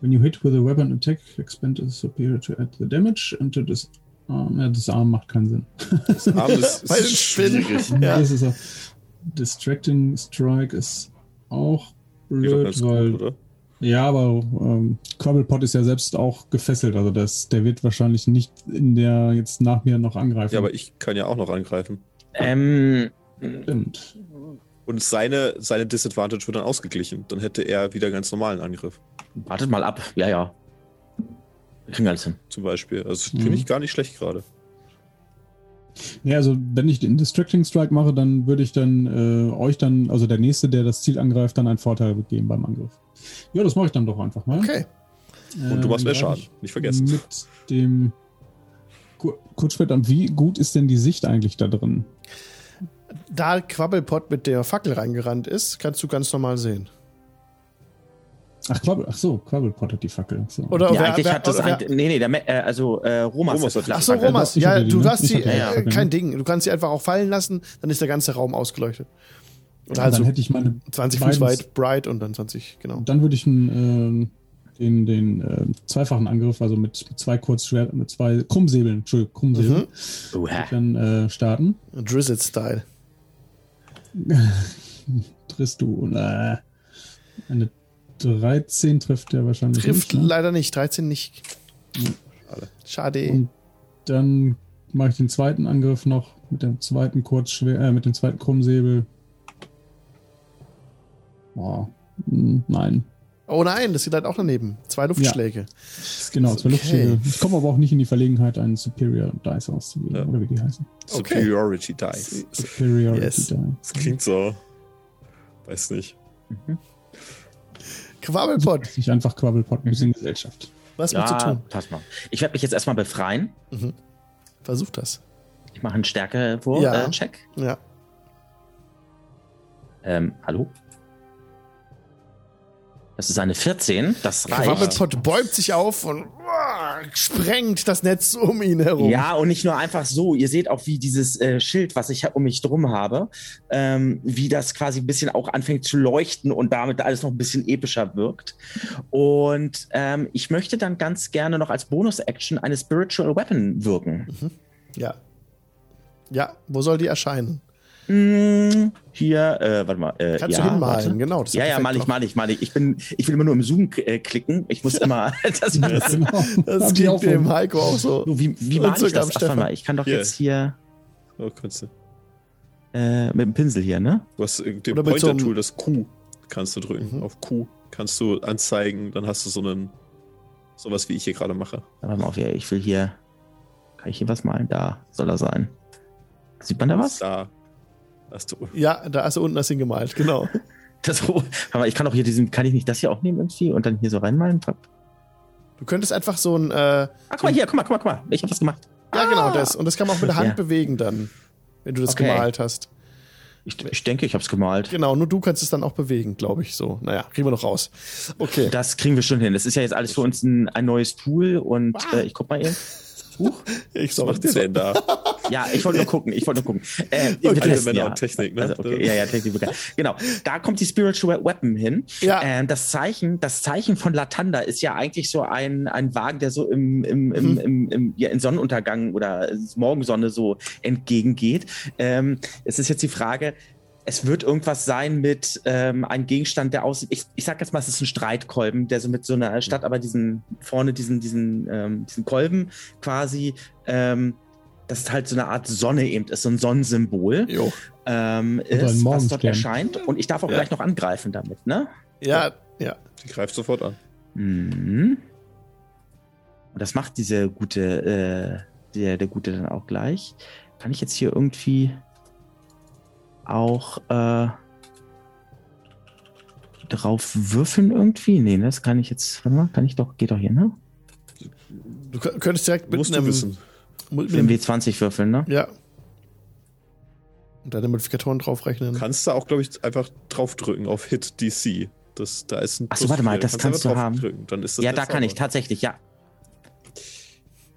When you hit with a weapon attack, expend is superior to add the damage and to this arm. Ja, das Arm macht keinen Sinn. Das Arm ist, ist schwierig. Ja. Das ist Distracting Strike ist auch blöd, weil gut, oder? Ja, aber ähm, ist ja selbst auch gefesselt, also das, der wird wahrscheinlich nicht in der jetzt nach mir noch angreifen. Ja, aber ich kann ja auch noch angreifen. Ähm, Stimmt. Und seine, seine Disadvantage wird dann ausgeglichen. Dann hätte er wieder ganz normalen Angriff. wartet mal ab. Ja, ja. Wir kriegen alles hin. Zum Beispiel. Also Mhm. finde ich gar nicht schlecht gerade. Ja, also wenn ich den Distracting Strike mache, dann würde ich dann äh, euch dann, also der nächste, der das Ziel angreift, dann einen Vorteil geben beim Angriff. Ja, das mache ich dann doch einfach mal. Okay. Und du machst mehr Ähm, Schaden. Nicht ich vergessen. Mit dem Ku- kurz später, wie gut ist denn die Sicht eigentlich da drin? Da Quabbelpot mit der Fackel reingerannt ist, kannst du ganz normal sehen. Ach, Quabbel, ach so, Quabbelpot hat die Fackel. So. Oder ja, wer- eigentlich wer- hat das oder wer- ein, Nee, nee, der, äh, also äh, Romas, Romas hat die Ach so. Romas, ja, die, du ne? hast sie, hatte die, äh, ja. kein Ding. Du kannst sie einfach auch fallen lassen, dann ist der ganze Raum ausgeleuchtet. Ja, halt dann hätte ich meine 20 beiden- Fuß weit, bright und dann 20, genau. Dann würde ich einen, ähm, den, den äh, zweifachen Angriff, also mit, mit zwei Kurzschwert, mit zwei Krummsäbeln, Entschuldigung, Krummsäbeln, Mhm. Dann äh, starten. Drizzit-Style. Triffst du äh, eine 13 trifft der wahrscheinlich Trifft nicht. Ne? leider nicht, 13 nicht. Schade. Schade. Und dann mache ich den zweiten Angriff noch mit dem zweiten Kurzschwert, äh, mit dem zweiten Krummsäbel. Boah, hm, nein. Oh nein, das geht halt auch daneben. Zwei Luftschläge. Genau, zwei Okay. Luftschläge. Ich komme aber auch nicht in die Verlegenheit, einen Superior Dice auszugeben, Ja. oder wie die heißen. Okay. Superiority Dice. Superiority Yes. Dice. Das klingt so. Weiß nicht. Quabbelpot, Nicht einfach Quabbelpot, ein bisschen Gesellschaft. was willst du Ja, tun? pass mal. Ich werde mich jetzt erstmal befreien. Versuch das. Ich mache einen Stärke-Check. Ja. Äh, Check. Ja. ähm, hallo? Das ist eine 14. Das reicht. Quabbelpot bäumt sich auf und uah, sprengt das Netz um ihn herum. Ja, und nicht nur einfach so. Ihr seht auch, wie dieses äh, Schild, was ich um mich drum habe, ähm, wie das quasi ein bisschen auch anfängt zu leuchten und damit alles noch ein bisschen epischer wirkt. Und ähm, ich möchte dann ganz gerne noch als Bonus-Action eine Spiritual Weapon wirken. Ja. Ja, wo soll die erscheinen? Mm, hier, äh, warte mal. Äh, Kannst ja, du hinmalen, warte. genau. Ja, ja, mal ich, mal ich, mal ich. Ich bin, ich will immer nur im Zoom äh, klicken. Ich muss immer, das, Genau. Das klingt dem von- Heiko auch so. So, wie, wie male ich das? Ach, warte Stefan. mal, ich kann doch Hier. jetzt hier Oh, kannst du. äh, mit dem Pinsel hier, ne? Du hast äh, einem- Pointer-Tool, das Q kannst du drücken. Mhm. Auf Q kannst du anzeigen, dann hast du so einen. Sowas wie ich hier gerade mache. Warte mal auf, ja, ich will hier. Kann ich hier was malen? Da soll er sein. Sieht man da was? Da hast du. Ja, da hast du unten das hingemalt, genau. Das, warte mal, ich kann auch hier diesen, kann ich nicht das hier auch nehmen irgendwie und dann hier so reinmalen? Du könntest einfach so ein, äh, Ah, guck mal hier, guck mal, guck mal, guck mal. Ich hab was gemacht. ja Ah! genau das. Und das kann man auch mit der Hand Ja. bewegen dann, wenn du das Okay. gemalt hast. Ich, ich denke, ich hab's gemalt. Genau, nur du kannst es dann auch bewegen, glaube ich so. Naja, kriegen wir noch raus. Okay. Das kriegen wir schon hin. Das ist ja jetzt alles für uns ein, ein neues Tool und Ah. äh, ich guck mal eben. Huch. Ich Was soll macht der denn da? Ja, ich wollte nur gucken. Ich wollte nur gucken. Äh, wir Alte Männer ja. und Technik, ne? Also, okay, ja, ja, Technik. okay. Genau. Da kommt die Spiritual Weapon hin. Ja. Ähm, das Zeichen, das Zeichen von Latanda ist ja eigentlich so ein, ein Wagen, der so im, im, im, Mhm. im, im, ja, in Sonnenuntergang oder Morgensonne so entgegengeht. Ähm, es ist jetzt die Frage, es wird irgendwas sein mit ähm, einem Gegenstand, der aussieht. Ich, ich sag jetzt mal, es ist ein Streitkolben, der so mit so einer Stadt, aber diesen vorne diesen diesen ähm, diesen Kolben quasi, ähm, das ist halt so eine Art Sonne eben ist, so ein Sonnensymbol Jo. ähm, ein ist, was dort erscheint. Und ich darf auch Ja. gleich noch angreifen damit, ne? Ja, ja. Die greift sofort an. Mhm. Und das macht diese gute, äh, der, der Gute dann auch gleich. Kann ich jetzt hier irgendwie auch, äh, drauf würfeln irgendwie? Nee, das kann ich jetzt. Warte mal, kann ich doch, geht doch hier, ne? Du kö- könntest direkt mit Musst du einem, wissen. mit Mit dem einem W20 würfeln, ne? Ja. Und deine Modifikatoren draufrechnen. Kannst du auch, glaube ich, einfach draufdrücken auf Hit DC. Das, da ist ein Ach so, Plus warte mal, das einfach kannst du haben. Dann ist das Ja, da kann ich Zauber. tatsächlich, ja.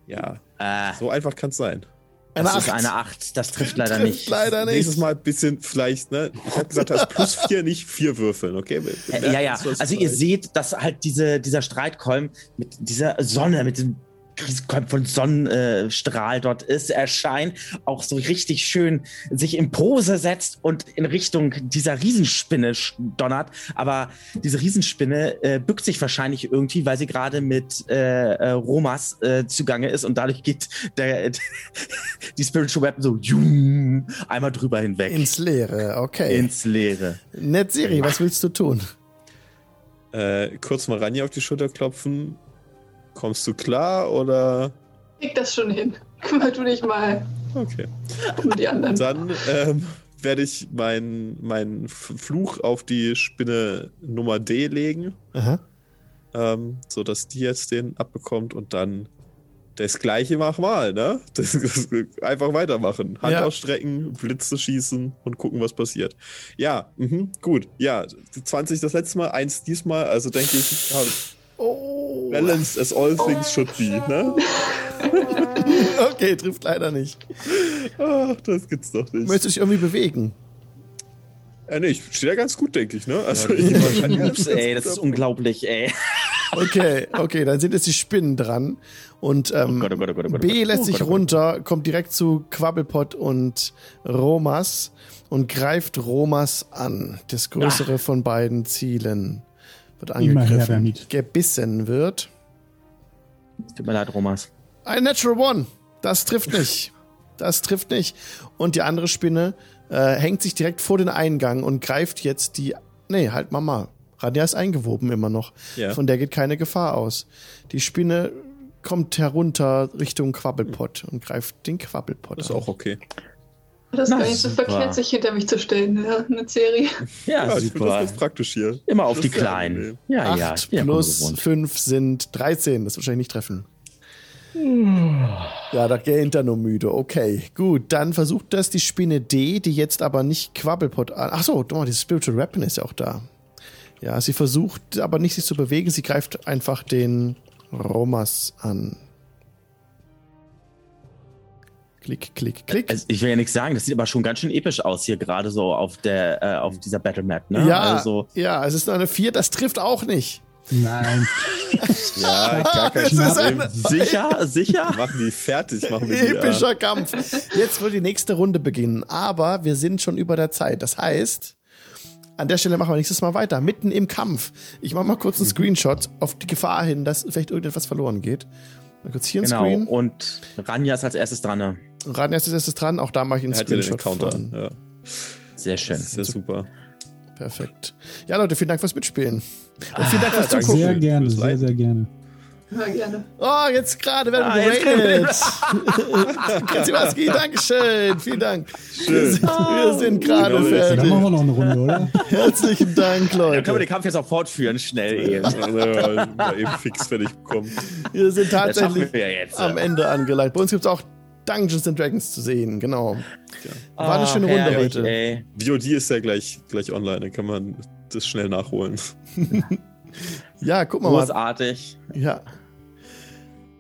Ja, Äh, so einfach kann es sein. Das Eine ist Acht. eine 8. Das trifft leider Trifft nicht. leider nicht. Nächstes Mal ein bisschen vielleicht, ne? Ich habe gesagt, das ist plus vier, nicht vier würfeln, okay? Äh, ja, ja. was Also ihr seht, dass halt diese, dieser Streitkolben mit dieser Sonne, mit Kolben von Sonnenstrahl dort ist, erscheint, auch so richtig schön sich in Pose setzt und in Richtung dieser Riesenspinne donnert. Aber diese Riesenspinne äh, bückt sich wahrscheinlich irgendwie, weil sie gerade mit äh, äh, Romas äh, zugange ist und dadurch geht der, die Spiritual Weapon so jum, einmal drüber hinweg. Ins Leere, okay. ins Leere. Netzeri, was willst du tun? Äh, kurz mal Ranja auf die Schulter klopfen. Kommst du klar oder? Krieg das schon hin. Kümmer du dich mal Okay. um die anderen. Dann ähm, werde ich meinen mein Fluch auf die Spinne Nummer D legen, Aha. ähm, sodass die jetzt den abbekommt und dann das gleiche mach mal, ne? Das, das, einfach weitermachen. Hand Ja. ausstrecken, Blitze schießen und gucken, was passiert. Ja, mhm, gut. Ja, 20 das letzte Mal, eins diesmal, also denke ich, Oh. balance as all things should be, ne? Okay, trifft leider nicht. Ach, das gibt's doch nicht. Möchtest du dich irgendwie bewegen? Äh, nee, ich stehe ja ganz gut, denke ich, ne? Also, Ups, ey, das ist unglaublich, ey. Okay, okay, dann sind jetzt die Spinnen dran. Und ähm, Oh Gott, oh Gott, oh Gott, oh Gott, B lässt sich runter, kommt direkt zu Quabbelpot und Romas und greift Romas an. Das größere von beiden Zielen wird angegriffen. Gebissen wird. Tut mir leid, Romas. Ein Natural One. Das trifft nicht. Das trifft nicht. Und die andere Spinne äh, hängt sich direkt vor den Eingang und greift jetzt die. Nee, halt Mama. Rania ist eingewoben immer noch. Ja. Von der geht keine Gefahr aus. Die Spinne kommt herunter Richtung Quabbelpot und greift den Quabbelpot ist an. auch okay. Das ist Na, gar nicht so super. verkehrt, sich hinter mich zu stellen, ja, eine Serie. Ja, Ja, ich finde das super. ganz praktisch hier. Immer auf Das die ist Kleinen. Ja, ja. 8 ja, plus ungewohnt. 5 sind 13. Das wahrscheinlich nicht treffen. Ja, da gähnt er nur müde. Okay, gut. Dann versucht das die Spinne D, die jetzt aber nicht Quabbelpot an. Ach so, doch, dieses Spiritual Weapon ist ja auch da. Ja, sie versucht aber nicht sich zu bewegen. Sie greift einfach den Romas an. Klick, klick, klick. Also ich will ja nichts sagen, das sieht aber schon ganz schön episch aus hier gerade so auf der äh, auf dieser Battle Map, ne? ja, Also ja, es ist nur eine 4, das trifft auch nicht. Nein. Ja, gar kein Problem. eine- sicher, sicher. Machen die fertig, machen wir die. Epischer Ja. Kampf. Jetzt wird die nächste Runde beginnen, aber wir sind schon über der Zeit. Das heißt, an der Stelle machen wir nächstes Mal weiter, mitten im Kampf. Ich mache mal kurz einen Screenshot auf die Gefahr hin, dass vielleicht irgendetwas verloren geht. Mal kurz hier ein Genau. Screen. Und Ranja ist als erstes dran. Ne? Raten erst ist dran, auch da mache ich einen Er hat ja den Screenshot Counter. von. Ja, Sehr schön. ja super. Perfekt. Ja, Leute, vielen Dank fürs Mitspielen. Und vielen Dank fürs danke. Zugucken. Sehr gerne, Fürs sehr, sehr gerne. Immer gerne. Oh, jetzt gerade werden Ah, wir geratet. Kaziwaski, Dankeschön. Vielen Dank. Wir sind, wir sind gerade Genau, Dann fertig. machen wir noch eine Runde, oder? Herzlichen Dank, Dann können wir Leute. den Kampf jetzt auch fortführen, schnell eben. Ja, mal eben fix fertig bekommen. Wir sind tatsächlich wir ja jetzt. am Ende angelangt. Bei uns gibt es auch Dungeons and Dragons zu sehen, genau. War eine Ah, schöne Runde herrlich, heute. Ey. VOD ist ja gleich, gleich online, dann kann man das schnell nachholen. Ja, guck mal. mal. Großartig. Ja.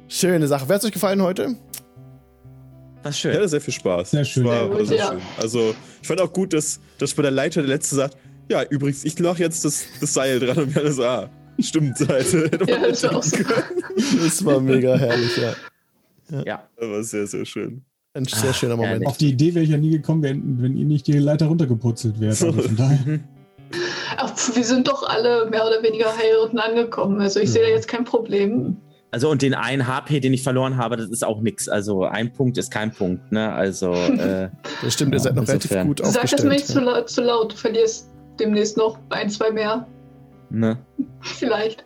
Schöne Sache. Wer hat euch gefallen heute? Was Ich schön. hatte sehr viel Spaß. Sehr schön. War, Sehr war sehr ja. schön. Also, ich fand auch gut, dass, dass bei der Leiter der Letzte sagt, ja, übrigens, ich mache jetzt das, das Seil dran und wir alle so, ah, stimmt, Seite. Ja, das ist. Das war mega herrlich, ja. Ja. Das war sehr, sehr schön. Ein sehr Ah, schöner Moment. herrlich. Auf die Idee wäre ich ja nie gekommen, wenn, wenn ihr nicht die Leiter runtergeputzelt wärt. Also von daher. Ach, wir sind doch alle mehr oder weniger heil unten angekommen. Also ich sehe da jetzt kein Problem. Also und den einen HP, den ich verloren habe, das ist auch nix. Also ein Punkt ist kein Punkt, ne? Also äh, Das stimmt, ihr seid noch relativ gut Sag das mir nicht zu, aufgestellt. laut, zu laut. Du verlierst demnächst noch ein, zwei mehr. ne? Vielleicht.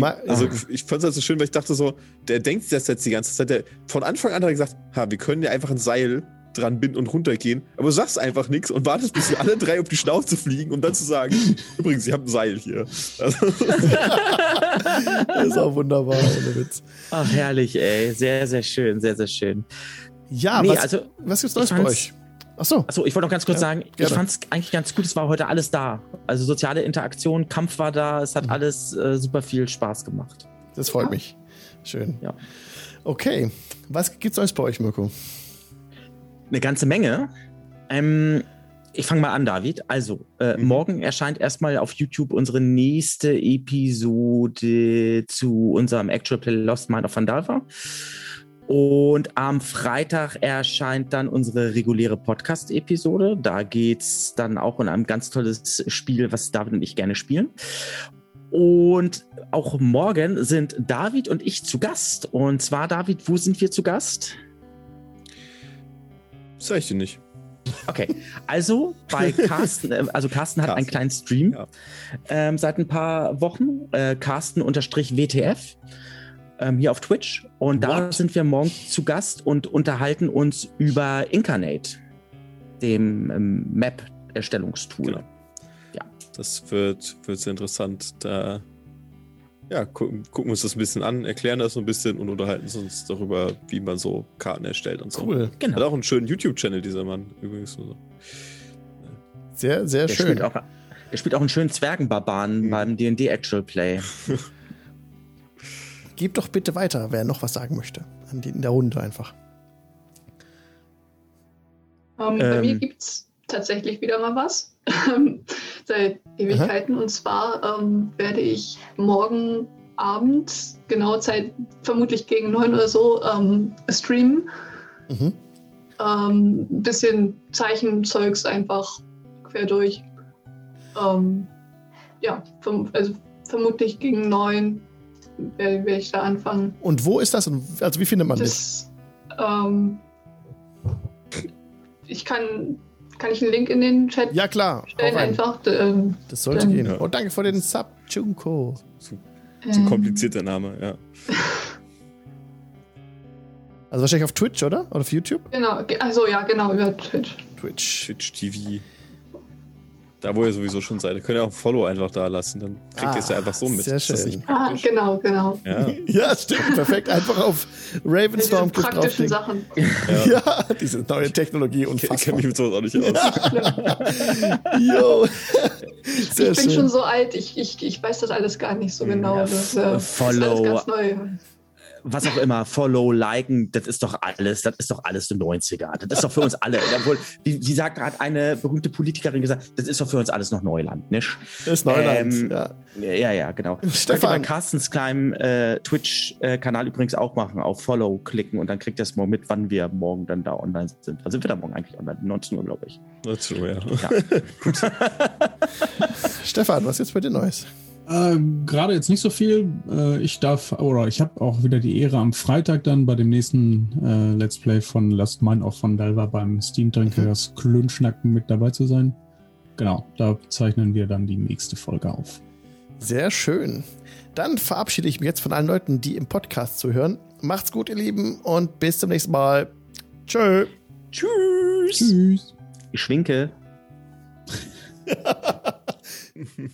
Ma- also ich fand es halt so schön, weil ich dachte so, der denkt das jetzt die ganze Zeit. Der, von Anfang an hat er gesagt, ha, wir können ja einfach ein Seil dran bin und runtergehen. Aber du sagst einfach nichts und wartest, bis wir alle drei auf die Schnauze fliegen, um dann zu sagen, übrigens, ich habe ein Seil hier. Also, Das ist auch wunderbar, ohne Witz. Ach, herrlich, ey. Sehr, sehr schön, sehr, sehr schön. Ja, Nee, was, also, was gibt's ich Neues bei fand's- euch? Achso, Achso, ich wollte noch ganz kurz Ja, sagen, ich gerne. fand es eigentlich ganz gut, es war heute alles da. Also soziale Interaktion, Kampf war da, es hat Mhm. alles äh, super viel Spaß gemacht. das freut mich. Schön. Ja. Okay, was gibt's Neues bei euch, Mirko? Eine ganze Menge. Ähm, ich fange mal an, David. Also, äh, Mhm. morgen erscheint erstmal auf YouTube unsere nächste Episode zu unserem Actual Play Lost Mind of Vandalva. Und am Freitag erscheint dann unsere reguläre Podcast-Episode. Da geht's dann auch um ein ganz tolles Spiel, was David und ich gerne spielen. Und auch morgen sind David und ich zu Gast. Und zwar, David, wo sind wir zu Gast? das sag ich dir nicht. Okay, also bei Carsten, äh, also Carsten hat einen Carsten. kleinen Stream Ja. ähm, seit ein paar Wochen, äh, Carsten-WTF, ähm, hier auf Twitch. Und da What? sind wir morgen zu Gast und unterhalten uns über Incarnate, dem ähm, Map-Erstellungstool. Genau. Das wird, wird sehr interessant. Da ja, gucken, gucken wir uns das ein bisschen an, erklären das so ein bisschen und unterhalten uns darüber, wie man so Karten erstellt und so. Cool. Hat Genau. auch einen schönen YouTube-Channel, dieser Mann, übrigens. Also, Sehr, sehr Der schön. spielt, auch, der spielt auch einen schönen Zwergenbarbaren Mhm. beim D&D Actual Play. Gib doch bitte weiter, wer noch was sagen möchte. An die, in der Runde einfach. Ähm, bei Ähm. mir gibt es tatsächlich wieder mal was. Seit Ewigkeiten. Und zwar ähm, werde ich morgen Abend, genaue Zeit vermutlich gegen neun oder so, ähm, streamen. Mhm. Ähm, ein bisschen Zeichenzeugs einfach quer durch. Ähm, ja, verm also vermutlich gegen neun werde werd ich da anfangen. Und wo ist das? Und, also wie findet man das? Das, ähm, ich kann, kann ich einen Link in den Chat Ja, klar. Stellen einfach. Ähm, Das sollte Dann- gehen. Ja. Und danke für den Sub, Junko. so ähm, so kompliziert der Name, ja. Also wahrscheinlich auf Twitch, oder? Oder auf YouTube? Genau, ge- also ja, genau, über Twitch. Twitch. Twitch TV. Da, wo ihr sowieso schon seid. Ihr könnt ja auch ein Follow einfach da lassen, dann kriegt ihr es ja Ah, einfach so mit. sehr schön. Ah, genau, genau. Ja. Ja, stimmt. Perfekt. Einfach auf Diese Ravenstorm praktischen draufklicken. Sachen. Ja, diese neue Technologie Ich unfassbar. kenne mich mit sowas auch nicht aus. Jo. Ich Sehr bin schön. schon so alt, ich, ich, ich weiß das alles gar nicht so genau. Ja, das, äh, das ist alles follow. Was auch immer, Follow, Liken, das ist doch alles, das ist doch alles die 90er. Das ist doch für uns alle. Obwohl, wie, wie sagt gerade eine berühmte Politikerin gesagt, das ist doch für uns alles noch Neuland, nicht? Das ist Neuland. Ähm, ja. Ja, ja, genau. Könnt ihr Stefan. bei Carstens kleinem äh, Twitch-Kanal übrigens auch machen, auf Follow klicken und dann kriegt ihr es morgen mit, wann wir morgen dann da online sind. Also sind wir da morgen eigentlich online? 19 Uhr, glaube ich. Das ist schon, ja. Ja. Stefan, was ist jetzt bei dir Neues? Äh, Gerade jetzt nicht so viel. Äh, ich darf, oder ich habe auch wieder die Ehre, am Freitag dann bei dem nächsten äh, Let's Play von Last Mind of Vandalva beim Steam Drinkers Klönschnacken mit dabei zu sein. Genau, da zeichnen wir dann die nächste Folge auf. Sehr schön. Dann verabschiede ich mich jetzt von allen Leuten, die im Podcast zuhören. Macht's gut, ihr Lieben, und bis zum nächsten Mal. Tschö. Tschüss. Tschüss. Ich schwinke.